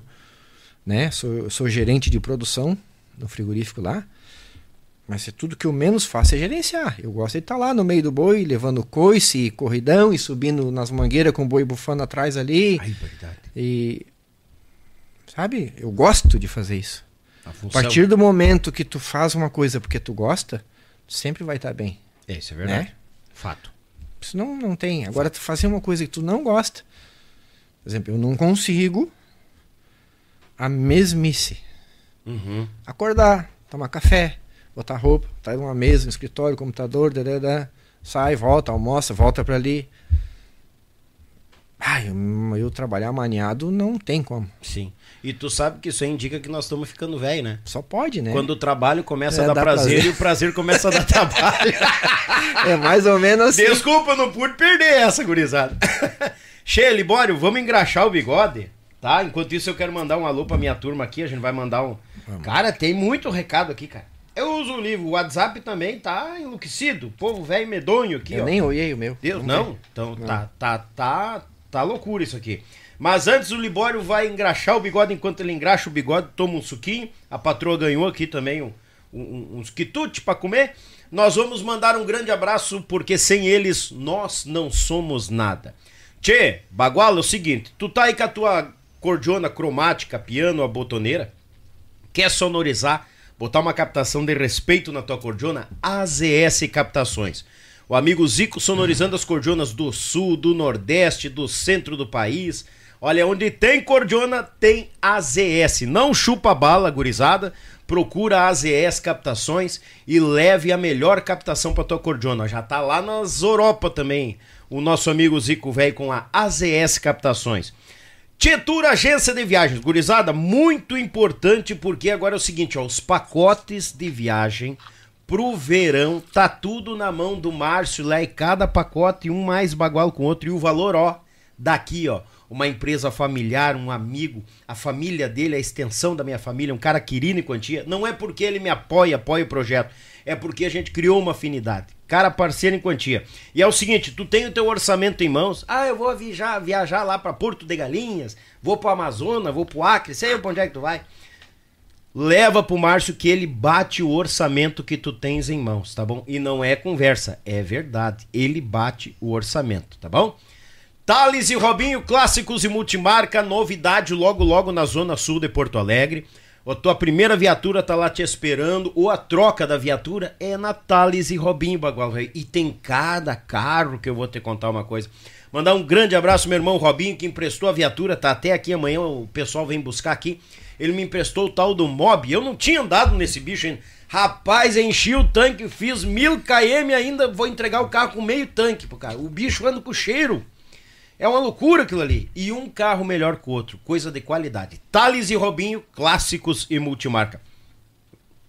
né? Sou, sou gerente de produção no frigorífico lá. Mas é tudo que eu menos faço é gerenciar. Eu gosto de estar lá no meio do boi, levando coice e corridão e subindo nas mangueiras com o boi bufando atrás ali. Ai, verdade. E. Sabe? Eu gosto de fazer isso. A A função. partir do momento que tu faz uma coisa porque tu gosta, sempre vai estar bem. É, isso é verdade. Né? Fato. Isso não, não tem. Agora, tu fazer uma coisa que tu não gosta. Por exemplo, eu não consigo a mesmice. Uhum. Acordar, tomar café, botar roupa, tá numa mesa, no escritório, computador, dadada, sai, volta, almoça, volta pra ali. Ai, eu, eu trabalhar maniado não tem como. Sim. E tu sabe que isso aí indica que nós estamos ficando velho, né? Só pode, né? Quando o trabalho começa É, a dar prazer, prazer. e o prazer começa a dar trabalho. É mais ou menos assim. Desculpa, eu não pude perder essa, gurizada. Cheia, Libório, vamos engraxar o bigode, tá? Enquanto isso, eu quero mandar um alô pra minha turma aqui. A gente vai mandar um. Cara, tem muito recado aqui, cara. Eu uso o livro, o WhatsApp também tá enlouquecido. Povo velho medonho aqui, Eu ó. nem olhei o meu. Deus, Vamos não? ver. Então tá, tá, tá, tá loucura isso aqui. Mas antes o Libório vai engraxar o bigode, enquanto ele engraxa o bigode, toma um suquinho. A patroa ganhou aqui também um- um- uns quitutes pra comer. Nós vamos mandar um grande abraço, porque sem eles nós não somos nada. Tchê, Baguala, é o seguinte, tu tá aí com a tua cordiona cromática, piano, a botoneira, quer sonorizar, botar uma captação de respeito na tua cordiona? AZS Captações. O amigo Zico sonorizando as cordionas do sul, do nordeste, do centro do país. Olha, onde tem cordiona, tem AZS. Não chupa bala, gurizada. Procura a AZS Captações e leve a melhor captação para tua cordiona. Já tá lá nas Europa também, o nosso amigo Zico velho com a AZS Captações. Tietur Agência de Viagens. Gurizada, muito importante porque agora é o seguinte, ó, os pacotes de viagem pro verão, tá tudo na mão do Márcio lá e cada pacote um mais bagual com o outro e o valor, ó, daqui, ó, uma empresa familiar, um amigo, a família dele, a extensão da minha família, um cara querido em quantia, não é porque ele me apoia, apoia o projeto, é porque a gente criou uma afinidade. Cara parceiro em quantia. E é o seguinte, tu tem o teu orçamento em mãos. Ah, eu vou viajar, viajar lá para Porto de Galinhas, vou pro Amazonas, vou pro Acre, sei pra onde é que tu vai. Leva pro Márcio que ele bate o orçamento que tu tens em mãos, tá bom? E não é conversa, é verdade. Ele bate o orçamento, tá bom? Thales e Robinho, clássicos e multimarca, novidade logo logo na zona sul de Porto Alegre. A tua primeira viatura tá lá te esperando, ou a troca da viatura é na Thales e Robinho Bagual. E tem cada carro que eu vou te contar uma coisa. Mandar um grande abraço, meu irmão Robinho, que emprestou a viatura, tá até aqui amanhã, o pessoal vem buscar aqui. Ele me emprestou o tal do Mob. Eu não tinha andado nesse bicho ainda. Rapaz, enchi o tanque, fiz mil km ainda, vou entregar o carro com meio tanque pro cara. O bicho anda com cheiro. É uma loucura aquilo ali. E um carro melhor que o outro. Coisa de qualidade. Thales e Robinho, clássicos e multimarca.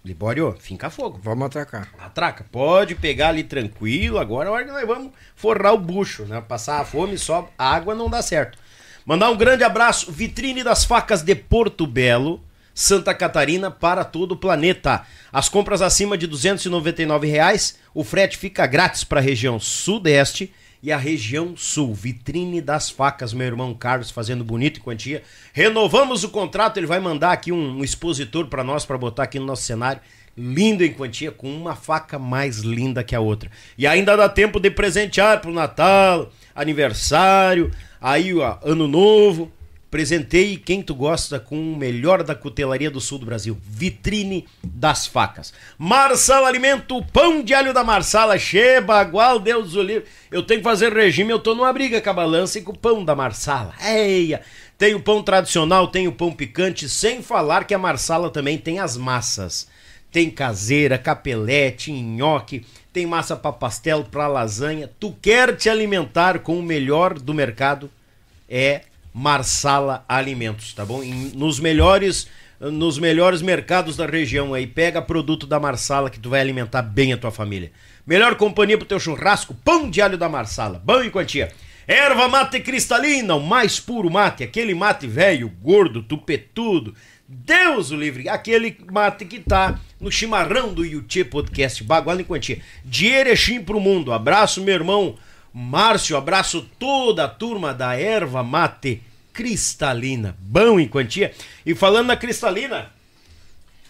Libório, finca fogo. Vamos atracar. Atraca. Pode pegar ali tranquilo. Agora é a hora que nós vamos forrar o bucho, né? Passar a fome só. A água não dá certo. Mandar um grande abraço. Vitrine das facas de Porto Belo. Santa Catarina para todo o planeta. As compras acima de 299 reais, o frete fica grátis para a região sudeste e a região sul. Vitrine das facas, meu irmão Carlos fazendo bonito em quantia. Renovamos o contrato, ele vai mandar aqui um, um expositor para nós para botar aqui no nosso cenário. Lindo em quantia, com uma faca mais linda que a outra. E ainda dá tempo de presentear pro Natal, aniversário, aí ó, ano novo. Presentei quem tu gosta com o melhor da cutelaria do sul do Brasil. Vitrine das facas. Marsala Alimento, pão de alho da Marsala. Che, bagual, Deus o livre. Eu tenho que fazer regime, eu tô numa briga com a balança e com o pão da Marsala. Eia! Tem o pão tradicional, tem o pão picante, sem falar que a Marsala também tem as massas. Tem caseira, capelete, nhoque, tem massa para pastel, para lasanha. Tu quer te alimentar com o melhor do mercado? É Marsala Alimentos, tá bom? Nos melhores nos melhores mercados da região aí, pega produto da Marsala que tu vai alimentar bem a tua família. Melhor companhia pro teu churrasco, pão de alho da Marsala, bom em quantia. Erva mate cristalina, o mais puro mate, aquele mate velho, gordo, tupetudo. Deus o livre, aquele mate que tá no chimarrão do YouTube Podcast, bagual em quantia. De Erechim pro mundo. Abraço, meu irmão Márcio, abraço toda a turma da Erva Mate Cristalina. Bom em quantia. E falando na Cristalina,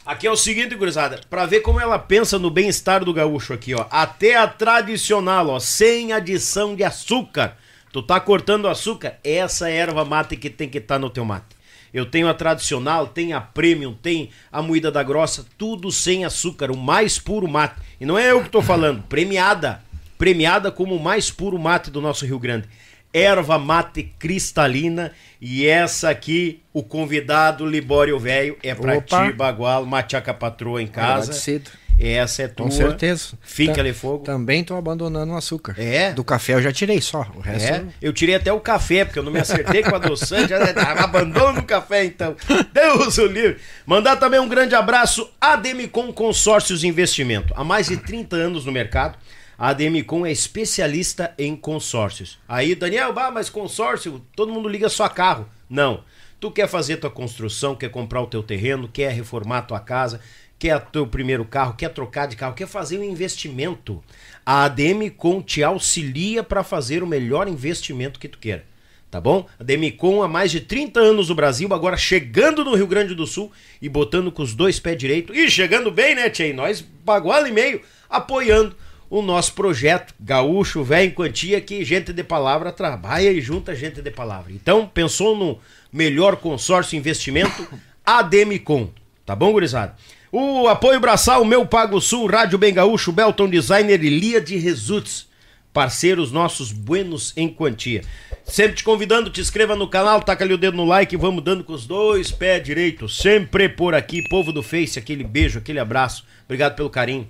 aqui é o seguinte, gurizada, pra ver como ela pensa no bem-estar do gaúcho aqui, ó. Até a tradicional, ó, sem adição de açúcar. Tu tá cortando açúcar? Essa erva mate que tem que estar no teu mate. Eu tenho a tradicional, tem a premium, tem a moída da grossa, tudo sem açúcar, o mais puro mate. E não é eu que tô falando, premiada. Premiada como o mais puro mate do nosso Rio Grande. Erva mate cristalina. E essa aqui, o convidado Libório Velho, é pra Opa. ti, Bagual, Machaca Patroa em casa. Agradecido. Essa é tua. Com certeza. Fica Ta- ali fogo. Também tô abandonando o açúcar. É? Do café eu já tirei só. O resto. É, eu tirei até o café, porque eu não me acertei com a adoçante, já abandono o café então. Deus o livre. Mandar também um grande abraço à Demicon Consórcios Investimento. Há mais de 30 anos no mercado, a Demicon é especialista em consórcios. Aí, Daniel, bah, mas consórcio, todo mundo liga só carro. Não. Tu quer fazer tua construção, quer comprar o teu terreno, quer reformar a tua casa, quer teu primeiro carro, quer trocar de carro, quer fazer um investimento. A Ademicon te auxilia para fazer o melhor investimento que tu queira. Tá bom? A Demicon há mais de 30 anos no Brasil, agora chegando no Rio Grande do Sul e botando com os dois pés direitos. E chegando bem, né? E nós, baguala e meio, apoiando o nosso projeto Gaúcho Velho em Quantia, que gente de palavra trabalha e junta gente de palavra. Então, pensou no melhor consórcio investimento? Ademicon. Tá bom, gurizada? O apoio braçal, Meu Pago Sul, Rádio Bem Gaúcho, Belton Designer e Lia de Results. Parceiros nossos, buenos em quantia. Sempre te convidando, te inscreva no canal, taca ali o dedo no like vamos dando com os dois pés direitos. Sempre por aqui, povo do Face, aquele beijo, aquele abraço. Obrigado pelo carinho.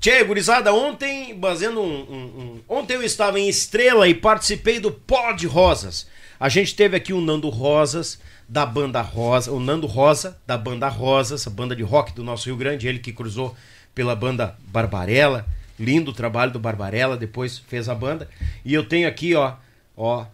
Tchê, gurizada, ontem, fazendo um, um- um- Ontem eu estava em Estrela e participei do Pó de Rosas. A gente teve aqui o Nando Rosas, da banda Rosa, o Nando Rosa, da banda Rosas, a banda de rock do nosso Rio Grande, ele que cruzou pela banda Barbarella. Lindo trabalho do Barbarella, depois fez a banda. E eu tenho aqui, ó, ó,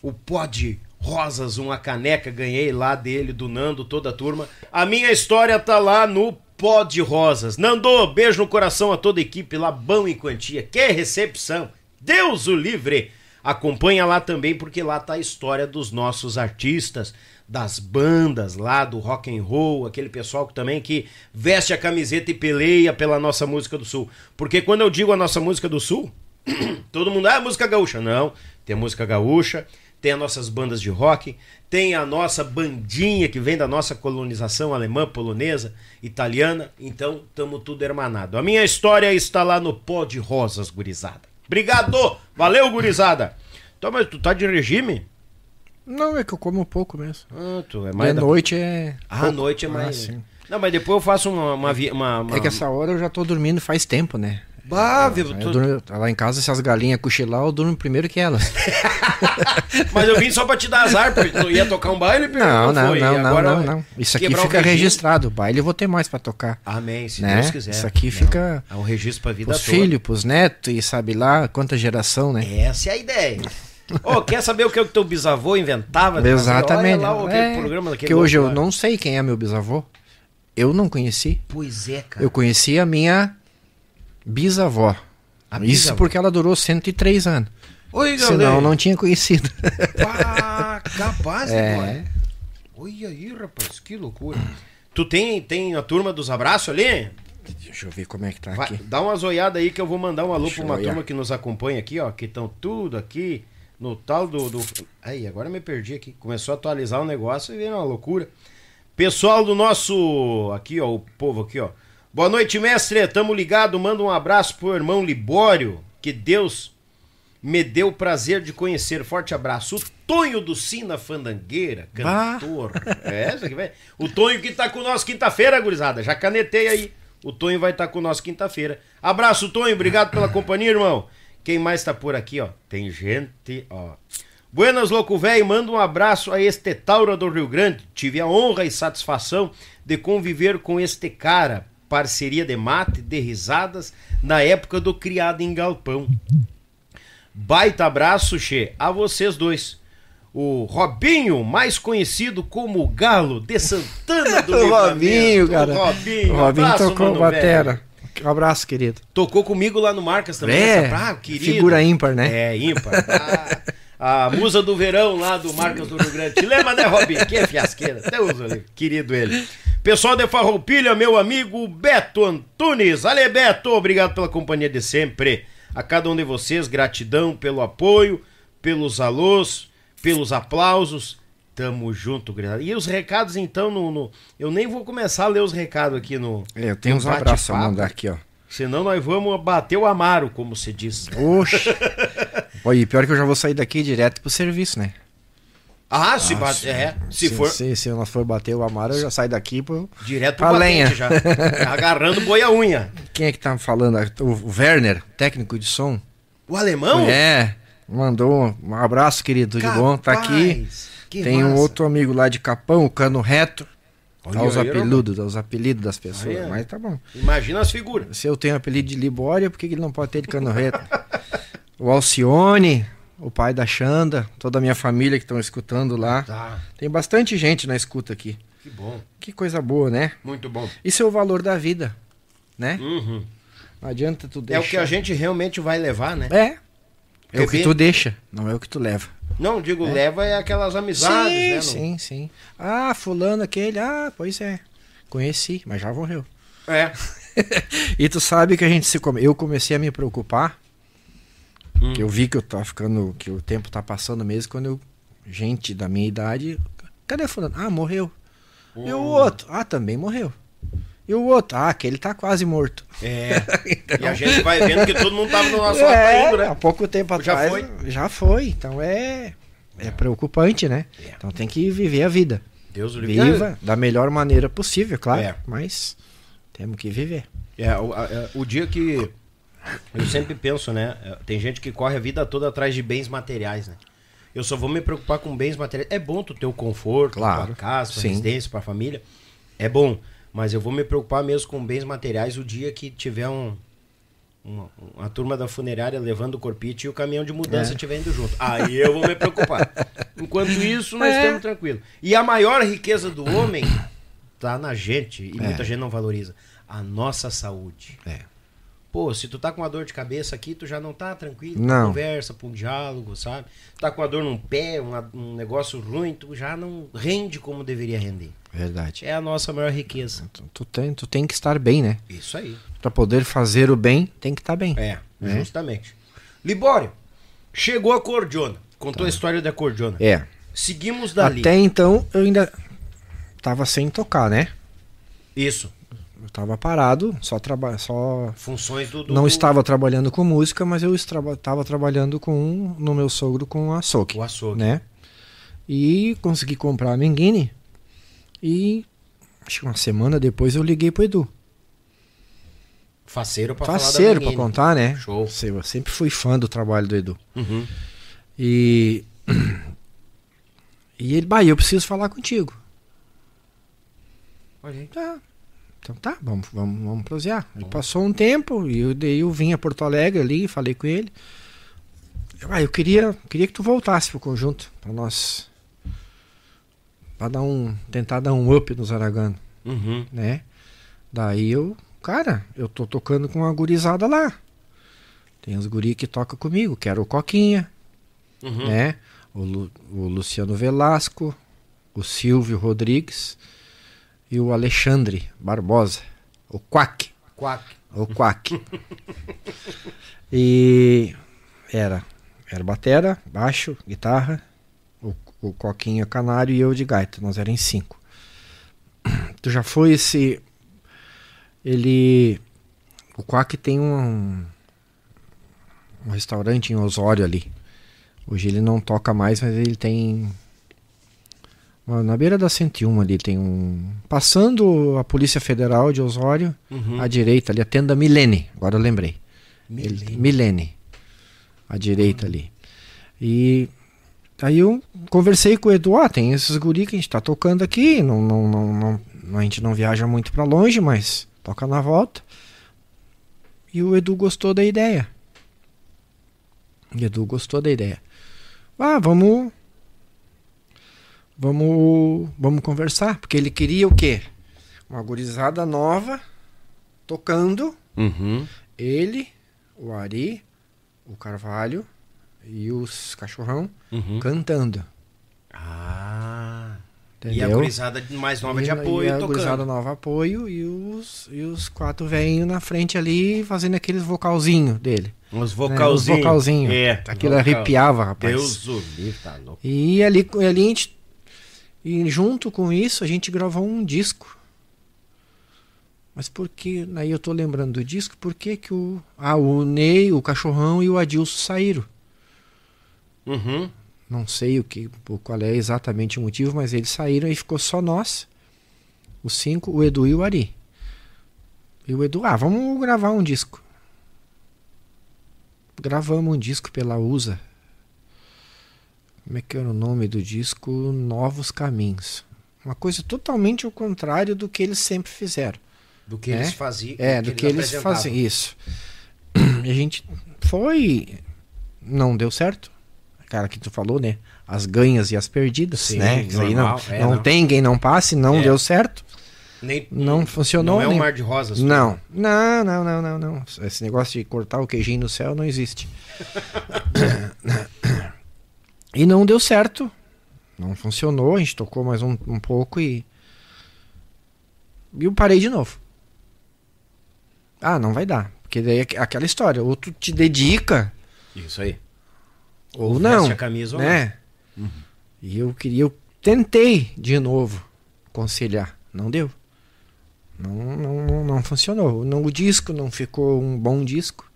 o pó de rosas, uma caneca, ganhei lá dele, do Nando, toda a turma. A minha história tá lá no pó de rosas. Nando, beijo no coração a toda a equipe lá, bom em quantia. Que recepção! Deus o livre! Acompanha lá também, porque lá tá a história dos nossos artistas, das bandas lá, do rock and roll, aquele pessoal que também que veste a camiseta e peleia pela nossa música do Sul. Porque quando eu digo a nossa música do Sul, Todo mundo, ah, música gaúcha. Não, tem música gaúcha, tem as nossas bandas de rock, tem a nossa bandinha que vem da nossa colonização alemã, polonesa, italiana. Então, tamo tudo hermanado. A minha história está lá no Pó de Rosas, gurizada. Obrigado! Valeu, gurizada! Então, mas tu tá de regime? Não, é que eu como pouco mesmo. Ah, tu é De mais da- noite é. Ah, à noite é Ah, mais. sim. Não, mas depois eu faço uma. uma, uma, uma... É que essa hora eu já tô dormindo faz tempo, né? Bah, viu, Aí tu- eu durmo- lá em casa, se as galinhas cochilar, eu durmo primeiro que elas. Mas eu vim só pra te dar azar, porque tu ia tocar um baile, Pedro, Não, não, não, não, não, não. Isso aqui fica regime. registrado. O baile eu vou ter mais pra tocar. Amém, se né? Deus quiser. Isso aqui Não, fica É um registro pra vida pros toda. filhos, pros netos e sabe lá quanta geração, né? Essa é a ideia. Ô, quer saber o que o teu bisavô inventava? Exatamente. Lá É, programa que hoje eu não sei quem é meu bisavô. Eu não conheci. Pois é, cara. Eu conheci a minha bisavó. A Isso bisavó. porque ela durou 103 anos. Oi, Senão eu não tinha conhecido. Pá, capaz, É. é. Olha aí, rapaz, que loucura. Tu tem, tem a turma dos abraços ali? Deixa eu ver como é que tá Vai, aqui. dá umas olhadas aí que eu vou mandar um alô Deixa pra uma olhar. turma que nos acompanha aqui, ó. Que estão tudo aqui no tal do, do. Aí, agora me perdi aqui. Começou a atualizar o negócio e veio uma loucura. Pessoal do nosso. Aqui, ó, o povo aqui, ó. Boa noite, mestre. Tamo ligado. Manda um abraço pro irmão Libório. Que Deus me deu o prazer de conhecer. Forte abraço. O Tonho do Sina Fandangueira, cantor. É, isso aqui vai. O Tonho que tá com nós quinta-feira, gurizada. Já canetei aí. O Tonho vai estar tá com nós quinta-feira. Abraço, Tonho. Obrigado pela companhia, irmão. Quem mais tá por aqui, ó? Tem gente, ó. Buenas, louco velho, manda um abraço a este Taura do Rio Grande. Tive a honra e satisfação de conviver com este cara. Parceria de mate, de risadas, na época do criado em galpão. Baita abraço, Che, a vocês dois. O Robinho, mais conhecido como Galo de Santana do o Robinho, cara. O Robinho, o Robinho abraço, tocou batera. velho. Um abraço, querido. Tocou comigo lá no Marcas também. É, essa- ah, querido. figura ímpar, né? É, ímpar. Ah, a musa do verão lá do Marcas do Rio Grande. Te lembra, né, Robinho? Que é fiasqueira. Deus, ali, querido ele. Pessoal de Farroupilha, meu amigo Beto Antunes. Ale, Beto, obrigado pela companhia de sempre. A cada um de vocês, gratidão pelo apoio, pelos alôs, pelos aplausos. Tamo junto, gurizada. E os recados, então, no, no- eu nem vou começar a ler os recados aqui no. É, eu tenho uns abraços a mandar aqui, ó. Senão nós vamos bater o amaro, como se diz. Oxe. Olha, pior que eu já vou sair daqui direto pro serviço, né? Ah, se bate, é, se, for Se, se nós for bater o Amaro, eu já saio daqui pro. direto pro lenha. já. Agarrando boi a unha. Quem é que tá falando? O Werner, técnico de som. O alemão? É, mandou um abraço, querido, tudo bom? Tá aqui. Que Tem um massa. outro amigo lá de Capão, o Cano Reto. Olha Dá os aí, apelidos, dá os apelidos das pessoas. Olha. Mas tá bom. Imagina as figuras. Se eu tenho apelido de Libória, por que que ele não pode ter de Cano Reto? o Alcione, o pai da Xanda, toda a minha família que estão escutando lá. Tá, Tem bastante gente na escuta aqui. que bom. Que coisa boa, né? Muito bom. Isso é o valor da vida, né? Uhum. Não adianta tu É deixar. o que a gente realmente vai levar, né? É. É o que tu deixa, não é o que tu leva. Não, digo, leva é aquelas amizades, sim, né? não- sim, sim. Ah, fulano aquele, ah, pois é. Conheci, mas já morreu. É. E tu sabe que a gente se come... eu comecei a me preocupar, Hum. que eu vi que eu tava ficando, que o tempo tá passando mesmo quando eu gente da minha idade, cadê fulano? Ah, morreu. E Hum. o outro? Ah, também morreu. E o outro? Ah, aquele tá quase morto. É. E a gente vai vendo que todo mundo tava no nosso lado É, caindo, há né? pouco tempo Já atrás. foi? Já foi. Então é é preocupante, né? É. Então tem que viver a vida. Deus o livre. Viva da melhor maneira possível, claro. É. Mas temos que viver. É, o, a- é, o dia que. Eu sempre penso, né? é, Tem gente que corre a vida toda atrás de bens materiais, né? Eu só vou me preocupar com bens materiais. É bom tu ter o conforto, Claro, tua casa, tua sim. residência, pra família. É bom. Mas eu vou me preocupar mesmo com bens materiais o dia que tiver um. Uma, uma turma da funerária levando o corpite e o caminhão de mudança É. estiver indo junto. Aí eu vou me preocupar. Enquanto isso, nós É. estamos tranquilos. E a maior riqueza do homem tá na gente, e É. muita gente não valoriza. A nossa saúde. É. Pô, se tu tá com uma dor de cabeça aqui, tu já não tá tranquilo. Não. Conversa, pra um diálogo, sabe? Tá com a dor num pé, uma- um negócio ruim, tu já não rende como deveria render. Verdade. É a nossa maior riqueza. Tu, tu tem, tu tem que estar bem, né? Isso aí. Pra poder fazer o bem, tem que estar bem. É, É. justamente. Libório, chegou a cordiona. Contou a história da cordiona. Tá. É. Seguimos dali. Até então eu ainda tava sem tocar, né? Isso. Eu tava parado, só traba só Funções do. do- não estava trabalhando com música, mas eu estava tava trabalhando com no meu sogro com açougue. O açougue. né? E consegui comprar a Menguini. E acho que uma semana depois eu liguei pro Edu. Faceiro pra falar Faceiro da pra contar, né? Show. Eu sempre fui fã do trabalho do Edu. Uhum. E. E ele, bah, eu preciso falar contigo. Olha aí. Tá. Então tá, vamos, vamos, vamos prosear. Aí passou um tempo e eu, daí eu vim a Porto Alegre ali, falei com ele. Eu, ah, eu queria, queria que tu voltasse pro conjunto, pra nós. Pra dar um. tentar dar um up nos Aragano, Uhum. né? Daí eu, cara, eu tô tocando com uma gurizada lá. Tem os guri que toca comigo, que era o Coquinha, Uhum. né? O, Lu- o Luciano Velasco, o Silvio Rodrigues e o Alexandre Barbosa, o Quack, Quack. o Quack. e era era batera, baixo, guitarra, o, Coquinha canário e eu de gaita. Nós éramos em cinco. Tu já foi esse. Ele. O Quack tem um. Um restaurante em Osório ali. Hoje ele não toca mais, mas ele tem. Na beira da 101 ali tem um. Passando a Polícia Federal de Osório, à direita ali, a tenda Milene. Agora eu lembrei. Milene. Milene. À direita ali. E aí eu conversei com o Edu, ah, tem esses guri que a gente tá tocando aqui, não, não, não, não, a gente não viaja muito para longe, mas toca na volta. E o Edu gostou da ideia. O Edu gostou da ideia. Ah, vamos vamos vamos conversar, porque ele queria o quê? Uma gurizada nova tocando, Uhum. ele, o Ari, o Carvalho e os cachorrão Uhum. cantando. Ah. E a Entendeu? gurizada mais nova de E- apoio e a tocando. gurizada nova apoio e os, e os quatro velhinhos na frente ali fazendo aqueles vocalzinho dele. Uns né? Os vocalzinhos. vocalzinho. É. Aquilo vocal. arrepiava, rapaz. Deus o livre, tá louco. E ali, ali a gente. E junto com isso a gente gravou um disco. Mas por que. Aí eu tô lembrando do disco, por que que o. Ah, o Ney, o Cachorrão e o Adilson saíram. Uhum. Não sei o que, qual é exatamente o motivo, mas eles saíram e ficou só nós. Os cinco, o Edu e o Ari. E o Edu, ah, vamos gravar um disco. Gravamos um disco pela USA. Como é que era o nome do disco? Novos Caminhos. Uma coisa totalmente ao contrário do que eles sempre fizeram. Do que É? eles faziam. É, do que eles apresentavam. fazem isso. E a gente foi. Não deu certo. Cara, que tu falou, né? As ganhas e as perdidas, Sim, né? Isso aí não, normal, é, não, não. tem quem não passe, não É. deu certo. Nem, Não funcionou. Não é um nem- mar de rosas. Não, não, não, não, não, não. Esse negócio de cortar o queijinho no céu não existe. e não deu certo. Não funcionou. A gente tocou mais um, um pouco e. E eu parei de novo. Ah, não vai dar. Porque daí é aqu- aquela história. Ou tu te dedica, Isso aí. Ou Veste não. a camisa ou né? E eu queria. Eu tentei de novo conciliar. Não deu. Não, não, não, não funcionou. Não, o disco não ficou um bom disco.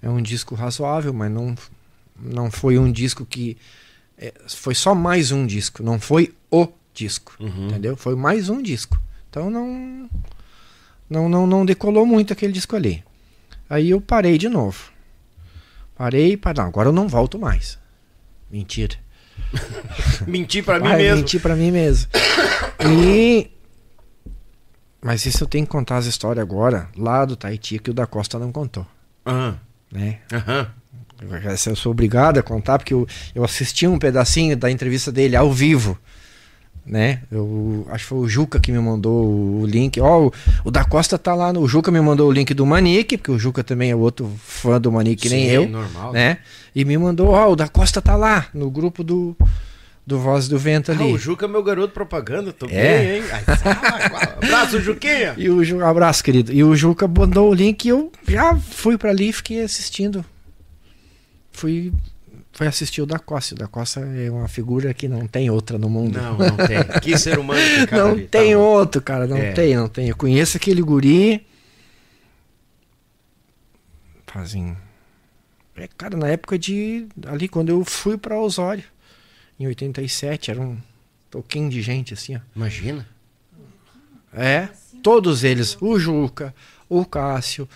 É um disco razoável, mas não, não foi um disco que. é, foi só mais um disco, não foi o disco. Uhum. Entendeu? Foi mais um disco. Então não, não, não, não decolou muito aquele disco ali. Aí eu parei de novo. Parei, para não, agora eu não volto mais. Mentira. Mentir pra mim mesmo. mentir pra mim mesmo. E. Mas isso eu tenho que contar as histórias agora, lá do Tahiti, que o da Costa não contou. Aham. Né? Aham. Essa eu sou obrigado a contar, porque eu, eu assisti um pedacinho da entrevista dele ao vivo. Né? Eu acho que foi o Juca que me mandou o link. Ó, o, o da Costa tá lá no. O Juca me mandou o link do Manique, porque o Juca também é outro fã do Manique, que nem Sim, eu. normal. Né? E me mandou, ó, o da Costa tá lá, no grupo do, do Voz do Vento Ah, ali. o Juca é meu garoto propaganda, tô É. bem, hein? Ai, ah, Abraço, Juquinha! E o Ju... Abraço, querido. E o Juca mandou o link e eu já fui pra ali e fiquei assistindo. Fui, fui assistir o da Costa. O da Costa é uma figura que não tem outra no mundo. Não, não tem. Que ser humano que cabe Não ali, tem tá, outro, cara. Não É. tem, não tem. Eu conheço aquele guri. Fazem. É, cara, na época de. Ali, quando eu fui pra Osório, em 87, era um toquinho de gente assim, ó. Imagina. É, todos eles, o Juca, o Cássio,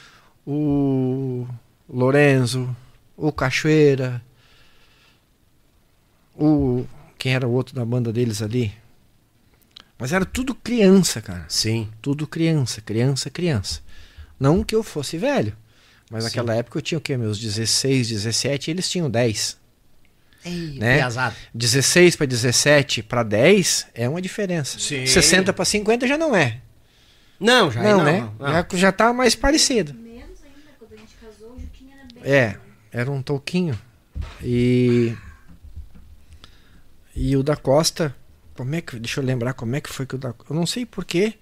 o Lorenzo, o Cachoeira, o quem era o outro da banda deles ali. Mas era tudo criança, cara. Sim. Tudo criança, criança, criança. Não que eu fosse velho, mas Sim. naquela época eu tinha o quê? Meus 16, 17, e eles tinham 10. Ei, Né? piazada. 16 para 17 para 10 é uma diferença. Sim. 60 para 50 já não é. Não, já não, não, né? não. Já, já tá mais parecido. Menos ainda, quando a gente casou, o Juquinha era bem. É, era um touquinho. E. E o da Costa. Como é que. Deixa eu lembrar como é que foi que o da. Eu não sei porquê.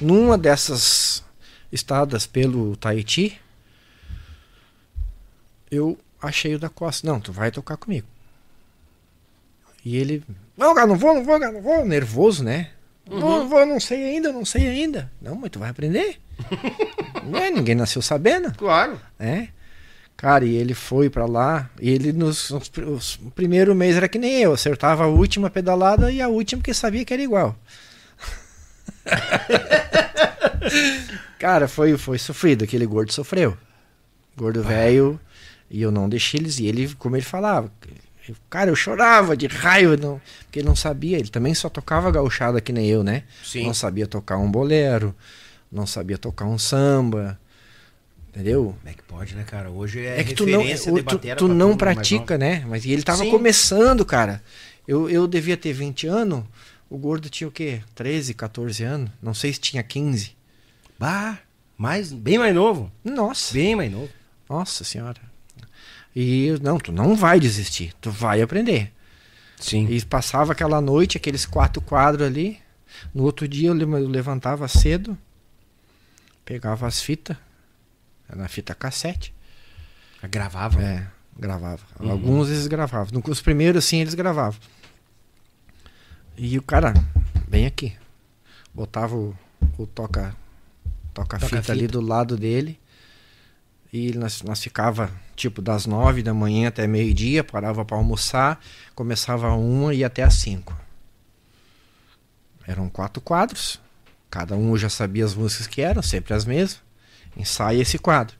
Numa dessas estadas pelo Tahiti. Eu achei o da Costa. Não, tu vai tocar comigo. E ele, não, cara, não vou, não vou, cara, não vou. Nervoso, né? Não vou, não vou, não sei ainda, não sei ainda. Não, mas tu vai aprender. não é, ninguém nasceu sabendo. Claro. É. Cara, e ele foi pra lá, e ele nos, nos pr- os- o primeiro mês era que nem eu, acertava a última pedalada e a última que sabia que era igual. Cara, foi, foi sofrido, aquele gordo sofreu. Gordo velho, e eu não deixei eles, e ele, como ele falava, cara, eu chorava de raiva, não, porque ele não sabia, ele também só tocava gauchada que nem eu, né? Sim. Não sabia tocar um bolero, não sabia tocar um samba, entendeu? Como é que pode, né, cara? Hoje é, É que tu não, de tu, tu não pratica, né? Mas ele tava Sim. começando, cara. Eu, eu devia ter 20 anos, o gordo tinha o quê? 13, 14 anos? Não sei se tinha 15. nova. Bah, mais, bem mais novo. Nossa, Bem mais novo. nossa senhora. E não, tu não vai desistir, tu vai aprender. Sim. E passava aquela noite, aqueles quatro quadros ali. No outro dia eu le- eu levantava cedo, pegava as fitas, na fita cassete. Gravava. É, gravava. Uhum. Alguns eles gravavam. Os primeiros, sim, eles gravavam. E o cara, bem aqui. Botava o, o toca, toca, fita, Toca-fita. ali do lado dele. E nós, nós ficava tipo das nove da manhã até meio-dia, parava para almoçar, começava a uma e até às cinco. Eram quatro quadros. Cada um já sabia as músicas que eram, sempre as mesmas. Ensaia esse quadro.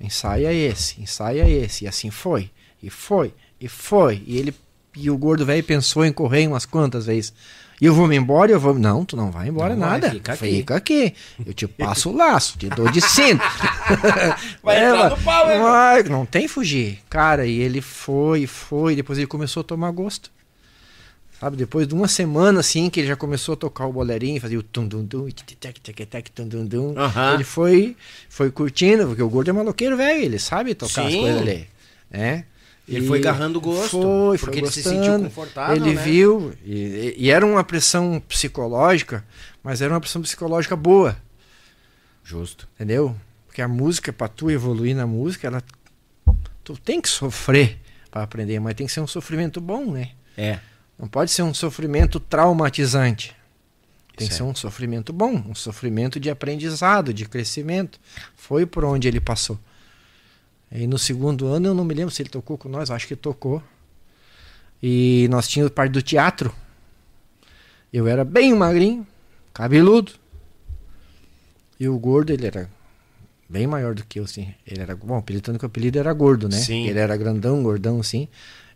Ensaia esse, ensaia esse. E assim foi. E foi, e foi. E ele e o gordo velho pensou em correr umas quantas vezes. E eu vou me embora, eu vou. Não, tu não vai embora Não vai, nada. fica aqui. Fica aqui. Eu te passo o laço, te dou de cinto. Vai É, entrar no pau, vai, não tem fugir. Cara, e ele foi, foi, depois ele começou a tomar gosto. Sabe, depois de uma semana assim que ele já começou a tocar o bolerinho, fazia o tum dum dum, tic tic tic tum dum dum. Ele foi foi curtindo, porque o gordo é maloqueiro, velho, ele sabe tocar as Sim. coisas ali, né? Ele E foi agarrando gosto, Foi, porque foi ele se gostando. sentiu confortável, Ele né? viu e, e era uma pressão psicológica, mas era uma pressão psicológica boa. Justo. Entendeu? Porque a música, pra tu evoluir na música, ela. Tu tem que sofrer pra aprender, mas tem que ser um sofrimento bom, né? É. Não pode ser um sofrimento traumatizante. Tem Isso que ser um sofrimento bom, um sofrimento de aprendizado, de crescimento. Foi por onde ele passou. E no segundo ano, eu não me lembro se ele tocou com nós, acho que tocou. E nós tínhamos parte do teatro. Eu era bem magrinho, cabeludo. E o gordo, ele era bem maior do que eu, assim. Ele era, bom, apelidando que o apelido era gordo, né? Sim. Ele era grandão, gordão, assim.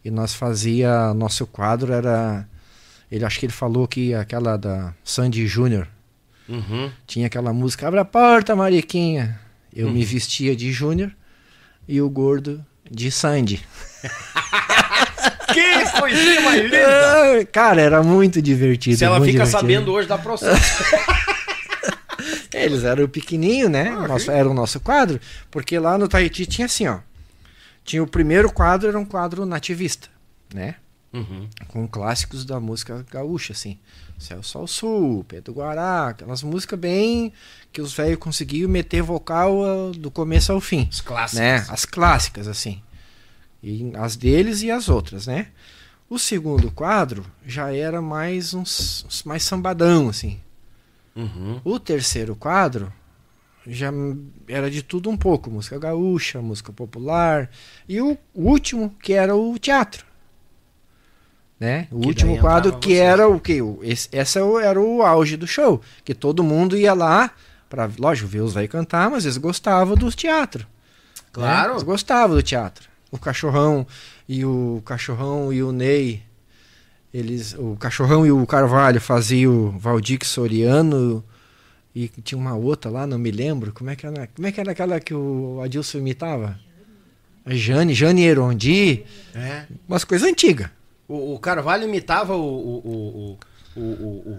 E nós fazia, nosso quadro era, ele acho que ele falou que aquela da Sandy Júnior, Uhum. tinha aquela música, abre a porta, Mariquinha. Eu Uhum. me vestia de Júnior e o gordo de Sandy. Que coisinha mais linda! Cara, era muito divertido. Se ela fica divertido. sabendo hoje, dá processo. Eles eram pequenininho, né? Ah, Nosso- era o nosso quadro. Porque lá no Tahiti tinha assim, ó. Tinha o primeiro quadro, era um quadro nativista, né? Uhum. Com clássicos da música gaúcha, assim. Céu Sol Sul, Pedro Guará, aquelas músicas bem que os velhos conseguiam meter vocal ah, do começo ao fim. Os clássicos. Né? As clássicas, assim. E as deles e as outras, né? O segundo quadro já era mais uns, uns mais sambadão, assim. Uhum. O terceiro quadro já era de tudo um pouco, música gaúcha, música popular, e o último que era o teatro. Né? O Que último quadro que vocês. era o que esse essa era o auge do show, que todo mundo ia lá para, lógico, ver os velhos cantar, mas eles gostavam do teatro. Claro. Né? Eles gostavam do teatro. O cachorrão e o cachorrão e o Ney, eles, o cachorrão e o Carvalho faziam o Valdir Soriano e tinha uma outra lá, não me lembro. Como é que era, como é que era aquela que o Adilson imitava? A Jane, Jane Erondi, É. umas coisas antigas. O, o Carvalho imitava o. o, o, o, o, o- o-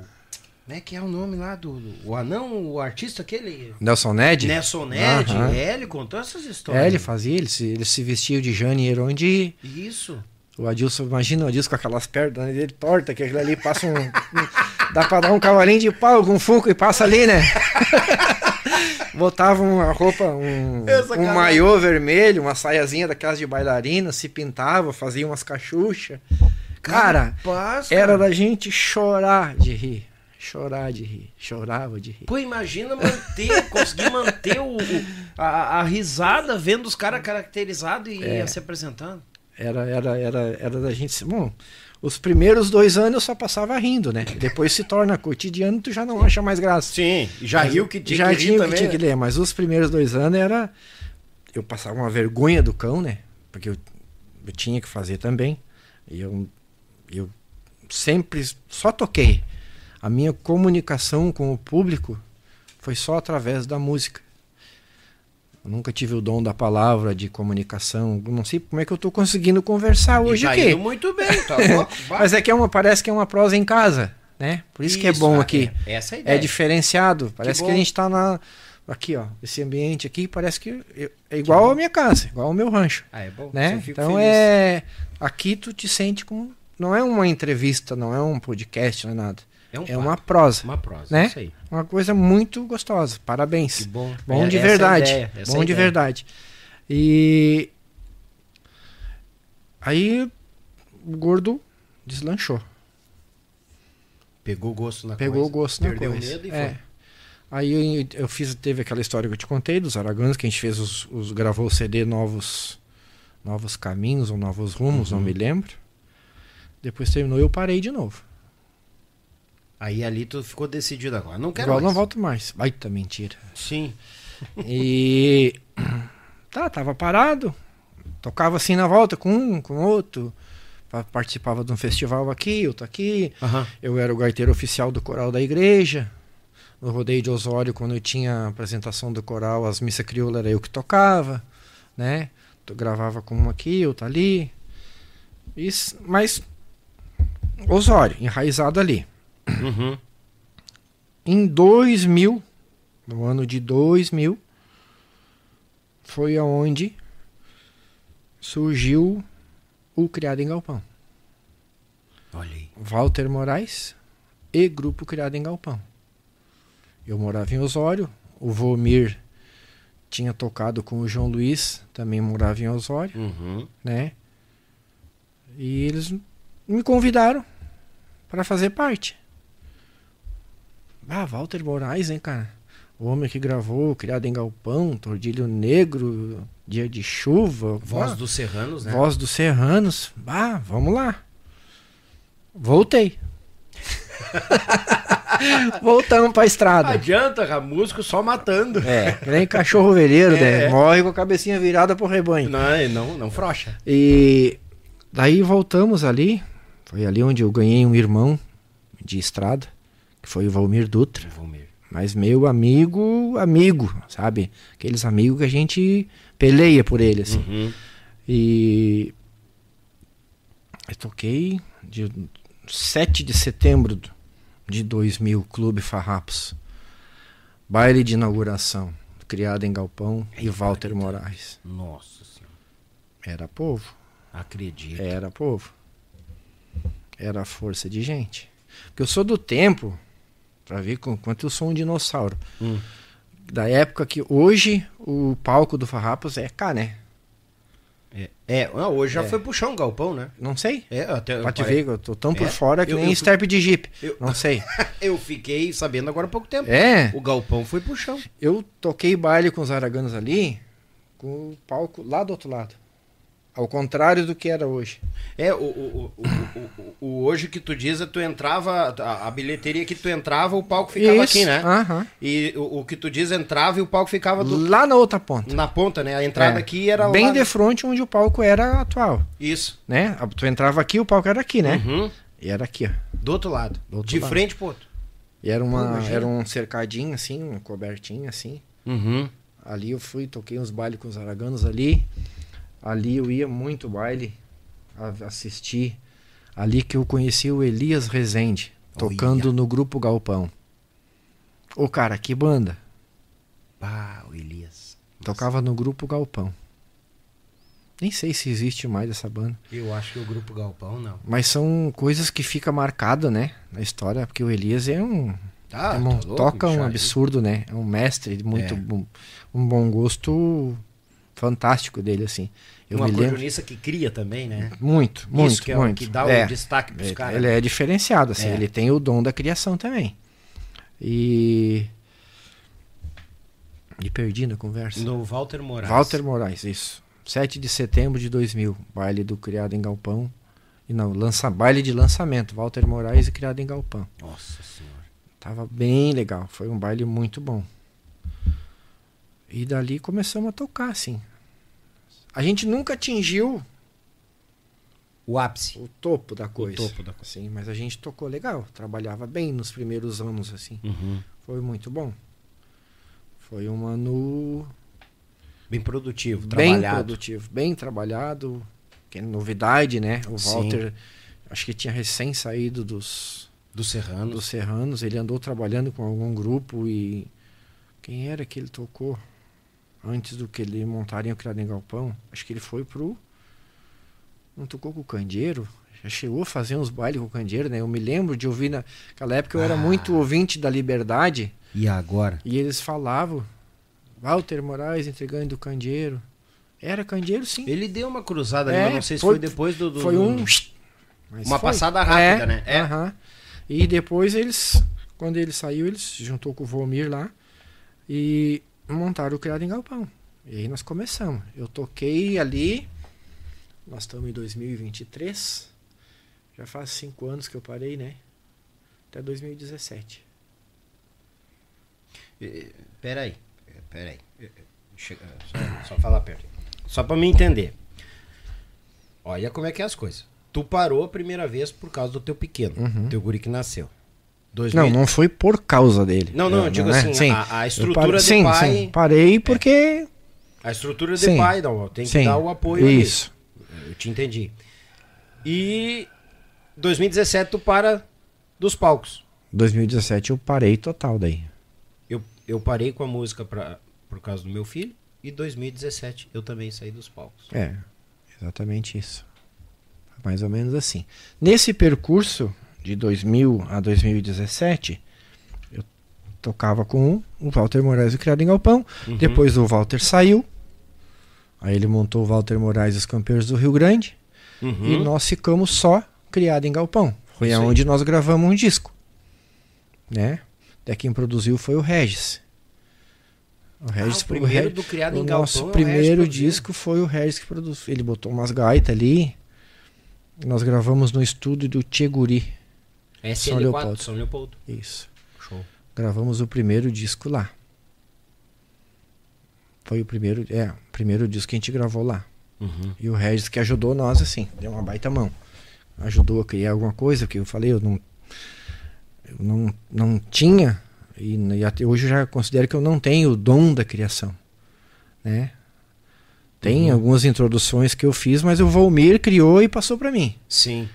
Como é que é o nome lá do. do- o anão, o artista aquele. Nelson Ned? Nelson Ned. Aham. É, ele contou essas histórias. É, ele fazia, ele se, ele se vestia de Jane Erondi. Isso. O Adilson, imagina o Adilson com aquelas pernas dele tortas, que aquilo ali passa um. dá pra dar um cavalinho de pau com um fuco e passa ali, né? Botava uma roupa, um, Essa um maiô vermelho, uma saiazinha daquelas de bailarina, se pintava, fazia umas cachuchas. Cara, Capaz, era cara. da gente chorar de rir. Chorar de rir. Chorava de rir. Pô, imagina manter, conseguir manter o, o- a, a risada vendo os caras caracterizados e É. se apresentando. Era, era, era, era da gente. Bom, os primeiros dois anos eu só passava rindo, né? Depois se torna cotidiano, tu já não acha mais graça. Sim, já Mas riu que tinha já que tinha que também. tinha que né? ler, mas os primeiros dois anos era. Eu passava uma vergonha do cão, né? Porque eu, eu tinha que fazer também. E eu, eu sempre só toquei. A minha comunicação com o público foi só através da música. Eu nunca tive o dom da palavra, de comunicação. Não sei como é que eu tô conseguindo conversar E hoje tá aqui. indo muito bem, tá? Vai. Mas é que é uma, parece que é uma prosa em casa, né? Por isso, que é bom ah, aqui. é- essa é a É ideia. diferenciado. Parece que, bom. a gente tá na. Aqui, ó. Esse ambiente aqui parece que eu- é igual à minha casa, igual ao meu rancho. Ah, é bom. Né? Então feliz. é. Aqui tu te sente como. Não é uma entrevista, não é um podcast, não é nada. É um É uma prosa. uma prosa, né? isso aí. Uma coisa muito gostosa. Parabéns. Que bom. Bom É, de é verdade. ideia, é bom de verdade. E. Aí o gordo deslanchou. Pegou o gosto na Pegou coisa. o gosto na Perdeu coisa. o medo e É. foi. Aí eu, eu fiz, teve aquela história que eu te contei dos Araganos, que a gente fez os, os- gravou o CD Novos Novos Caminhos ou Novos Rumos, Uhum. não me lembro. Depois terminou e eu parei de novo. Aí ali tu ficou decidido agora. Não quero Igual mais. não volto mais. Baita mentira. Sim. E tá, tava parado. Tocava assim na volta com um, com outro. Pa- Participava de um festival aqui, outro aqui. Eu era o gaiteiro oficial do coral da igreja. No rodeio de Osório, quando eu tinha a apresentação do coral, as missas crioulas era eu que tocava, né? Eu gravava com um aqui, outro ali. Isso, mas Osório, enraizado ali. Uhum. Em 2000, no ano de 2000, foi aonde surgiu o Criado em Galpão. Olha aí. Walter Moraes e Grupo Criado em Galpão. Eu morava em Osório, o Vomir tinha tocado com o João Luiz, também morava em Osório, Uhum. né? E eles me convidaram para fazer parte. Ah, Walter Moraes, hein, cara? O homem que gravou Criado em Galpão, Tordilho Negro, Dia de Chuva, Voz ah, dos Serranos, né? Voz dos Serranos. Ah, vamos lá. Voltei. Voltamos pra estrada. Adianta, cara, músico só matando. É, nem cachorro velheiro, É, né? é. Morre com a cabecinha virada pro rebanho. Não, não, não frocha. E daí voltamos ali. Foi ali onde eu ganhei um irmão de estrada, que foi o Valmir Dutra. Valmir. Mas meu amigo, amigo, sabe? Aqueles amigos que a gente peleia por ele, assim. Uhum. E eu toquei de 7 de setembro de 2000, Clube Farrapos. Baile de inauguração, criado em Galpão e Walter Moraes. Nossa senhora. Era povo, Acredito. era povo. Era força de gente. Porque eu sou do tempo, pra ver com quanto eu sou um dinossauro. Hum. Da época que hoje o palco do Farrapos é cá, né? É, é, não, hoje já É. foi pro chão o galpão, né? Não sei. É, até, Pra te ver, eu tô tão por É, fora que eu- nem eu- Step de Jeep. eu- Não sei. Eu fiquei sabendo agora há pouco tempo. É. O galpão foi pro chão. Eu toquei baile com os araganos ali, com o palco lá do outro lado. Ao contrário do que era hoje. É, o, o, o, o, hoje que tu diz é tu entrava, a, bilheteria que tu entrava, o palco ficava aqui, né? E o, que tu diz entrava e o palco ficava do- Lá na outra ponta. na ponta, né? A entrada É. aqui era Bem de frente onde o palco era atual, Isso. né? Tu entrava aqui, o palco era aqui, né? Uhum. E era aqui, ó. Do outro lado. Do outro de frente pro outro. E era, uma, era um cercadinho assim, um cobertinho assim. Uhum. Ali eu fui, toquei uns bailes com os araganos ali. Ali eu ia muito baile a- assistir. Ali que eu conheci o Elias Rezende, tocando no grupo Galpão. Ô cara, que banda. Ah, o Elias. Tocava no grupo Galpão. Nem sei se existe mais essa banda. Eu acho que o grupo Galpão não. Mas são coisas que fica marcada, né? Na história, porque o Elias é um. Tá, Irmão, tá louco, toca um absurdo, né? É um mestre, muito É. bom, um bom gosto fantástico dele, assim. Eu um me lembro. acordeonista que cria também, né? Muito, muito, Isso que é o muito. que dá o É. destaque pros Ele- caras. Ele é diferenciado, assim, É. ele tem o dom da criação também. E. E perdi na conversa. No Walter Moraes. Walter Moraes, isso. 7 de setembro de 2000, baile do Criado em Galpão. E não, lança, baile de lançamento, Walter Moraes e Criado em Galpão. Nossa senhora. Tava bem legal, foi um baile muito bom. E dali começamos a tocar, assim. A gente nunca atingiu O ápice. o topo da coisa. topo da coisa. Assim, mas a gente tocou legal, trabalhava bem nos primeiros anos, assim. Uhum. Foi muito bom. Foi um ano Bem produtivo, bem trabalhado. produtivo, bem trabalhado. Que novidade, né? O Sim. Walter, acho que tinha recém saído dos, Do Serrano. dos Serranos. Ele andou trabalhando com algum grupo e. Quem era que ele tocou? Antes do que ele montarem o Criado em Galpão? Acho que ele foi pro. Não tocou com o Candeeiro? Já chegou a fazer uns bailes com o Candeeiro, né? Eu me lembro de ouvir naquela época eu era Ah. muito ouvinte da Liberdade. E agora? E eles falavam, Walter Moraes entregando o candeeiro. Era candeeiro, sim. Ele deu uma cruzada ali, É, mas não sei se foi- foi depois do. do- Foi um. Mas Uma foi. passada rápida, né? É. aham. E depois eles, quando ele saiu, eles se juntou com o Volmir lá e montaram o Criado em Galpão. E aí nós começamos. Eu toquei ali. Nós estamos em 2023. Já faz cinco anos que eu parei, né? Até 2017. Peraí, peraí. Chega, só, só falar perto. Só pra me entender. Olha como é que é as coisas. Tu parou a primeira vez por causa do teu pequeno, Uhum. teu guri que nasceu. 2000 Não, não foi por causa dele. Não, não, eu digo assim, a- a Eu estrutura parei- de sim, pai- Sim, parei porque. A estrutura de Sim. pai, não, tem que sim, dar o apoio ali. Isso. Eu te entendi. E 2017 tu para dos palcos. 2017 eu parei total daí. Eu, eu parei com a música pra, por causa do meu filho. E 2017 eu também saí dos palcos. É, exatamente isso. Mais ou menos assim. Nesse percurso de 2000 a 2017, eu tocava com o Walter Moraes e o Criado em Galpão. Uhum. Depois o Walter saiu. Aí ele montou o Walter Moraes e os Campeões do Rio Grande. Uhum. E nós ficamos só Criado em Galpão. Foi aí. aonde nós gravamos um disco. Né? Daí quem produziu foi o Regis. O Regis Ah, o primeiro Re- do Criado o em nosso Galpão, é o Regis primeiro disco foi o Regis que produziu. Ele botou umas gaitas ali. Nós gravamos no estúdio do Tcheguri. SL4, São Leopoldo. São Leopoldo. Isso. Show. Gravamos o primeiro disco lá. Foi o primeiro, é, o primeiro disco que a gente gravou lá. Uhum. E o Regis que ajudou nós assim, deu uma baita mão. Ajudou a criar alguma coisa, que eu falei, eu não eu não, não tinha e, e até hoje eu já considero que eu não tenho o dom da criação, né? Tem Uhum. algumas introduções que eu fiz, mas o Volmir criou e passou para mim. Sim,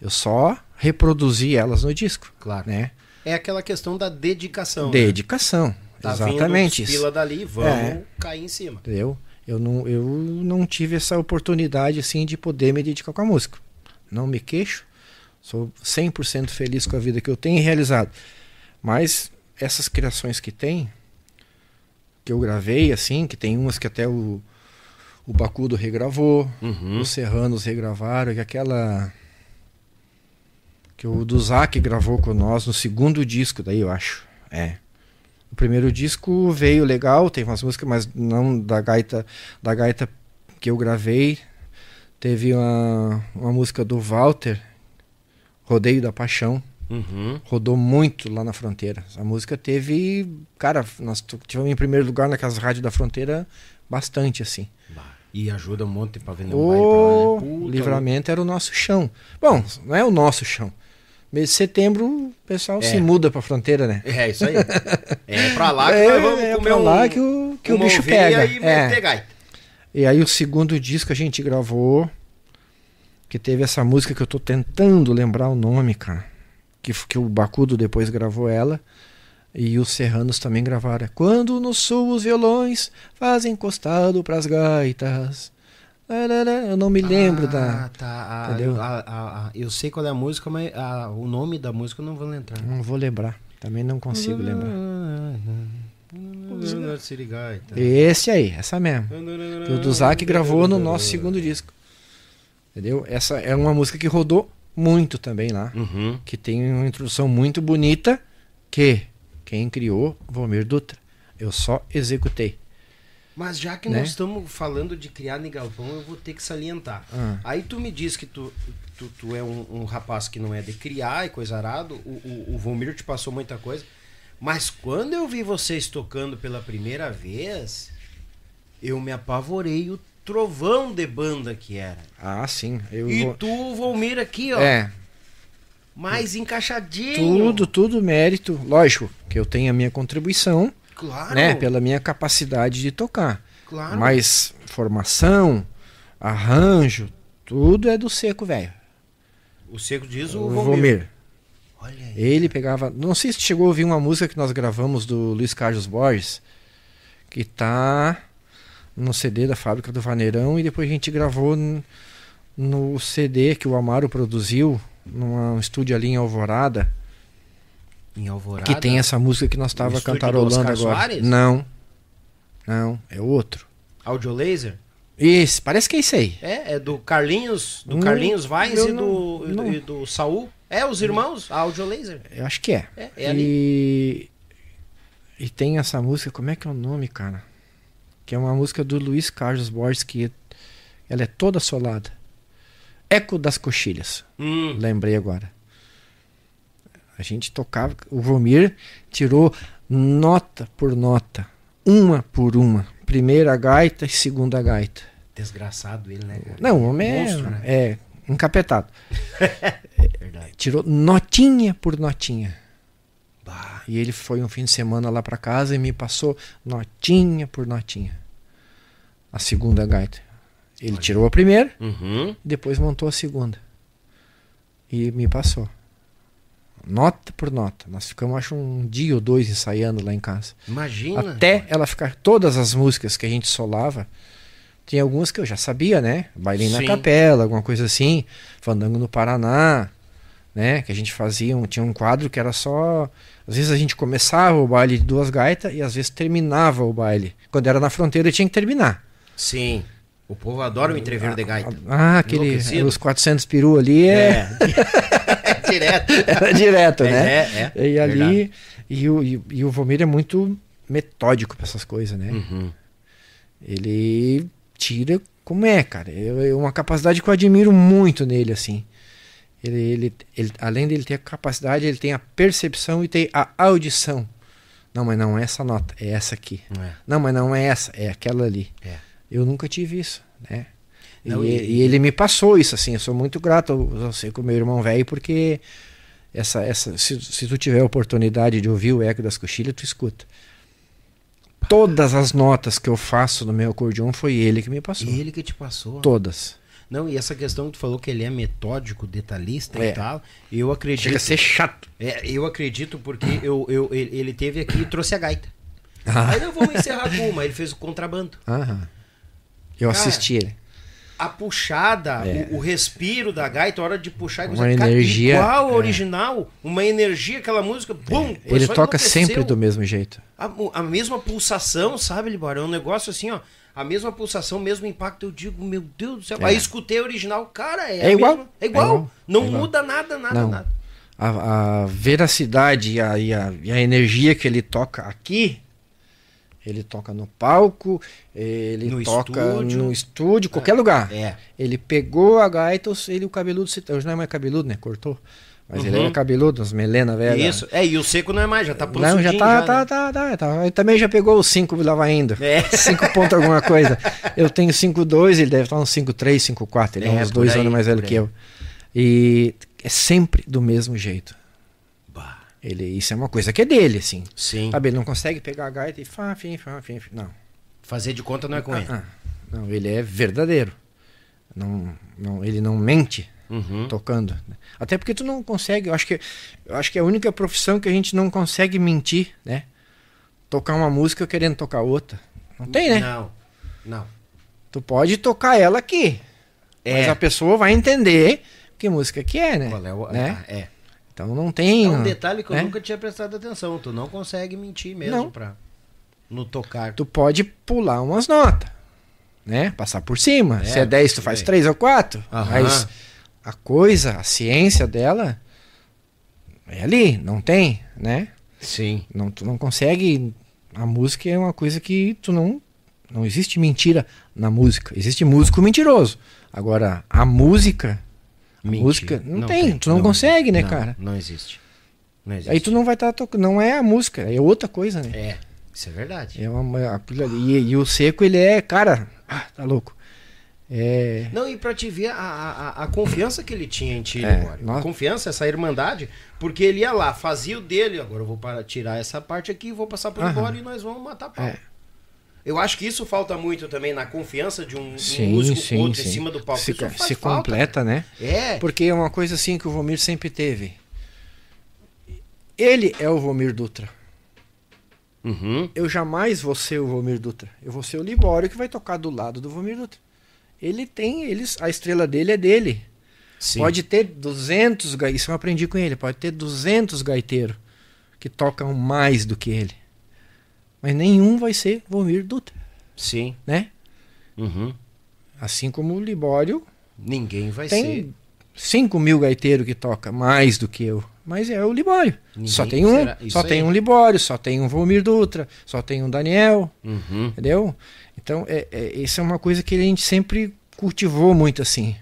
Eu só reproduzi elas no disco, claro. né? É aquela questão da dedicação. né? Dedicação. Tá exatamente vindo pila dali, vamos É. cair em cima. Entendeu? Eu não, eu não tive essa oportunidade assim de poder me dedicar com a música. Não me queixo. Sou 100% feliz com a vida que eu tenho realizado. Mas essas criações que tem, que eu gravei assim, que tem umas que até o, o Bacudo regravou, Uhum. os Serranos regravaram, que aquela que o Duzak gravou com nós no segundo disco daí, eu acho. É. O primeiro disco veio legal, tem umas músicas, mas não da gaita, da gaita que eu gravei. Teve uma, uma música do Walter, Rodeio da Paixão. Uhum. Rodou muito lá na fronteira. A música teve. Cara, nós tivemos em primeiro lugar naquelas rádios da fronteira bastante, assim. Bah, E ajuda um monte pra vender um baile pra lá, O né? Puta, livramento era o nosso chão. Bom, não é o nosso chão. Mês de setembro, o pessoal É. se muda pra fronteira, né? É isso aí. É pra lá que É, nós vamos é comer pra um, lá que o, que o bicho pega. e É. E aí o segundo disco a gente gravou, que teve essa música que eu tô tentando lembrar o nome, cara. Que, que o Bacudo depois gravou ela. E os Serranos também gravaram. Quando no sul os violões fazem encostado pras gaitas. Eu não me lembro ah, da. Tá, ah, Entendeu? eu, a- a- a- eu sei qual é a música, mas ah, o nome da música eu não vou lembrar. Não vou lembrar. Também não consigo lembrar. Sirigaita. Esse aí, essa mesmo. Que o Duzak gravou no nosso segundo disco. Entendeu? Essa é uma música que rodou muito também lá. Uhum. Que tem uma introdução muito bonita. Que quem criou, Vomir Dutra. Eu só executei. Mas já que Né? nós estamos falando de criar em galpão, eu vou ter que salientar. Ah. Aí tu me diz que tu, tu, tu é um, um rapaz que não é de criar e coisa arado, o, o, o Vomir te passou muita coisa. Mas quando eu vi vocês tocando pela primeira vez, eu me apavorei o trovão de banda que era. Ah, sim. Eu E vou... tu, Volmir, aqui, ó, É, mais encaixadinho. tudo, tudo mérito. Lógico que eu tenho a minha contribuição, Claro. né? Pela minha capacidade de tocar. Claro. Mas formação, arranjo, tudo é do seco, velho. O Seco diz o O. Vomir. Olha aí. Ele pegava. Não sei se chegou a ouvir uma música que nós gravamos do Luiz Carlos Borges, que tá no CD da fábrica do Vaneirão, e depois a gente gravou no CD que o Amaro produziu, num estúdio ali em Alvorada, Em Alvorada. que tem essa música que nós do cantarolando agora. Soares? Não. Não, é outro. Audio Laser? Esse, parece que é isso aí. É, é do Carlinhos, do Hum, Carlinhos Vaz e não- do, do- não. e do Saul. É, os irmãos, a Audio Laser. Eu acho que é. É, é ali. e... e tem essa música, como é que é o nome, cara? Que é uma música do Luiz Carlos Borges, que ela é toda solada. Eco das Coxilhas. Hum, Lembrei agora. A gente tocava, o Vomir tirou nota por nota, uma por uma. Primeira gaita e segunda gaita. desgraçado ele, né? Não, o homem é, Monstro, né? é encapetado. Verdade. Tirou notinha por notinha. Bah, E ele foi um fim de semana lá pra casa e me passou notinha por notinha. A segunda gaita. Ele tirou a primeira, Uhum. depois montou a segunda. E me passou. Nota por nota. Nós ficamos, acho, um dia ou dois ensaiando lá em casa. Imagina. Até ela ficar. Todas as músicas que a gente solava. Tinha algumas que eu já sabia, né? Bailinho na. Capela, alguma coisa assim. Fandango no Paraná. Né? Que a gente fazia. Um, tinha um quadro que era só. Às vezes a gente começava o baile de duas gaitas e às vezes terminava o baile. Quando era na fronteira tinha que terminar. Sim. O povo adora o entrever de gaita. Ah, aquele. Os 400 peru ali é. É. Direto. Era direto, É, né? é, é. E ali. Verdade. E o, e, e o Vomir é muito metódico pra essas coisas, né? Uhum. Ele tira como é, cara. É uma capacidade que eu admiro muito nele, assim. Ele, ele, ele, além dele ter a capacidade, ele tem a percepção e tem a audição. Não, mas não é essa nota, é essa aqui. É. Não, mas não é essa, é aquela ali. É. Eu nunca tive isso, né? Não, e, e- ele me passou isso, assim. Eu sou muito grato a você com meu irmão velho, porque essa, essa, se, se tu tiver a oportunidade de ouvir o Eco das Coxilhas, tu escuta. Todas as notas que eu faço no meu acordeon foi ele que me passou. E ele que te passou. Todas. Não, e essa questão que tu falou que ele é metódico, detalhista É. e tal, eu acredito. Chega a ser chato. É, eu acredito porque eu, eu, ele, ele teve aqui e trouxe a gaita. Ah. Aí não vamos encerrar com uma, ele fez o contrabando. Aham. Eu Cara, assisti ele. A puxada, É. o, o respiro da gaita, a hora de puxar e Uma energia, igual ao é. original, uma energia, aquela música, bum! o Ele toca sempre do mesmo jeito. A, a mesma pulsação, sabe, Libório? É um negócio assim, ó. A mesma pulsação, mesmo impacto, eu digo, meu Deus do céu. É. Aí escutei a original, cara, é, É igual. mesma- é igual. É igual. Não É igual. muda nada, nada, Não. nada. A, a veracidade e a, e, a, e a energia que ele toca aqui, ele toca no palco, ele No toca estúdio. no estúdio, qualquer lugar. É. Ele pegou a gaita, ele o cabeludo, se- hoje não é mais cabeludo, né? Cortou. Mas ele Uhum. era cabeludo, as melena velha. Isso. É, e o seco não é mais, já tá Não, pançudinho já tá, já, tá, né? tá, tá, tá. Ele também já pegou os 5 lá vai indo. É. 5 ponto alguma coisa. Eu tenho 5,2, ele deve estar uns 5,3, 5,4. Ele é, É, uns por dois aí, anos mais velho por que eu. E é sempre do mesmo jeito. Ele, isso é uma coisa que é dele, assim. Sim. Sabe, ele não consegue pegar a gaita e fá, fim, fá, fim, fim. Não. Fazer de conta não é com ele. Ah, não, ele é verdadeiro. Não, não, ele não mente Uhum. tocando. Até porque tu não consegue, eu acho que eu acho que é a única profissão que a gente não consegue mentir, né? Tocar uma música querendo tocar outra. Não tem, né? Não, não. Tu pode tocar ela aqui. É. Mas a pessoa vai entender que música que é, né? Qual é o. Né? ah, é. Então não tem. É um detalhe que eu né? nunca tinha prestado atenção. Tu não consegue mentir mesmo Não. pra. No tocar. Tu pode pular umas notas, né? Passar por cima. É, Se é 10, tu faz bem. 3 ou 4. Aham. Mas a coisa, a ciência dela é ali, não tem, né? Sim. Não, tu não consegue. A música é uma coisa que tu não. Não existe mentira na música. Existe músico mentiroso. Agora, a música. Mentira. música. Não, tem, Tu não, consegue, né, não, cara? Não existe. Não existe. Aí tu não vai estar tocando. Não é a música, é outra coisa, né? É, isso é verdade. É uma, aquilo ali. E, e o seco, ele é, cara. Ah, tá louco. É. Não, e pra te ver a, a, a confiança que ele tinha em ti, É, nós- A confiança, essa irmandade, porque ele ia lá, fazia o dele, agora eu vou para tirar essa parte aqui, vou passar pro Aham. Libório e nós vamos matar pau. É. Eu acho que isso falta muito também na confiança de um, um Sim, músico sim, outro sim. em cima do palco. Se, se completa, né? É, Porque é uma coisa assim que o Vomir sempre teve. Ele é o Vomir Dutra. Uhum. Eu jamais vou ser o Vomir Dutra. Eu vou ser o Libório que vai tocar do lado do Vomir Dutra. Ele tem, eles, a estrela dele é dele. Sim. Pode ter 200, gai- isso eu aprendi com ele, pode ter 200 gaiteiros que tocam mais do que ele. Mas nenhum vai ser Vomir Dutra, Sim. né? Uhum. Assim como o Libório Ninguém vai tem ser. 5 mil gaiteiros que toca mais do que eu. Mas é o Libório. Ninguém só tem um, só tem aí. um Libório, só tem um Vomir Dutra, só tem um Daniel, Uhum. entendeu? Então, é, é, isso é uma coisa que a gente sempre cultivou muito assim.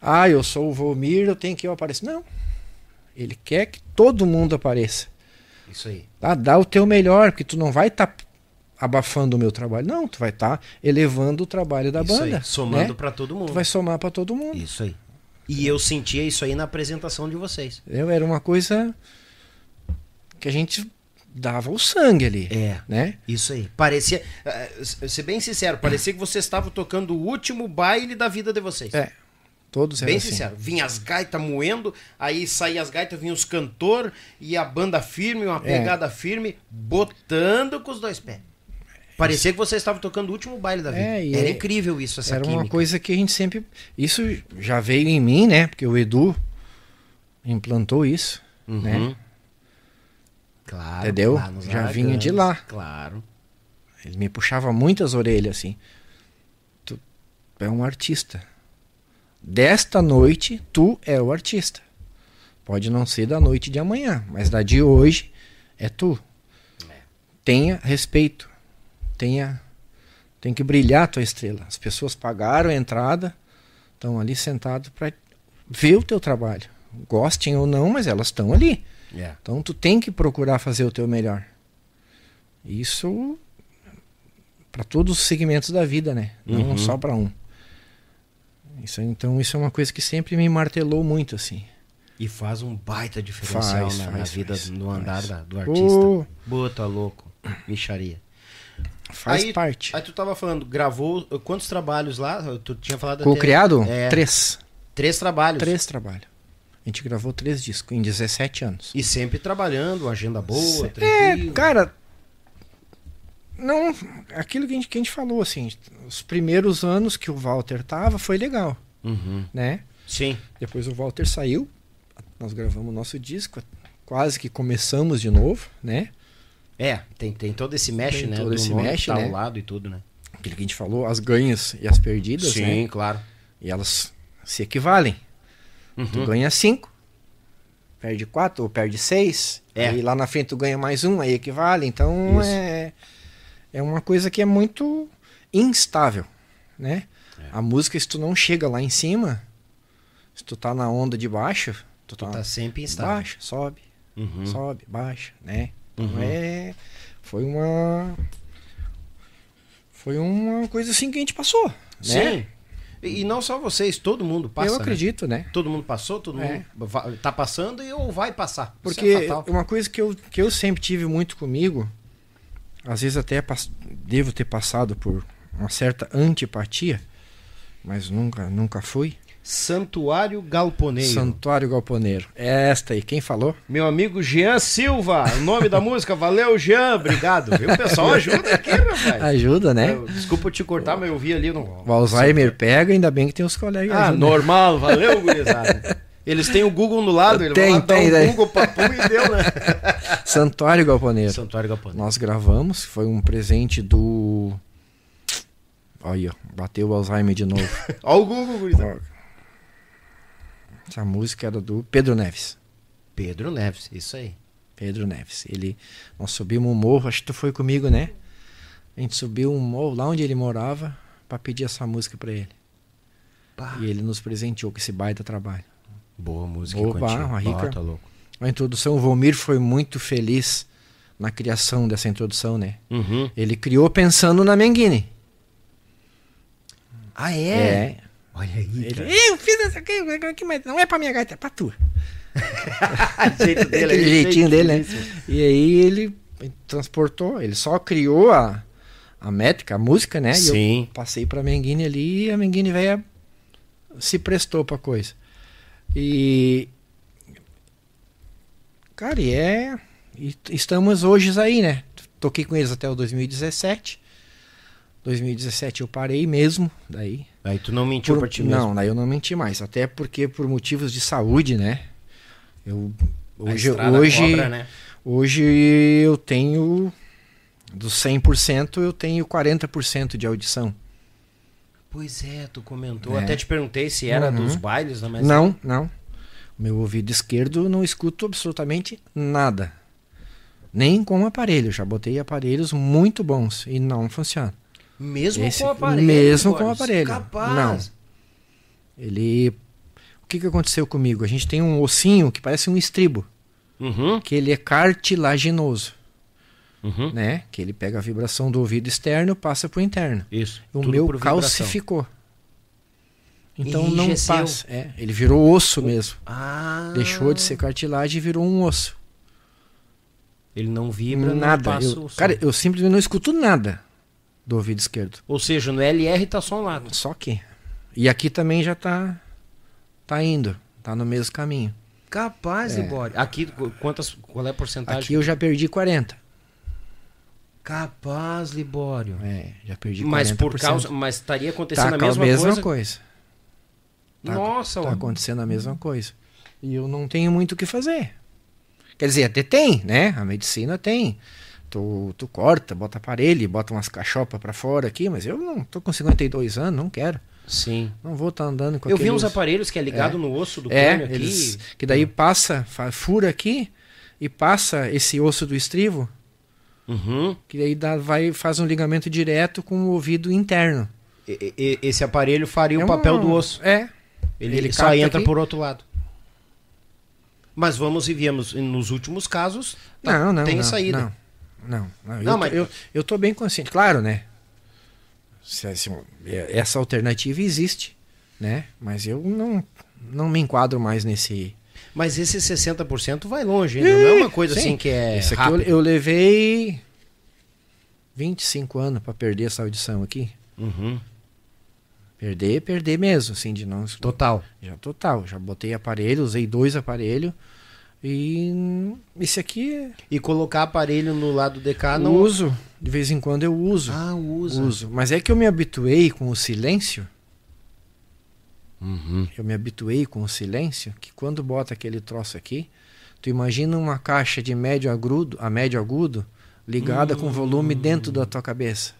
Ah, eu sou o Vomir, eu tenho que eu aparecer. Não. Ele quer que todo mundo apareça. Isso aí. Tá? Dá o teu melhor, porque tu não vai estar abafando o meu trabalho. Não, tu vai estar elevando o trabalho da isso banda. aí. Somando né? pra todo mundo. Tu vai somar para todo mundo. Isso aí. E eu sentia isso aí na apresentação de vocês. Eu, era uma coisa que a gente dava o sangue ali, É. né? Isso aí. Parecia, eh, ser bem sincero, parecia que vocês estavam tocando o último baile da vida de vocês. É. Todos Bem assim. sincero. Vinha as gaitas moendo, aí saía as gaitas, vinha os cantor e a banda firme, uma É. pegada firme, botando com os dois pés. Parecia que vocês estavam tocando o último baile da vida. É, Era é- incrível isso, essa Era uma química. coisa que a gente sempre. Isso já veio em mim, né? Porque o Edu implantou isso, Uhum. né? Claro. Entendeu? Já vinha de lá. Claro. Ele me puxava muitas orelhas assim. Tu é um artista. Desta noite, tu é o artista. Pode não ser da noite de amanhã, mas da de hoje é tu. Tenha respeito. Tenha tem que brilhar a tua estrela. As pessoas pagaram a entrada, estão ali sentados para ver o teu trabalho. Gostem ou não, mas elas estão ali. É. Então tu tem que procurar fazer o teu melhor. Isso para todos os segmentos da vida, né? Não Uhum. só para um. Isso, então isso é uma coisa que sempre me martelou muito assim. E faz um baita diferencial Faz, na, na faz, vida faz, no andar da- do artista. Pô. Boa, tá louco. Micharia. Faz Aí- parte. Aí tu tava falando, gravou uh, quantos trabalhos lá? Tu tinha falado Com o até- criado, É, três. três trabalhos. Três trabalhos. A gente gravou três discos em 17 anos. E sempre trabalhando, agenda boa, É, cara, não, aquilo que a, gente, que a gente falou assim, os primeiros anos que o Walter tava foi legal, Uhum. né? Sim. Depois o Walter saiu, nós gravamos o nosso disco, quase que começamos de novo, né? É, tem, tem todo esse mesh, Tem né? todo do esse mesh, tá né? ao lado e tudo, né? Aquilo que a gente falou, as ganhas e as perdidas, né? claro. E elas se equivalem. Tu Uhum. ganha cinco, perde quatro ou perde seis, É. aí lá na frente tu ganha mais um, aí equivale. Então Isso. é, é uma coisa que é muito instável, né? É. A música, se tu não chega lá em cima, se tu tá na onda de baixo, tu tá, Tá sempre instável. baixa, sobe, Uhum. sobe, baixa, né? Então Uhum. é, foi uma foi uma coisa assim que a gente passou, né? Sim. E, não só vocês, todo mundo passa. Eu né? acredito, né? Todo mundo passou, todo É. mundo va- tá passando e ou vai passar. Isso Porque é uma coisa que eu, que eu sempre tive muito comigo, às vezes até devo ter passado por uma certa antipatia, mas nunca, nunca fui. Santuário Galponeiro. Santuário Galponeiro. É esta aí. Quem falou? Meu amigo Jean Silva, o nome da música. Valeu, Jean. Obrigado. Viu? O pessoal ajuda aqui, rapaz. Ajuda, né? Eu- desculpa te cortar, mas eu vi ali no. O Alzheimer pega, ainda bem que tem os colegas. Ah, ajudando. normal. Valeu, gurizada. Eles têm o Google no lado, ele Tem, vai lá dar tem, um né? Google papu e deu, né? Santuário Galponeiro. Santuário Galponeiro. Nós gravamos, foi um presente do. Olha, bateu o Alzheimer de novo. Ó o Google, gurizada. Essa música era do Pedro Neves. Pedro Neves, isso aí. Pedro Neves. Ele, nós subimos um morro, acho que tu foi comigo, né? A gente subiu um morro lá onde ele morava pra pedir essa música pra ele. E ele nos presenteou com esse baita trabalho. Boa música, Quantinho. uma rica. Ó, tá louco. A introdução, o Volmir foi muito feliz na criação dessa introdução, né? Uhum. Ele criou pensando na Menguine. Ah, É. Olha aí, Ele, cara. eu fiz essa aqui, aqui, mas não é pra minha gaita, é pra tu. O jeito dele, é jeitinho dele, né? E aí ele transportou, ele só criou a, a métrica, a música, né? E Sim. eu passei pra Menguine ali e a Menguine velha se prestou pra coisa. E. Cara, e é. e estamos hoje aí, né? Toquei com eles até o 2017. 2017 eu parei mesmo, daí. Aí tu não mentiu Por- pra ti mesmo. Não, daí eu não menti mais. Até porque por motivos de saúde, né? Eu hoje hoje cobra, né? hoje eu tenho dos 100% eu tenho 40% de audição. Pois é, tu comentou. É. Até te perguntei se era Uhum. dos bailes, né? Mas Não, não. Meu ouvido esquerdo não escuto absolutamente nada. Nem com aparelho. Já botei aparelhos muito bons e não funciona. Mesmo Esse- com o aparelho. mesmo com aparelho. Capaz. Ele O que que aconteceu comigo? A gente tem um ossinho que parece um estribo, Uhum. que ele é cartilaginoso, Uhum. né? Que ele pega a vibração do ouvido externo, passa pro interno. Isso. O tudo meu calcificou. Então não passa. É, ele virou osso mesmo. Ah. Deixou de ser cartilagem e virou um osso. Ele não vibra, não nada. passa Eu, o cara, eu simplesmente não escuto nada do ouvido esquerdo. Ou seja, no LR tá só um lado. Só que. E aqui também já tá tá indo, tá no mesmo caminho. Capaz, É. Libório. Aqui, qu- quantas, qual é a porcentagem? Aqui eu já perdi 40. Capaz, Libório. É, já perdi 40%. Mas por causa. Mas estaria acontecendo tá a com mesma, coisa? coisa. Tá- Nossa, Tá ó. acontecendo a mesma coisa. E eu não tenho muito o que fazer. Quer dizer, até tem, né? A medicina tem. Tu, tu corta, bota aparelho, bota umas cachopas pra fora aqui, mas eu não tô com 52 anos, não quero. Sim. Não vou estar andando com Eu vi aqueles... uns aparelhos que é ligado no osso do É, crânio aqui. eles, que daí passa, fa- fura aqui e passa esse osso do estrivo, Uhum. que daí dá, vai, faz um ligamento direto com o ouvido interno. E- e- esse aparelho faria É o papel um- do osso. É. Ele, Ele só entra aqui. por outro lado. Mas vamos e viemos nos últimos casos. tá, Não, não. tem não, saída. Não, não. não. Não, eu, mas- eu, eu tô bem consciente, claro, né? Se- se- essa alternativa existe, né? Mas eu não, não me enquadro mais nesse. Mas esse 60% vai longe ainda. Não é uma coisa Sim. assim que é. Esse aqui eu, rápido. eu levei 25 anos para perder essa audição aqui. Uhum. Perder, perder mesmo, assim, de não. Total. Já total. Já botei aparelho, usei dois aparelhos. E esse aqui é- E colocar aparelho no lado DK eu não. uso. De vez em quando eu uso. Ah, usa. uso. Mas é que eu me habituei com o silêncio. Uhum. Eu me habituei com o silêncio. Que quando bota aquele troço aqui, tu imagina uma caixa de médio agudo, a médio agudo, ligada com volume dentro da tua cabeça.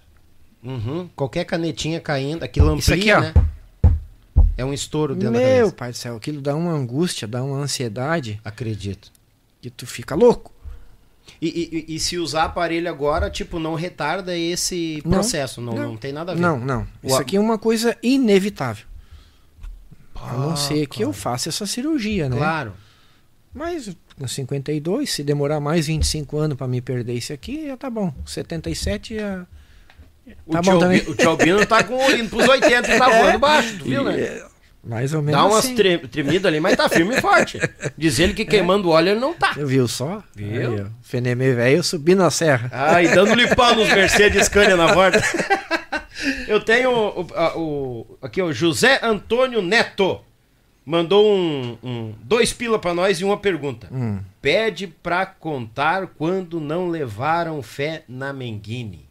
Uhum. Qualquer canetinha caindo, aquilo amplia, Isso aqui, ó. né? É um estouro dentro da Meu cabeça. pai do céu, aquilo dá uma angústia, dá uma ansiedade Acredito. que tu fica louco. E, e- e- se usar aparelho agora, tipo, não retarda esse Não. processo, não, não. Não. tem nada a ver. Não, não. Isso aqui é uma coisa inevitável. A Ah, não ser que eu cara. faça essa cirurgia, né? Claro. Mas com 52, se demorar mais 25 anos pra me perder isso aqui, já tá bom. 77 já. O, Tá tio bom Albi- também. o tio Albino tá com indo pros 80 e tá voando baixo, tu viu, né? É, mais ou menos. Dá umas assim. tre tremidas ali, mas tá firme e forte. Diz ele que queimando óleo ele não tá. Viu só? Viu? Fenemê velho subindo a serra. Ai, dando-lhe pau nos Mercedes Scania na porta. Eu tenho o, o- aqui o José Antônio Neto. mandou um, um- dois pila pra nós e uma pergunta. Hum. Pede pra contar quando não levaram fé na Menguine.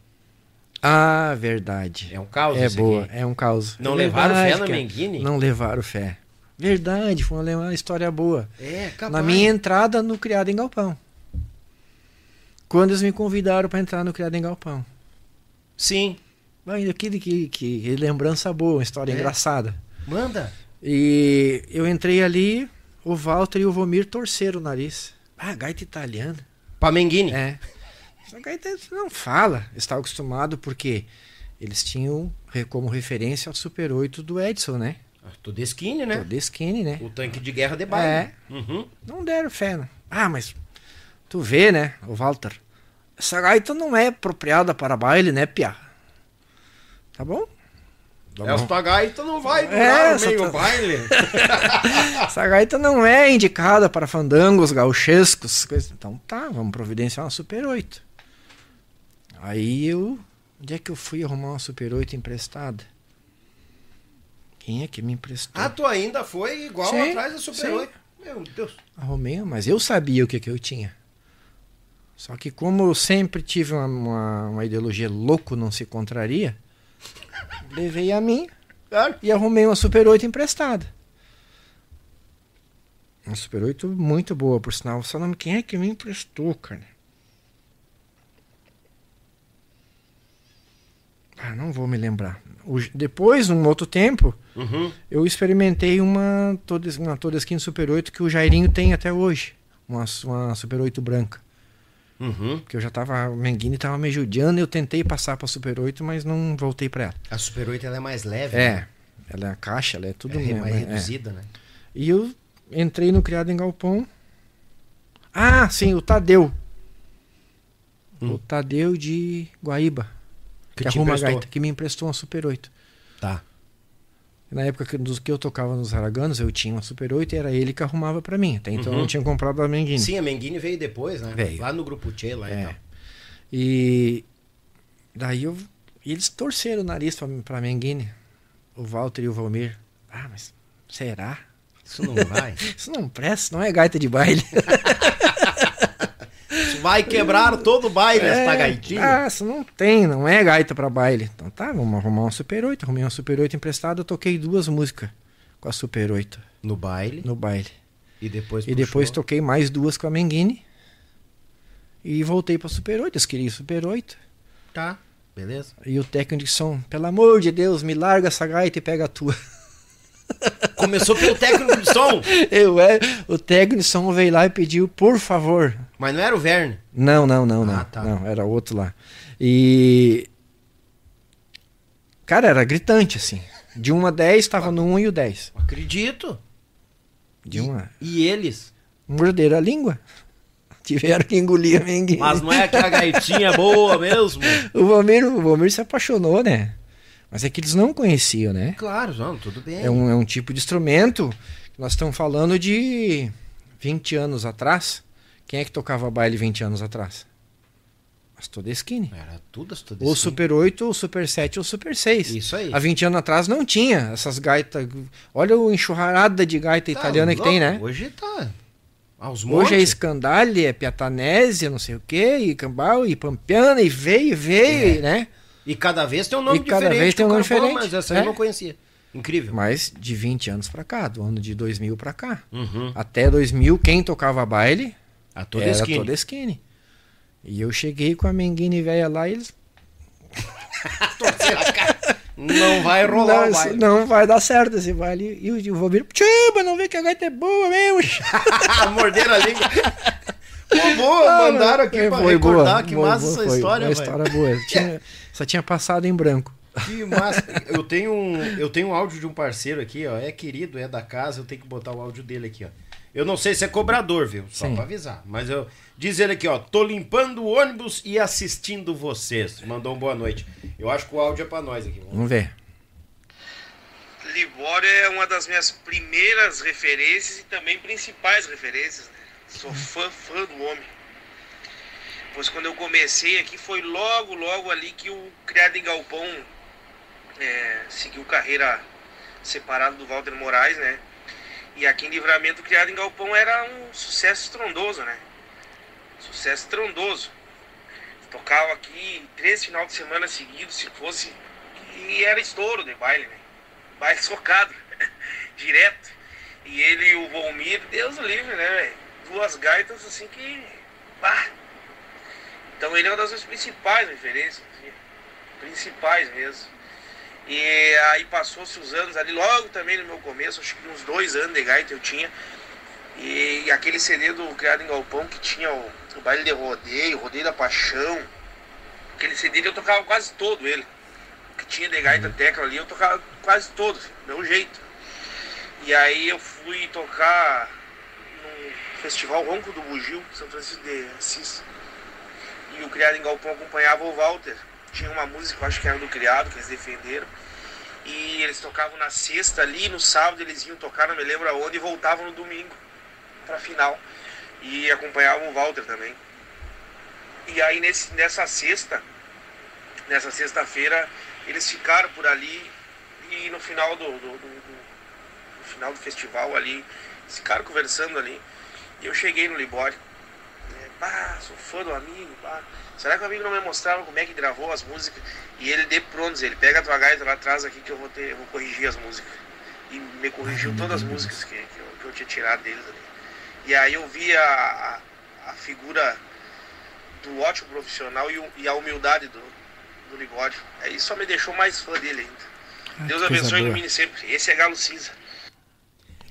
Ah, verdade. É um caos É boa, aqui. é um caos. Não É levaram verdade, fé na cara. Menguine? Não levaram fé. Verdade, foi uma, uma história boa. É, capaz. Na minha entrada no Criado em Galpão. Quando eles me convidaram para entrar no Criado em Galpão. Sim. Ainda que, que, que lembrança boa, uma história É. engraçada. Manda. E eu entrei ali, o Walter e o Vomir torceram o nariz. Ah, gaita italiana. Pra Menguine. É. Essa gaita não fala. Estava acostumado porque eles tinham como referência o Super 8 do Edson, né? Tudo skinny, né? Skinny, né? O tanque de guerra de baile. É. Uhum. Não deram fé. Né? Ah, mas tu vê, né, o Walter? Essa gaita não é apropriada para baile, né, Pia? Tá bom? Tá É, tua gaita não vai É, durar essa meio tá- baile. Essa gaita não é indicada para fandangos gauchescos. coisa- Então tá, vamos providenciar uma Super 8. Aí eu. Onde é que eu fui arrumar uma Super 8 emprestada? Quem é que me emprestou? ah, tu ainda foi igual Sim, atrás da Super sim. 8. Meu Deus. Arrumei, mas eu sabia o que, que eu tinha. Só que como eu sempre tive uma, uma, uma ideologia louco não se contraria, levei a mim Claro. e arrumei uma Super 8 emprestada. Uma Super 8 muito boa, por sinal. Só não quem é que me emprestou, cara? Ah, não vou me lembrar. O- depois, num outro tempo, Uhum. eu experimentei uma toda, uma toda skin Super 8 que o Jairinho tem até hoje. Uma, uma Super 8 branca. Uhum. Porque eu já tava. O Menguini tava me judiando eu tentei passar pra Super 8, mas não voltei pra ela. A Super 8 ela é mais leve. É. né? Ela é a caixa, ela é tudo É, mesmo, mais é. reduzida, né? E eu entrei no Criado em Galpão. Ah, sim, o Tadeu. Hum. O Tadeu de Guaíba. Que Que, arruma a gaita, que me emprestou uma Super 8. Tá. Na época que, dos que eu tocava nos Araganos, eu tinha uma Super 8 e era ele que arrumava pra mim. Até então eu Uhum. não tinha comprado a Menguini. Sim, a Menguini veio depois, né? Veio. Lá no grupo Tchê, lá e É. tal. E daí eu. E eles torceram o nariz pra, pra Menguini. O Walter e o Valmir. Ah, mas será? Isso não vai. Isso não presta, não é gaita de baile. Vai quebrar todo o baile, essa gaitinha. Ah, isso não tem, não é gaita pra baile. Então tá, vamos arrumar uma Super 8. Arrumei uma Super 8 emprestada, eu toquei duas músicas com a Super 8 No baile. no baile. E depois E depois toquei mais duas com a Menguini. E voltei pra Super 8. Eles queriam Super 8. Tá, beleza. E o técnico de som, pelo amor de Deus, me larga essa gaita e pega a tua. Começou pelo técnico de som, Eu, é, o técnico de som veio lá e pediu, por favor. Mas não era o Verne. Não, não, não, não. Ah, tá. Não, era outro lá. E. Cara, era gritante, assim. De 1 a 10, tava no 1 e o 10. Acredito. De 1 a. E eles? Morderam a língua. Tiveram que engolir a menguinha. Mas não é aquela gaitinha boa mesmo? O Valmir, o Valmir se apaixonou, né? Mas é que eles não conheciam, né? Claro, não, tudo bem. É um, é um tipo de instrumento. que Nós estamos falando de 20 anos atrás. Quem é que tocava baile 20 anos atrás? Mas toda skinny. Era tudo, tudo Ou assim. Super 8, ou Super 7, ou Super 6. Isso aí. Há 20 anos atrás não tinha essas gaitas. Olha o enxurrada de gaita Tá italiana que louco, tem, né? Hoje tá. Aos Hoje é montes. Scandale, é Piatanésia, não sei o quê, e Cambau, e Pampiana, e veio, veio, É. né? E cada vez tem um nome E cada diferente. vez tem um que nome diferente. Mas essa aí eu É. não conhecia. Incrível. Mas de 20 anos pra cá, do ano de 2000 pra cá. Uhum. Até 2000, quem tocava baile A toda era skin. toda skinny. E eu cheguei com a Menguine velha lá e eles. Não vai rolar não, baile. não vai dar certo esse baile. E o, o Valmir, Tchuba, não vê que a gaita é boa mesmo. Morderam a língua. Pô, boa, Ah, mandaram aqui foi pra boa, recordar. que boa, massa boa, essa foi história, velho. história boa. Tinha- só tinha passado em branco. Que massa. Eu tenho, um, eu tenho um áudio de um parceiro aqui, ó. É querido, é da casa, eu tenho que botar o áudio dele aqui, ó. Eu não sei se é cobrador, viu? Só Sim. pra avisar. Mas eu. Diz ele aqui, ó. Tô limpando o ônibus e assistindo vocês. Mandou um boa noite. Eu acho que o áudio é pra nós aqui. Vamos ver. Libório é uma das minhas primeiras referências e também principais referências. Né? Sou fã, fã do homem. Pois quando eu comecei aqui foi logo, logo ali que o Criado em Galpão é, seguiu carreira separado do Walter Moraes, né? E aqui em Livramento, criado em Galpão, era um sucesso estrondoso, né? Sucesso estrondoso. Tocava aqui três final de semana seguidos, se fosse. E era estouro de baile, né? Baile socado, direto. E ele e o Volmir, Deus livre, né? Duas gaitas assim que. Bah. Então ele é uma das principais referências, assim, principais mesmo. E aí passou-se os anos ali, logo também no meu começo, acho que uns dois anos de gaita eu tinha. E, aquele CD do Criado em Galpão que tinha o, o baile de rodeio, o rodeio da paixão. Aquele CD eu tocava quase todo ele. O que tinha de gaita tecla ali, eu tocava quase todo, assim, meu jeito. E aí eu fui tocar no Festival Ronco do Bugio, São Francisco de Assis. E o Criado em Galpão acompanhava o Walter. Tinha uma música, eu acho que era do Criado, que eles defenderam. E eles tocavam na sexta ali, no sábado eles iam tocar, não me lembro aonde, e voltavam no domingo pra final. E acompanhavam o Walter também. E aí nesse, nessa sexta, nessa sexta-feira, eles ficaram por ali e no final do, do, do, do final do festival ali, ficaram conversando ali. E eu cheguei no Libório. É, pá, sou fã do amigo, pá. Será que o amigo não me mostrava como é que gravou as músicas? E ele de pronto, ele pega a tua gaita lá atrás aqui que eu vou ter, eu vou corrigir as músicas. E me corrigiu todas as músicas que, que, eu, que eu tinha tirado deles ali. E aí eu vi a, a, a figura do ótimo profissional e, e a humildade do, do Ligório. Aí só me deixou mais fã dele ainda. Deus abençoe e ilumine sempre. Esse é Galo Cinza.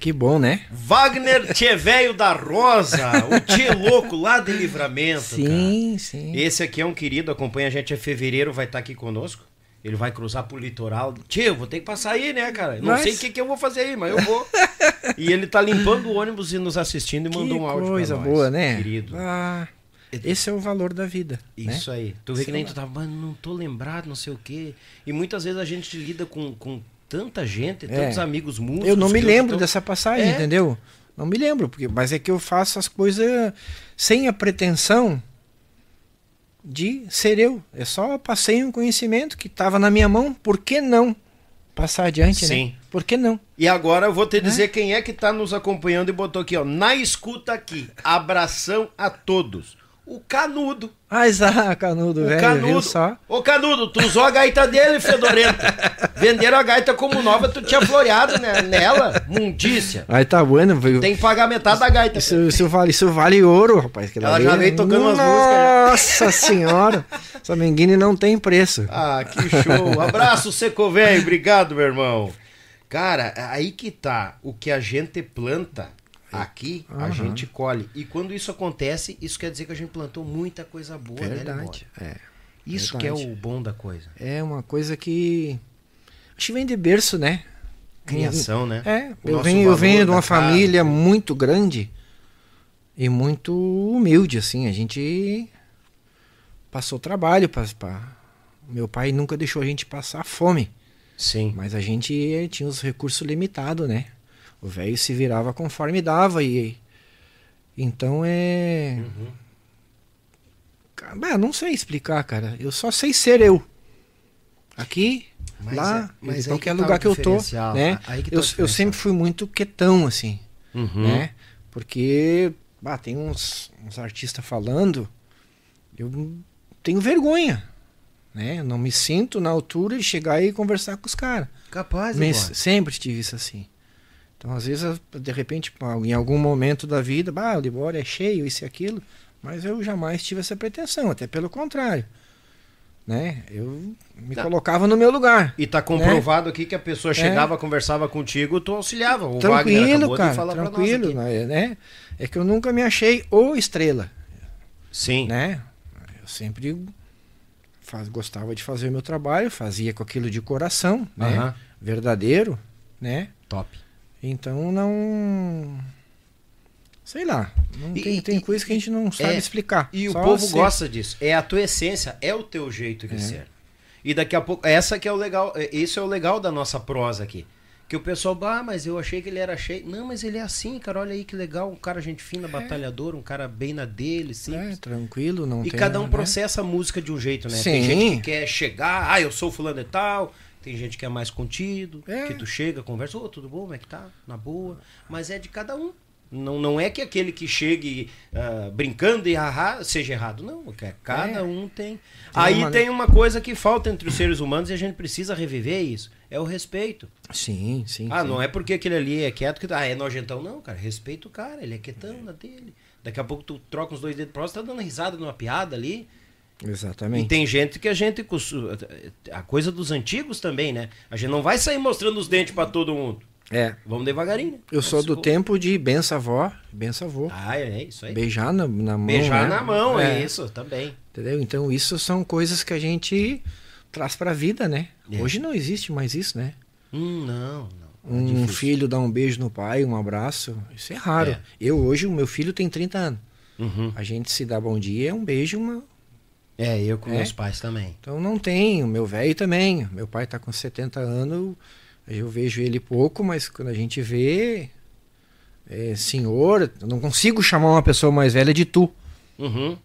Que bom, né? Wagner Tchê Velho da Rosa, o Tchê Louco lá de Livramento. Sim, sim. cara. Esse aqui é um querido, acompanha a gente, é fevereiro, vai estar aqui conosco. Ele vai cruzar pro litoral. Tio, vou ter que passar aí, né, cara? Não Mas- sei o que, que eu vou fazer aí, mas eu vou. e ele tá limpando o ônibus e nos assistindo e mandou que um áudio coisa pra nós. boa, né? Querido. Ah, esse é o valor da vida. né? Isso aí. Tu vê que nem tu tava, mano, não tô lembrado, não sei o quê. E muitas vezes a gente lida com, com tanta gente, tantos amigos músicos. É. Eu não me lembro dessa passagem, É. entendeu? Não me lembro, porque, mas é que eu faço as coisas sem a pretensão de ser eu. É só passei um conhecimento que estava na minha mão, por que não passar adiante, Sim. né? Por que não? E agora eu vou te dizer quem é que tá nos acompanhando e botou aqui, ó. Na escuta aqui. Abração a todos. O Canudo. Ah, exato, canudo, O velho, Canudo. só? Ô Canudo, tu usou a gaita dele, fedorento. Venderam a gaita como nova, tu tinha floreado né, nela. Mundícia. Aí tá bueno, viu? Tem que pagar metade da gaita. Isso, isso vale, isso vale ouro, rapaz. que Ela já veio tocando umas músicas. Nossa senhora! Essa menguine não tem preço. Ah, que show. Abraço, Seco Velho. Obrigado, meu irmão. Cara, aí que tá. O que a gente planta aqui, a Aham. gente colhe. E quando isso acontece, isso quer dizer que a gente plantou muita coisa boa, né, Verdade. Libório? É. Isso verdade. que é o bom da coisa. É uma coisa que. Acho que vem de berço, né? Criação, né? É, O eu venho, eu venho de uma casa. família muito grande e muito humilde, assim. A gente passou trabalho. Pra, pra- Meu pai nunca deixou a gente passar fome, Sim. mas a gente tinha os recursos limitados, né? O velho se virava conforme dava e. Então é. Uhum. Não sei explicar, cara. Eu só sei ser eu. Aqui, Mas lá, é- mas qualquer que tá lugar o que eu tô, né? tá eu, eu sempre fui muito quietão, assim, Uhum. né? Porque, bah, tem uns, uns artistas falando, eu tenho vergonha, né? Eu não me sinto na altura de chegar e conversar com os caras. Capaz, Mas sempre tive isso assim. Então, às vezes, de repente, em algum momento da vida, bah, o Libório é cheio, isso e aquilo, mas eu jamais tive essa pretensão, até pelo contrário. Né? Eu me Tá. colocava no meu lugar. E tá comprovado aqui que a pessoa chegava, conversava contigo, tu auxiliava. O Wagner É. tranquilo, acabou cara, de falar tranquilo, né? É que eu nunca me achei o estrela, Sim. né? Eu sempre faz, gostava de fazer o meu trabalho, fazia com aquilo de coração, né? Verdadeiro, né? Top. Então não. Sei lá. Não E- tem, e- tem coisa que a gente não sabe é, explicar. E o povo gosta disso. É a tua essência, é o teu jeito de ser. E daqui a pouco, essa que é o legal, é- isso é o legal da nossa prosa aqui. Que o pessoal, ah, mas eu achei que ele era cheio. Não, mas ele é assim, cara, olha aí que legal, um cara gente fina, batalhador, um cara bem na dele, É, simples. tranquilo, não E tem. cada um né? processa a música de um jeito, né? Tem Sim. gente que quer chegar, ah, eu sou fulano e tal, tem gente que é mais contido, É. que tu chega, conversa, ô, tudo bom, como é que tá? Na boa. Mas é de cada um. Não, não é que aquele que chegue ah, brincando e haha seja errado. Não, é cada É. um tem. Aí uma- tem uma coisa que falta entre os seres humanos e a gente precisa reviver isso. É o respeito. Sim, sim. Ah, sim. não é porque aquele ali é quieto que ah, é nojentão, não, cara. Respeita o cara, ele é quietão na dele. Daqui a pouco tu troca uns dois dedos próximos, tá dando risada numa piada ali. E Exatamente. tem gente que a gente. A coisa dos antigos também, né? A gente não vai sair mostrando os dentes pra todo mundo. É. Vamos devagarinho. né? Eu sou do tempo de benção avó, benção avô. Ah, é isso aí. Beijar na, na mão. Beijar né? na mão, é isso, também. Entendeu? Então isso são coisas que a gente traz pra vida, né? É. Hoje não existe mais isso, né? Hum, não, não. É Um difícil. filho dá um beijo no pai, um abraço. Isso é raro. É. Eu hoje, o meu filho tem 30 anos. Uhum. A gente se dá bom dia, é um beijo, uma. É, eu com É? meus pais também. Então não tem. O meu velho também. Meu pai tá com 70 anos. Eu vejo ele pouco, mas quando a gente vê. É, senhor, eu não consigo chamar uma pessoa mais velha de tu. Uhum.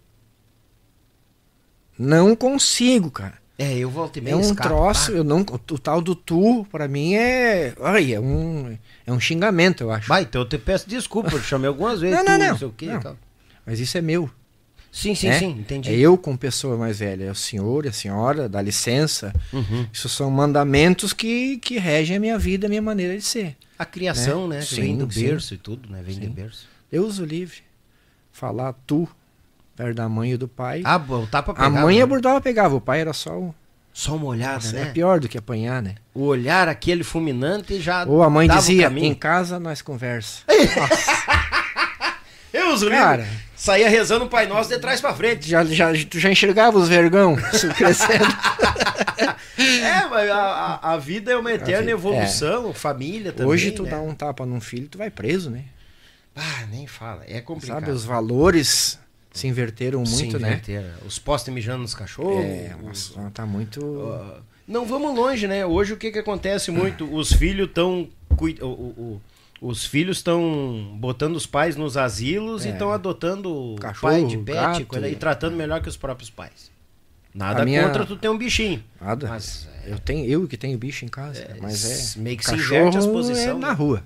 Não consigo, cara. É, eu volto e É um escapo, troço, eu não, o tal do tu, pra mim é. Ai, é um, é um xingamento, eu acho. Vai, então eu te peço desculpa, eu chamei algumas vezes. Não, não, tu, não. sei o quê, Não. tal. Mas isso é meu. Sim, sim, né? sim, entendi. É eu com pessoa mais velha, é o senhor, é a senhora, dá licença. Uhum. Isso são mandamentos que, que regem a minha vida, a minha maneira de ser. A criação, Né? né? Sim, vem do sim. berço e tudo, né? Vem Sim. berço. Deus o livre. Falar tu, perto da mãe e do pai. Ah, bom, tá pra pegar. a mãe né? abordava, pegava, o pai era só um. Só uma olhada, Nossa, né? É pior do que apanhar, né? O olhar aquele fulminante já. Ou a mãe o dizia, em casa nós conversa. Eu uso o Cara. livro. Saía rezando o Pai Nosso de trás pra frente. Já, já, tu já enxergava os vergão crescendo. É, mas a, a, vida é uma eterna vida- evolução, família também. Hoje tu né? dá um tapa num filho, tu vai preso, né? Ah, nem fala. É complicado. Sabe, os valores se inverteram muito, Sim, né? inverter. Os postes mijando nos cachorros. É, nossa, tá muito. Ah, Não vamos longe, né? Hoje o que, que acontece muito? Os filhos estão. Os filhos estão botando os pais nos asilos e É. estão adotando Cachorro, pai de pet gato. coisa, e tratando melhor que os próprios pais. Nada A minha- contra tu ter um bichinho. Nada. Mas Eu tenho eu que tenho bicho em casa, É, mas é meio que se inverte as posições, é na né? rua.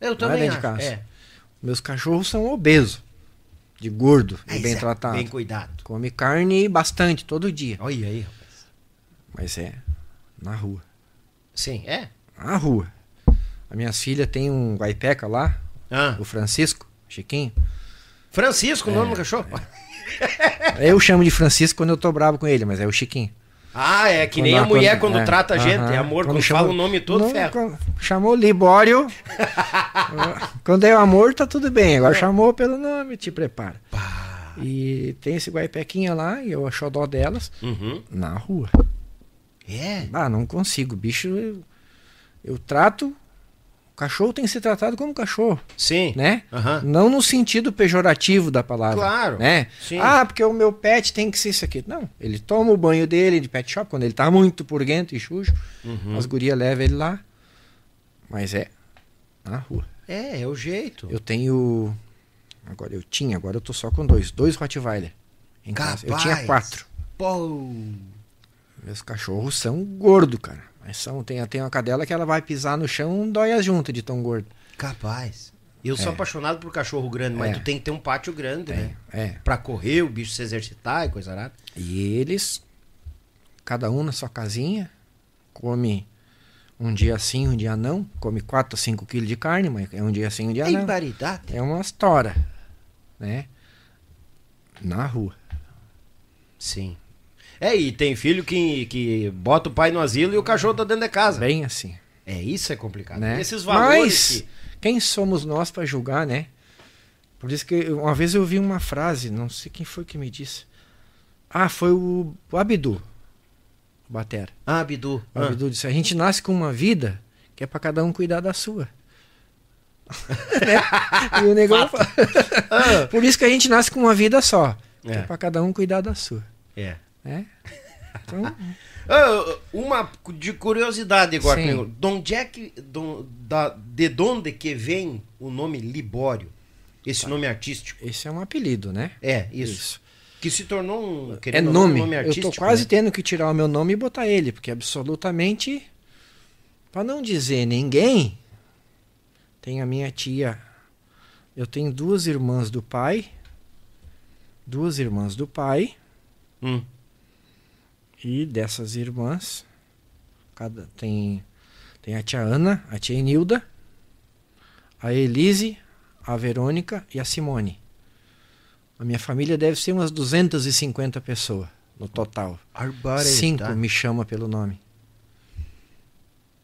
eu Não é também acho. casa. É. Meus cachorros são obesos, de gordo, e bem é, tratado. Bem cuidado. Come carne bastante todo dia, Olha aí, rapaz. mas é na rua. Sim, é. Na rua. A minha filha tem um guaipeca lá, Ah, o Francisco, Chiquinho. Francisco, o É, nome do cachorro? Eu chamo de Francisco quando eu tô bravo com ele, mas é o Chiquinho. Ah, é que Quando nem a quando- mulher quando é, trata a gente. aham. É amor, quando, chama- fala o nome todo, Não, ferro. quando- Chamou Libório. quando é o amor, tá tudo bem. Agora chamou pelo nome, te prepara. E tem esse guaipequinha lá, e eu acho dó delas, Uhum. na rua. É. Ah, não consigo. Bicho, eu, eu trato. O cachorro tem que ser tratado como cachorro, Sim. né? Aham. Não no sentido pejorativo da palavra. Claro, Né? sim. Ah, porque o meu pet tem que ser isso aqui. Não, ele toma o banho dele de pet shop, quando ele tá muito purguento e sujo. Uhum. As gurias levam ele lá. Mas é na rua. É, é o jeito. Eu tenho. Agora eu tinha, agora eu tô só com dois. Dois Rottweiler. Em casa. Eu tinha quatro. Pô. Meus cachorros são gordos, cara. Mas são, tem, tem uma cadela que ela vai pisar no chão dói as juntas de tão gordo. Capaz. Eu sou É. apaixonado por cachorro grande, mas É. tu tem que ter um pátio grande, né? É. Pra correr, o bicho se exercitar e coisa arada. E eles, cada um na sua casinha, come um dia sim, um dia não. Come 4 ou 5 quilos de carne, mas é um dia sim, um dia Que não. É uma história, né? Na rua. Sim. É, e tem filho que, que bota o pai no asilo e o cachorro tá dentro da casa. Bem assim. É, isso é complicado. né? Esses valores Mas que... quem somos nós para julgar, né? Por isso que uma vez eu vi uma frase, não sei quem foi que me disse. Ah, foi o, Abdu, o Batera. Ah, Bidu. O Abdu disse: a gente nasce com uma vida que é para cada um cuidar da sua. Né? E o negócio. Por isso que a gente nasce com uma vida só. que É, É. para cada um cuidar da sua. É. Né? Então, Ah, uma de curiosidade agora. De onde é que. don- da, de onde que vem o nome Libório? Esse nome artístico? esse é um apelido, né? É, isso. Que se tornou um. É nome. um eu tô quase né? tendo que tirar o meu nome e botar ele, porque absolutamente Para não dizer ninguém, tem a minha tia. Eu tenho duas irmãs do pai. Duas irmãs do pai. Hum. E dessas irmãs, cada, tem, tem a tia Ana, a tia Enilda, a Elise, a Verônica e a Simone. A minha família deve ser umas 250 pessoas no total. Cinco me chama pelo nome.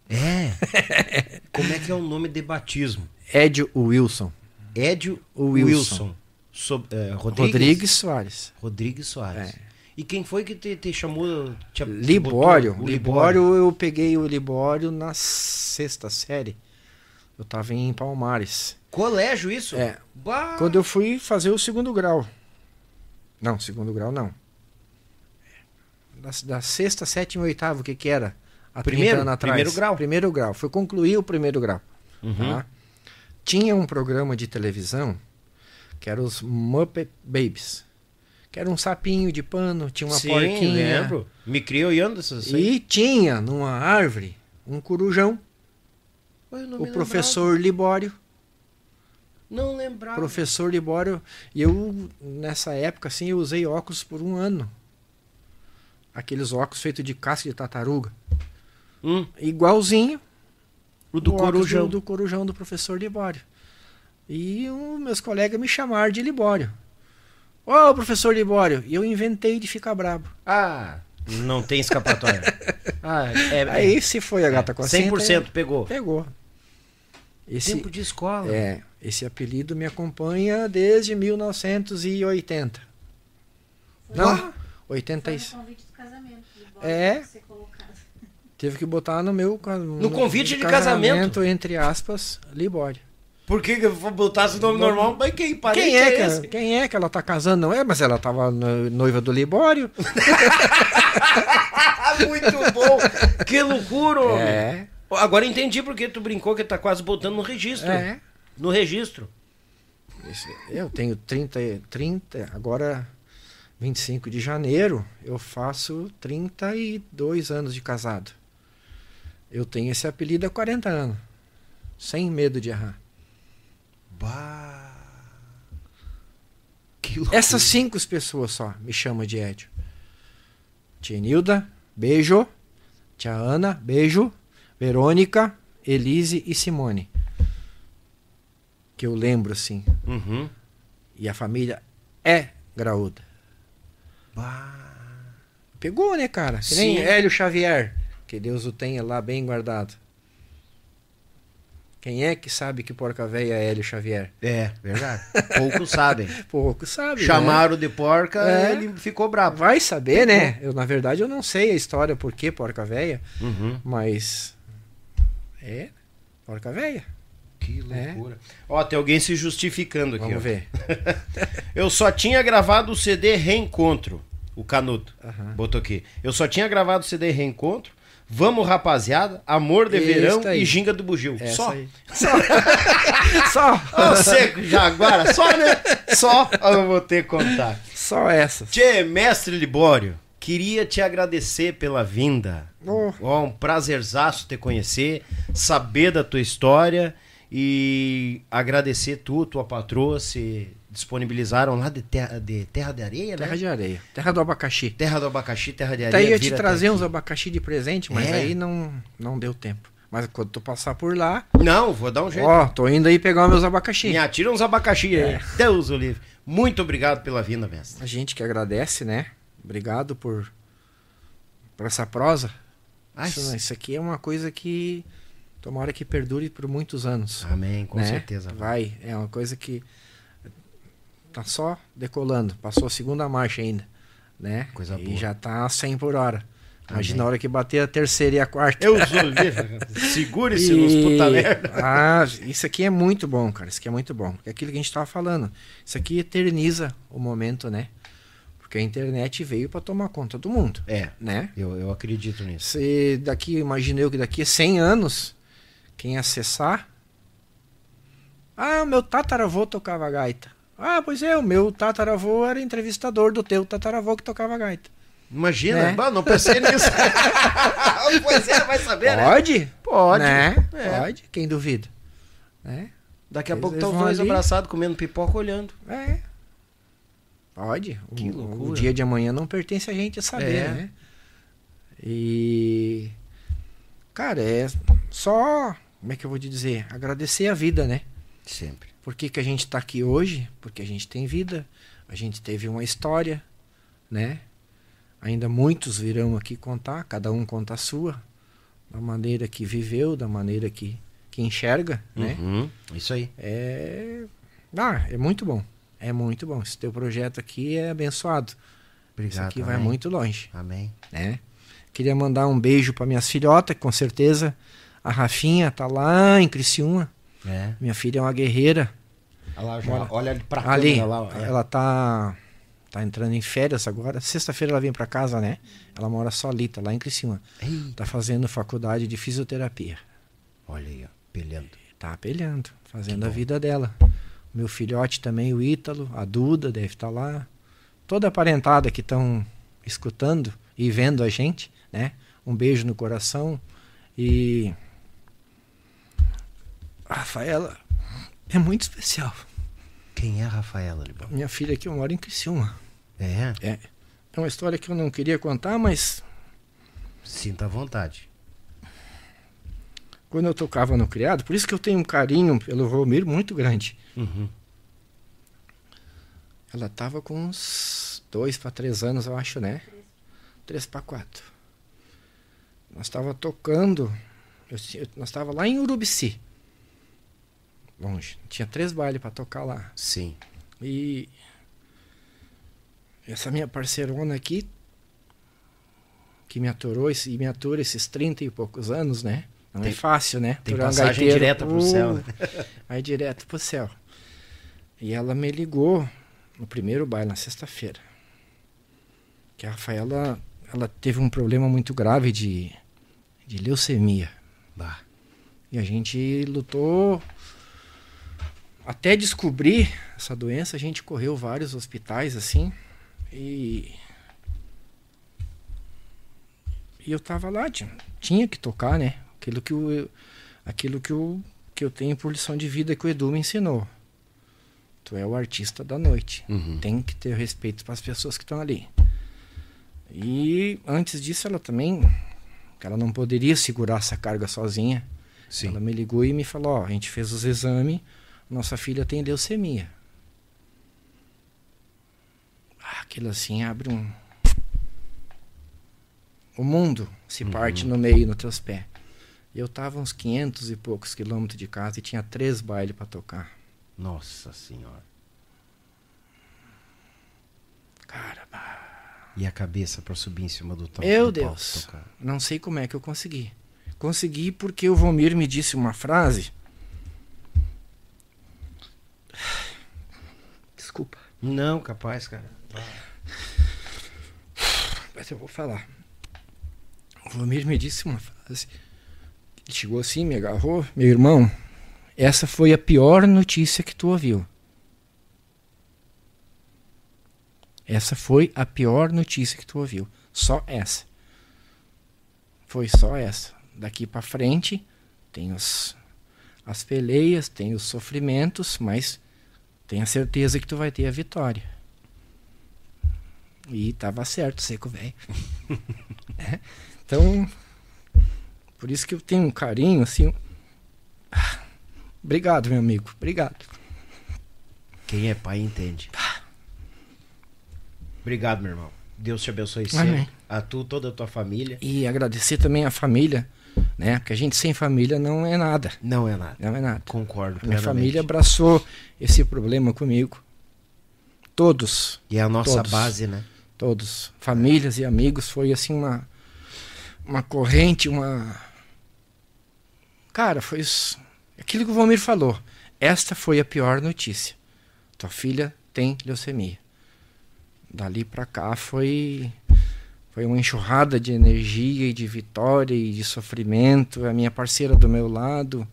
É. Como é que é o nome de batismo? Edio Wilson. Edio Wilson. Wilson. So- é, Rodrigues? Rodrigues Soares. Rodrigues Soares. É. E quem foi que te, te chamou? Te, Libório. botou? O Libório, eu peguei o Libório na sexta série. Eu tava em Palmares. Colégio isso? É. Bah! Quando eu fui fazer o segundo grau. Não, segundo grau não. Da, da sexta, sétima e oitava, o que que era? Há 30 Primeiro? Primeiro grau? Primeiro grau. Foi concluir o primeiro grau. Uhum. tá? Tinha um programa de televisão que era os Muppet Babies. Que era um sapinho de pano, tinha uma Sim, porquinha. lembro. Me criou e anda aí. E tinha numa árvore um corujão, o professor Libório. lembrava. Não lembrava. Professor Libório. E eu, nessa época, assim, eu usei óculos por um ano. Aqueles óculos feitos de casca de tartaruga. Hum, Igualzinho. o do o Corujão. Do, do corujão do professor Libório. E os meus colegas me chamaram de Libório. Ô, professor Libório. E eu inventei de ficar brabo. Ah, não tem escapatória. ah, é, é, Aí se foi a gata com a 100% pegou. Pegou. Esse, Tempo de escola. é, esse apelido me acompanha desde 1980. Não, Foi 86. no convite do casamento. bola É. Teve que botar no meu. ca- No, convite de casamento? Entre aspas, Libório. Por que botar esse nome normal? Mas quem Quem é, que, esse? quem é que ela tá casando? Não é, mas ela tava no- noiva do Libório. Muito bom! que loucura, homem! É. Agora entendi porque tu brincou que tá quase botando no registro. É. No registro. Eu tenho 30, e- 30, agora 25 de janeiro, eu faço 32 anos de casado. Eu tenho esse apelido há 40 anos. Sem medo de errar. Bah. Essas cinco pessoas só me chamam de Edio. Tia Nilda, beijo. Tia Ana, beijo. Verônica, Elise e Simone. Que eu lembro assim. Uhum. E a família é graúda. Pegou, né, cara? Que nem Sim. Hélio Xavier. Que Deus o tenha lá bem guardado. Quem é que sabe que porca véia é Hélio Xavier? É, verdade. Poucos sabem. Pouco sabe. né? Chamaram de porca, É. ele ficou bravo. Vai saber, né? Eu, na verdade, eu não sei a história por que porca véia, Uhum. mas. É, porca véia. Que loucura. Ó, tem alguém se justificando aqui. Vamos ó. ver. Eu só tinha gravado o CD Reencontro. O Canuto. Aham. Botou aqui. Eu só tinha gravado o CD Reencontro. Vamos, rapaziada. Amor de Isso Verão aí. e Ginga do Bugio. Essa só. aí. Só. Ô, seco, Jaguara. Só, né? Só eu vou ter que contar. Só essas. Tchê, mestre Libório, queria te agradecer pela vinda. Oh. Ó, um prazerzaço te conhecer, saber da tua história e agradecer tu, tua patroa, se disponibilizaram lá de terra de, terra de areia, Terra né? de areia. Terra do abacaxi. Terra do abacaxi, terra de areia. Daí eu ia te trazer uns abacaxi de presente, mas É. aí não, não deu tempo. Mas quando tu passar por lá, Não, vou dar um jeito. ó, tô indo aí pegar meus abacaxi. Me atira uns abacaxi É. aí. Deus o livre. Muito obrigado pela vinda, mestre. A gente que agradece, né? Obrigado por, por essa prosa. Ai, Isso, isso aqui é uma coisa que tomara que perdure por muitos anos. Amém, com né? certeza. Vai, é uma coisa que tá só decolando. Passou a segunda marcha ainda, né? Coisa e boa. já tá a 100 por hora. Imagina Amém. a hora que bater a terceira e a quarta. Eu. Segure-se nos E- puta merda. Ah, isso aqui é muito bom, cara. Isso aqui é muito bom. É aquilo que a gente tava falando. Isso aqui eterniza o momento, né? Porque a internet veio para tomar conta do mundo, É, né? eu, eu acredito nisso. Se daqui, imagina eu que daqui a 100 anos, quem acessar. Ah, o meu tataravô tocava gaita. Ah, pois é, o meu tataravô era entrevistador do teu tataravô que tocava gaita. Imagina, Né? bah, não pensei nisso. pois é, vai saber, né? Pode? Pode. Né? É. Pode, quem duvida. Né? Daqui a Eles pouco estão os dois ali. abraçados comendo pipoca olhando. É. Pode. O- Que o, loucura. dia de amanhã não pertence a gente a saber, É. né? E. Cara, é só. Como é que eu vou te dizer? Agradecer a vida, né? Sempre. Por que, que a gente tá aqui hoje? Porque a gente tem vida, a gente teve uma história, né? Ainda muitos virão aqui contar, cada um conta a sua, da maneira que viveu, da maneira que, que enxerga, né? Uhum, Isso aí. É. Ah, é muito bom. É muito bom. Esse teu projeto aqui é abençoado. Obrigado. Isso aqui vai amém. muito longe, Amém. né? Queria mandar um beijo para minhas filhotas, que com certeza a Rafinha tá lá em Criciúma. É. Minha filha é uma guerreira. Olha lá, já, olha ali pra Ali, câmera lá. É. ela tá tá entrando em férias agora. Sexta-feira ela vem para casa, né? Ela mora solita lá em Criciúma. Ei, Tá fazendo faculdade de fisioterapia. olha aí, ó, pelhando. Tá apelhando, fazendo a vida dela. Meu filhote também, o Ítalo, a Duda deve estar lá. Toda a parentada que estão escutando e vendo a gente, né? Um beijo no coração. E. A Rafaela é muito especial. Quem é a Rafaela, Libão? Minha filha aqui, eu moro em Criciúma. É, É. É uma história que eu não queria contar, mas sinta à vontade. quando eu tocava no criado, por isso que eu tenho um carinho pelo Romir muito grande. Uhum. Ela tava com uns dois para três anos, eu acho, né? Três para quatro. Nós tava tocando, eu nós tava lá em Urubici, longe. Tinha três bailes para tocar lá. Sim. E essa minha parceirona aqui, que me aturou e me atura esses 30 e poucos anos, né? Não Tem- é fácil, né? tem um passagem gaiteiro, direta pro céu, né? Vai direto pro céu. E ela me ligou no primeiro baile, na sexta-feira. Que a Rafaela ela teve um problema muito grave de, de leucemia. Bah. E a gente lutou até descobrir essa doença, a gente correu vários hospitais assim. E e eu tava lá, tinha, tinha que tocar, né? Aquilo que o aquilo que que eu tenho por lição de vida que o Edu me ensinou. Tu é o artista da noite. Uhum. Tem que ter respeito para as pessoas que estão ali. E antes disso ela também ela não poderia segurar essa carga sozinha. Sim. Ela me ligou e me falou: Ó, a gente fez os exames, nossa filha tem leucemia. Aquilo assim abre um. O mundo se parte no meio nos teus pés. Eu tava uns 500 e poucos quilômetros de casa e tinha três bailes para tocar. Nossa senhora. Cara, E a cabeça pra subir em cima do tom. meu do Deus. Não sei como é que eu consegui. Consegui porque o Vomir me disse uma frase. Desculpa. Não, capaz, cara. Mas eu vou falar. O Vomir me disse uma frase. Ele chegou assim, me agarrou. Meu irmão, essa foi a pior notícia que tu ouviu. Essa foi a pior notícia que tu ouviu. Só essa. Foi só essa. Daqui pra frente tem os, as peleias, tem os sofrimentos, mas tenha certeza que tu vai ter a vitória. E tava certo, seco velho. É. Então, por isso que eu tenho um carinho assim. Ah, Obrigado, meu amigo. Obrigado. Quem é pai entende. Obrigado, meu irmão. Deus te abençoe Amém. sempre. A tu, toda a tua família. E agradecer também a família, né? Porque a gente sem família não é nada. Não é nada. Não é nada. Concordo. Minha família abraçou esse problema comigo. Todos, E é a nossa Todos. base, né? todos, famílias e amigos, foi assim uma uma corrente, uma Cara, foi isso- aquilo que o Valmir falou. Esta foi a pior notícia. Tua filha tem leucemia. Dali pra cá foi foi uma enxurrada de energia e de vitória e de sofrimento. A minha parceira do meu lado,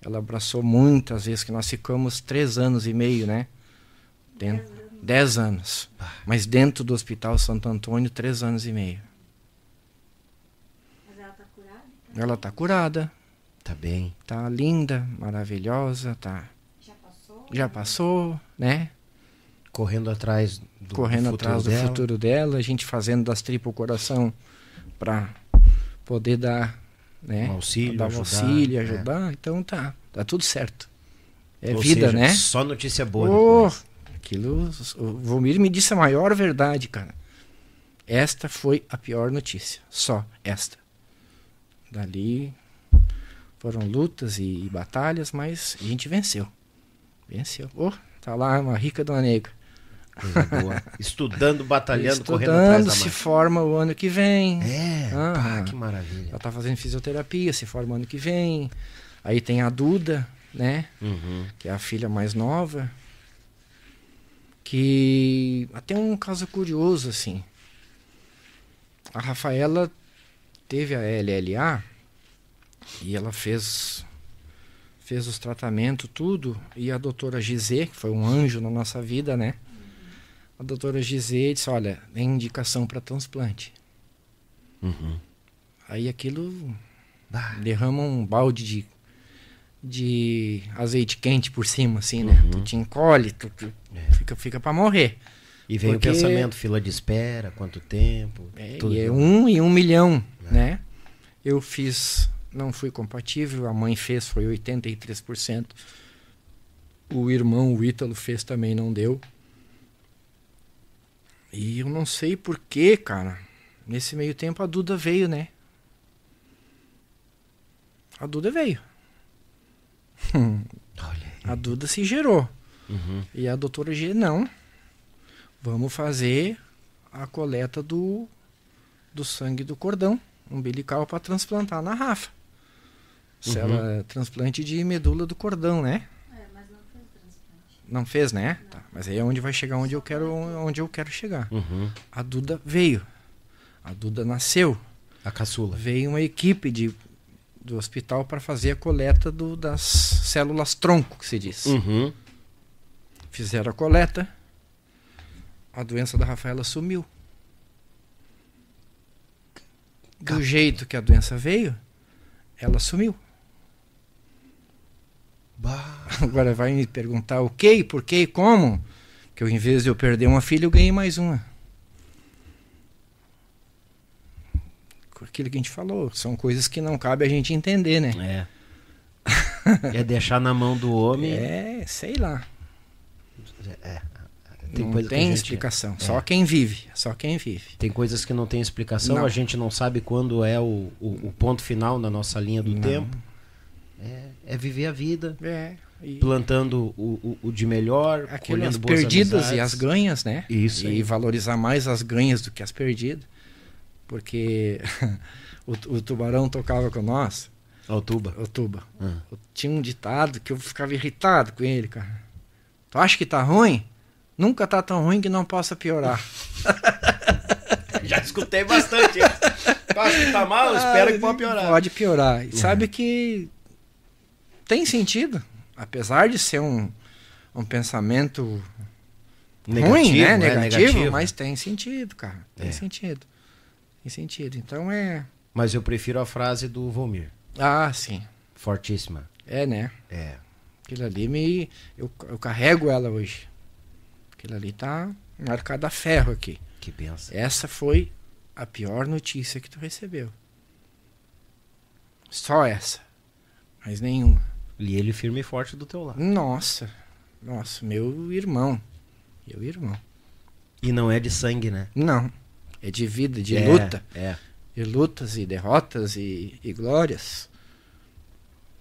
ela abraçou muitas vezes que nós ficamos três anos e meio, né? Dentro, 10 anos. Mas dentro do Hospital Santo Antônio, 3 anos e meio. Mas ela tá curada? Ela tá curada, Tá bem. tá linda, maravilhosa, tá. Já passou? Já passou, né? Correndo atrás do Correndo atrás do dela. futuro dela, a gente fazendo das tripas o coração pra poder dar, né? Um auxílio, dar um ajudar, auxílio, é. ajudar. Então tá, tá tudo certo. É Ou vida, seja, né? Só notícia boa. Oh, aquilo, o Vomir me disse a maior verdade, cara. Esta foi a pior notícia. Só esta. Dali foram lutas e, batalhas, mas a gente venceu. Venceu. Oh, tá lá uma rica dona negra. Coisa boa. Estudando, batalhando, correndo atrás Estudando, da se máquina. forma o ano que vem. É, Aham. pá, que maravilha. Ela tá fazendo fisioterapia, se forma ano que vem. Aí tem a Duda, né? Uhum. que é a filha mais nova, que até um caso curioso assim. A Rafaela teve a LLA e ela fez fez os tratamentos tudo e a doutora Gizê, que foi um anjo na nossa vida, né? A doutora Gizê disse, olha, tem indicação para transplante. Uhum. Aí aquilo derrama um balde de, de azeite quente por cima, assim, né? Uhum. Tu te encolhe, tu, tu fica, fica pra morrer. E vem Porque- o pensamento, fila de espera, quanto tempo. É, tudo. e é um e um milhão, né? Eu fiz, não fui compatível, a mãe fez, foi 83%. O irmão, o Ítalo, fez também, não deu. E eu não sei porquê, cara. Nesse meio tempo a Duda veio, né? A Duda veio. A Duda se gerou. Uhum. E a doutora G, não. Vamos fazer a coleta do, do sangue do cordão umbilical para transplantar na Rafa. Se Uhum. ela é transplante de medula do cordão, né? É, mas não fez transplante. Não fez, né? Tá. Mas aí é onde vai chegar onde eu quero, onde eu quero chegar. Uhum. A Duda veio. A Duda nasceu. A caçula. Veio uma equipe de, do hospital para fazer a coleta do, das células tronco, que se diz. Uhum. Fizeram a coleta. A doença da Rafaela sumiu. Do jeito que a doença veio, ela sumiu. Bah. Agora vai me perguntar o que, por que e como? Que eu, em vez de eu perder uma filha, eu ganhei mais uma. Aquilo que a gente falou, são coisas que não cabe a gente entender, né? É. é deixar na mão do homem. É, sei lá. É. não coisa que tem gente- explicação. é. Só quem vive. Só quem vive. Tem coisas que não tem explicação, Não. a gente não sabe quando é o, o, o ponto final na nossa linha do Não. tempo. É, é viver a vida, É. E plantando o, o, o de melhor, aquelas colhendo boas perdidas e amizades. as ganhas, né? Isso E aí. valorizar mais as ganhas do que as perdidas. Porque o, o tubarão tocava com nós, o tuba. o tuba. Ah. Tinha um ditado que eu ficava irritado com ele, cara. Tu acha que tá ruim? Nunca tá tão ruim que não possa piorar. Já escutei bastante. hein? Tu acha que tá mal? Espero que pode piorar. Pode piorar. E sabe que tem sentido. Apesar de ser um, um pensamento ruim, né? é, Negativo, mas tem sentido, cara. Tem É. sentido. Tem sentido. Então é. Mas eu prefiro a frase do Volmir. Ah, sim. Fortíssima. É, né? É. Aquilo ali me. Eu, eu carrego ela hoje. Aquilo ali tá marcado a ferro aqui. Que benção. Essa foi a pior notícia que tu recebeu. Só essa. Mas nenhuma. E ele firme e forte do teu lado. Nossa. Nossa, meu irmão. Meu irmão. E não é de sangue, né? Não. É de vida, de É, luta. É. De lutas e derrotas e, e glórias.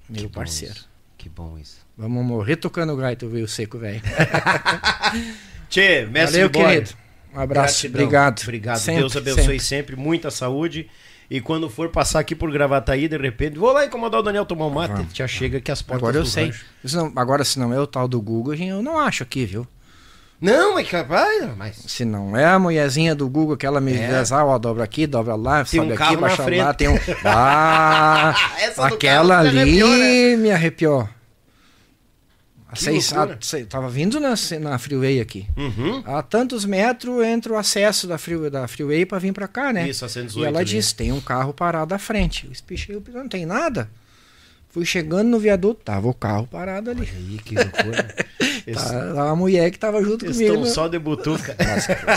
Meu Que parceiro. Que bom isso. Vamos morrer tocando gaita, viu, seco, velho. Tchê, mestre Valeu, querido. Um abraço. Gratidão. Obrigado. Obrigado. Sempre, Deus abençoe sempre. sempre. muita saúde. E quando for passar aqui por Gravataí, de repente, vou lá incomodar o Daniel tomar um mate. Já chega aqui as portas Agora eu sei. não- agora, se não é o tal do Google, eu não acho aqui, viu? Não, mas capaz, mas Se não é a mulherzinha do Google, aquela me É. é. ó, dobra aqui, dobra lá, Tem sobe um aqui, baixa lá, tem um. Ah, aquela ali né? me arrepiou. A seis, a, sei, tava vindo na, na freeway aqui. Uhum. A tantos metros entra o acesso da, free, da freeway para vir para cá, né? Isso, a 118 E ela ali. disse: tem um carro parado à frente. Eu espichei, não tem nada. Fui chegando no viaduto, tava o carro parado ali. Aí, que loucura. Tá, tava a mulher que tava junto Eles comigo. estão só de butuca.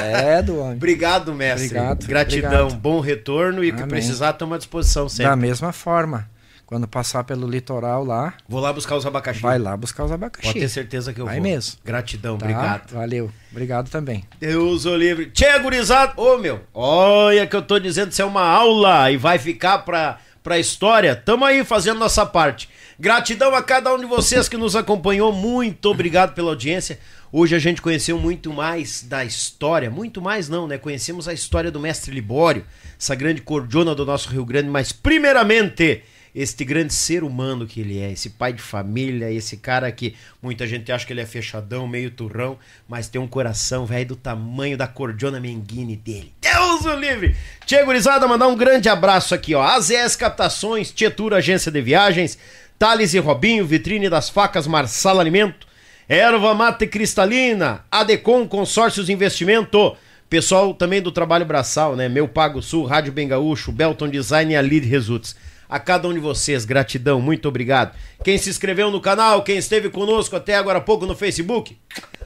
É, do homem. Obrigado, mestre. Obrigado, Gratidão, obrigado. bom retorno e o que Amém. precisar, estamos à disposição Da sempre. mesma forma, quando passar pelo litoral lá, Vou lá buscar os abacaxi. vai lá buscar os abacaxi. Pode ter certeza que eu Vai vou. mesmo. Gratidão, Tá? obrigado. Valeu. Obrigado também. Deus o livre. Tchê, gurizada. Ô, meu, olha que eu tô dizendo, isso é uma aula e vai ficar pra, pra história. Tamo aí fazendo nossa parte. Gratidão a cada um de vocês que nos acompanhou. Muito obrigado pela audiência. Hoje a gente conheceu muito mais da história. Muito mais não, né? Conhecemos a história do mestre Libório, essa grande cordiona do nosso Rio Grande, mas primeiramente este grande ser humano que ele é, esse pai de família, esse cara que muita gente acha que ele é fechadão, meio turrão, mas tem um coração, velho, do tamanho da cordiona menguine dele. Deus o livre! Tia gurizada, mandar um grande abraço aqui, ó. AZS Captações, Tietura Agência de Viagens, Thales e Robinho, Vitrine das Facas Marsala Alimento, Erva Mate Cristalina, Adecom Consórcios Investimento, pessoal também do Trabalho Braçal, né? Meu Pago Sul, Rádio Bem Gaúcho, Belton Design e a Lead Results. A cada um de vocês, gratidão, muito obrigado. Quem se inscreveu no canal, quem esteve conosco até agora há pouco no Facebook,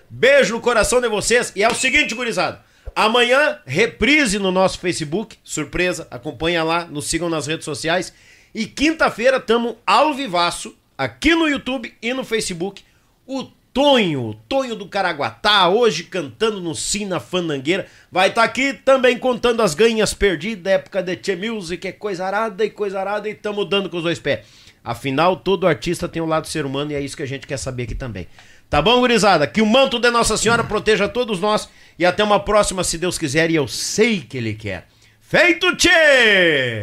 beijo no coração de vocês. E é o seguinte, gurizada, amanhã, reprise no nosso Facebook, surpresa, acompanha lá, nos sigam nas redes sociais. E quinta-feira, tamo ao vivaço, aqui no YouTube e no Facebook, o Tonho, Tonho do Caraguatá, hoje cantando no Sim na Fandangueira. Vai estar aqui também contando as ganhas perdidas, época de Tchê Music, é coisa arada e coisa arada, e tamo dando com os dois pés. Afinal, todo artista tem um lado ser humano e é isso que a gente quer saber aqui também. Tá bom, gurizada? Que o manto de Nossa Senhora proteja todos nós e até uma próxima, se Deus quiser, e eu sei que Ele quer. Feito, Tchê!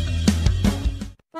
O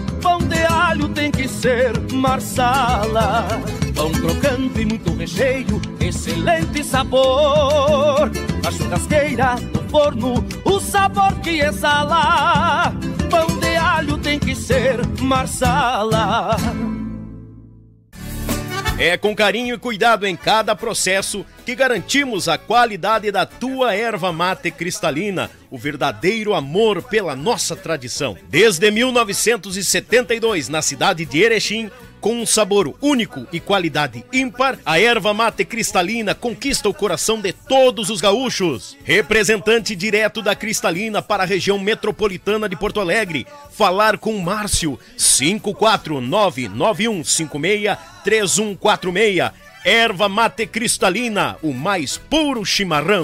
Pão de alho tem que ser marsala. Pão crocante e muito recheio, excelente sabor. A churrasqueira, no forno, o sabor que exala. Pão de alho tem que ser marsala. É com carinho e cuidado em cada processo que garantimos a qualidade da tua erva mate cristalina, o verdadeiro amor pela nossa tradição. Desde 1972, na cidade de Erechim, com um sabor único e qualidade ímpar, a erva mate cristalina conquista o coração de todos os gaúchos. Representante direto da Cristalina para a região metropolitana de Porto Alegre. Falar com Márcio 54991563146. Erva mate cristalina, o mais puro chimarrão.